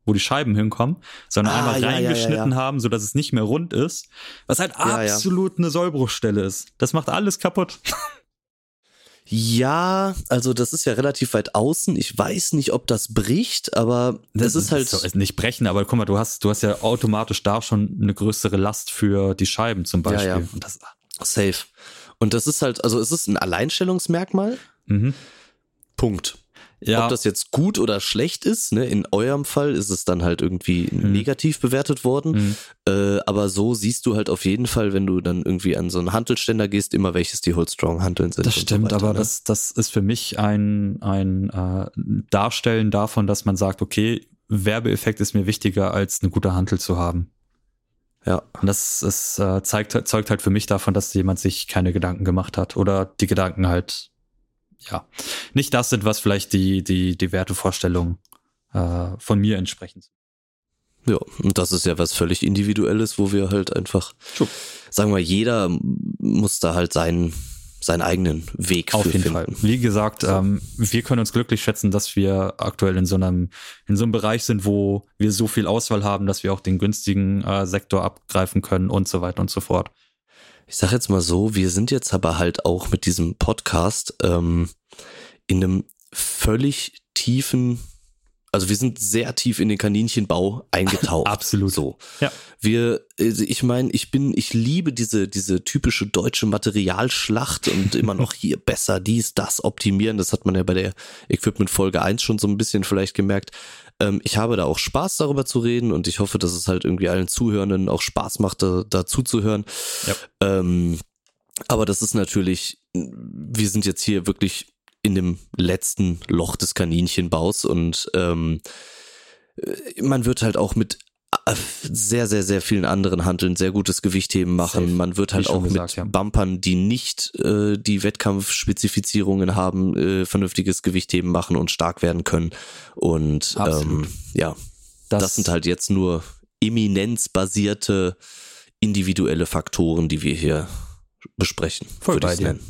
A: wo die Scheiben hinkommen, sondern ah, einmal ja, reingeschnitten ja, ja, haben, so dass es nicht mehr rund ist, was halt absolut eine Sollbruchstelle ist. Das macht alles kaputt.
B: Ja, also das ist ja relativ weit außen. Ich weiß nicht, ob das bricht, aber das, das ist halt.
A: Das ist nicht brechen, aber guck mal, du hast, du hast ja automatisch da schon eine größere Last für die Scheiben zum Beispiel. Ja, ja. Und das,
B: Safe. Und das ist halt, also es ist ein Alleinstellungsmerkmal.
A: Mhm.
B: Punkt. Ja. Ob das jetzt gut oder schlecht ist, ne? in eurem Fall ist es dann halt irgendwie mhm. negativ bewertet worden. Mhm. Äh, aber so siehst du halt auf jeden Fall, wenn du dann irgendwie an so einen Handelständer gehst, immer welches die Holdstrong-Handeln sind.
A: Das stimmt, so weiter, aber ne? das, das ist für mich ein, ein äh, Darstellen davon, dass man sagt, okay, Werbeeffekt ist mir wichtiger, als eine gute Handel zu haben. Ja. Und das, das äh, zeigt, zeugt halt für mich davon, dass jemand sich keine Gedanken gemacht hat oder die Gedanken halt ja, nicht das sind, was vielleicht die, die, die Wertevorstellungen äh, von mir entsprechen.
B: Ja, und das ist ja was völlig Individuelles, wo wir halt einfach, True. sagen wir, jeder muss da halt seinen, seinen eigenen Weg
A: Auf jeden
B: finden.
A: Fall. Wie gesagt, ähm, wir können uns glücklich schätzen, dass wir aktuell in so einem, in so einem Bereich sind, wo wir so viel Auswahl haben, dass wir auch den günstigen äh, Sektor abgreifen können und so weiter und so fort.
B: Ich sag jetzt mal so, wir sind jetzt aber halt auch mit diesem Podcast ähm, in einem völlig tiefen also wir sind sehr tief in den Kaninchenbau eingetaucht.
A: Absolut.
B: So. Ja. Wir, also ich meine, ich bin, ich liebe diese, diese typische deutsche Materialschlacht und immer noch hier besser dies, das optimieren. Das hat man ja bei der Equipment Folge 1 schon so ein bisschen vielleicht gemerkt. Ähm, ich habe da auch Spaß darüber zu reden und ich hoffe, dass es halt irgendwie allen Zuhörenden auch Spaß macht, da, dazu zu hören. Ja. Ähm, aber das ist natürlich, wir sind jetzt hier wirklich in dem letzten Loch des Kaninchenbaus und ähm, man wird halt auch mit äh, sehr, sehr, sehr vielen anderen Handeln sehr gutes Gewichtheben machen. Safe. Man wird halt auch gesagt, mit ja. Bumpern, die nicht äh, die Wettkampfspezifizierungen haben, äh, vernünftiges Gewichtheben machen und stark werden können. Und ähm, ja, das, das sind halt jetzt nur eminenzbasierte individuelle Faktoren, die wir hier besprechen.
A: Voll bei dir. Nennen.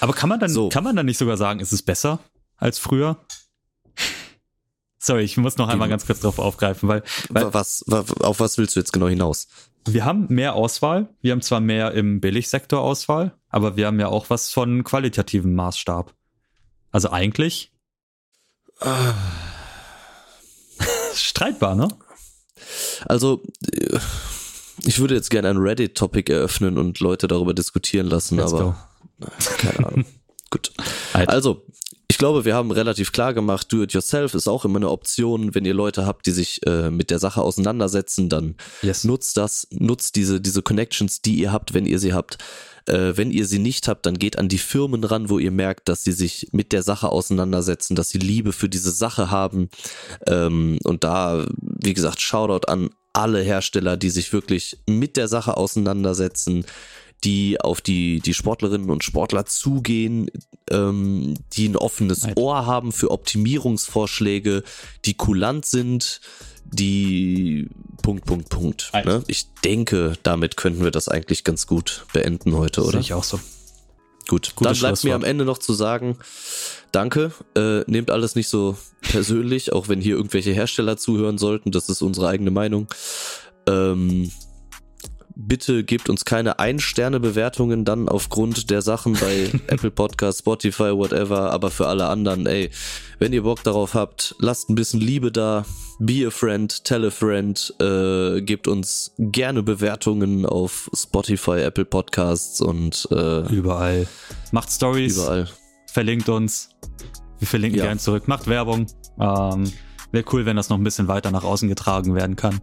A: Aber kann man dann, so. kann man dann nicht sogar sagen, ist es besser als früher? Sorry, ich muss noch einmal ganz kurz drauf aufgreifen, weil, weil
B: was, auf was willst du jetzt genau hinaus?
A: Wir haben mehr Auswahl. Wir haben zwar mehr im Billigsektor Auswahl, aber wir haben ja auch was von qualitativem Maßstab. Also eigentlich ah. streitbar, ne?
B: Also ich würde jetzt gerne ein Reddit-Topic eröffnen und Leute darüber diskutieren lassen, Let's aber go. Keine Ahnung. Gut. Also, ich glaube, wir haben relativ klar gemacht, Do-it-yourself ist auch immer eine Option. Wenn ihr Leute habt, die sich äh, mit der Sache auseinandersetzen, dann yes. nutzt das, nutzt diese, diese Connections, die ihr habt, wenn ihr sie habt. Äh, wenn ihr sie nicht habt, dann geht an die Firmen ran, wo ihr merkt, dass sie sich mit der Sache auseinandersetzen, dass sie Liebe für diese Sache haben. Ähm, und da, wie gesagt, Shoutout an alle Hersteller, die sich wirklich mit der Sache auseinandersetzen, die auf die, die Sportlerinnen und Sportler zugehen, ähm, die ein offenes Alter. Ohr haben für Optimierungsvorschläge, die kulant sind, die Punkt, Punkt, Punkt. Ne? Ich denke, damit könnten wir das eigentlich ganz gut beenden heute, oder? Sehe
A: ich auch so.
B: Gut, Gutes dann bleibt mir am Ende noch zu sagen, danke, äh, nehmt alles nicht so persönlich, auch wenn hier irgendwelche Hersteller zuhören sollten, das ist unsere eigene Meinung. Ähm, bitte gebt uns keine Ein-Sterne-Bewertungen dann aufgrund der Sachen bei Apple Podcast, Spotify, whatever. Aber für alle anderen, ey, wenn ihr Bock darauf habt, lasst ein bisschen Liebe da. Be a friend, tell a friend. Äh, gebt uns gerne Bewertungen auf Spotify, Apple Podcasts und äh,
A: überall. Macht Stories. Überall. Verlinkt uns. Wir verlinken ja. gerne zurück. Macht Werbung. Ähm, Wäre cool, wenn das noch ein bisschen weiter nach außen getragen werden kann.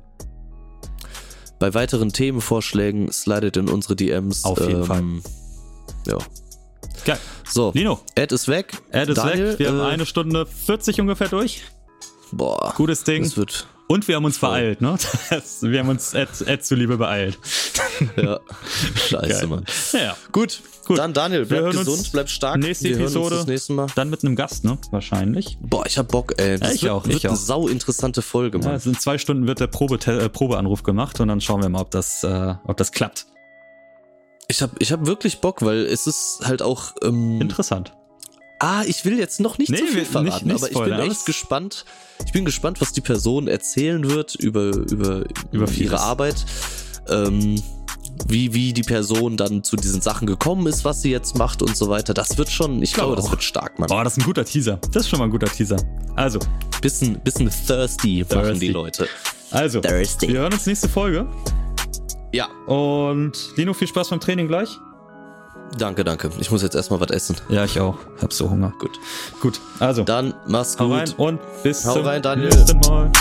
B: Bei weiteren Themenvorschlägen slidet in unsere DMs.
A: Auf jeden ähm, Fall.
B: Ja.
A: Geil.
B: So.
A: Nino.
B: Ad ist weg.
A: Ad ist Daniel, weg. Wir äh, haben eine Stunde 40 ungefähr durch.
B: Boah.
A: Gutes Ding.
B: Das wird
A: und wir haben uns beeilt, ne? Das, wir haben uns Ed, Ed zuliebe beeilt.
B: Ja. Scheiße, Geil. Mann.
A: Ja,
B: Gut. Gut. Dann Daniel, bleib gesund, bleib stark.
A: Nächste wir Episode. das nächste Mal. Dann mit einem Gast, ne? Wahrscheinlich.
B: Boah, ich hab Bock, ey.
A: Das ja, ich wird, auch.
B: Wird
A: ich
B: eine
A: auch.
B: sau interessante Folge, Mann.
A: Ja, in zwei Stunden wird der Probe, äh, Probeanruf gemacht und dann schauen wir mal, ob das, äh, ob das klappt.
B: Ich hab, ich hab wirklich Bock, weil es ist halt auch ähm,
A: interessant.
B: Ah, ich will jetzt noch nicht nee, zu viel verraten, nicht, nicht aber ich bin echt gespannt. Ich bin gespannt, was die Person erzählen wird über, über, über ihre Arbeit. Ähm, wie, wie die Person dann zu diesen Sachen gekommen ist, was sie jetzt macht und so weiter. Das wird schon, ich glaube, das wird stark, Mann.
A: Boah, das ist ein guter Teaser. Das ist schon mal ein guter Teaser. Also.
B: Bisschen, bisschen thirsty, thirsty. machen die Leute.
A: Also, thirsty. wir hören uns nächste Folge.
B: Ja.
A: Und Lino, viel Spaß beim Training gleich.
B: Danke, danke. Ich muss jetzt erstmal was essen.
A: Ja, ich auch. Hab so Hunger.
B: Gut.
A: Gut. Also.
B: Dann mach's
A: gut.
B: Hau rein
A: und bis
B: Hau
A: zum
B: rein, Daniel.
A: nächsten Mal.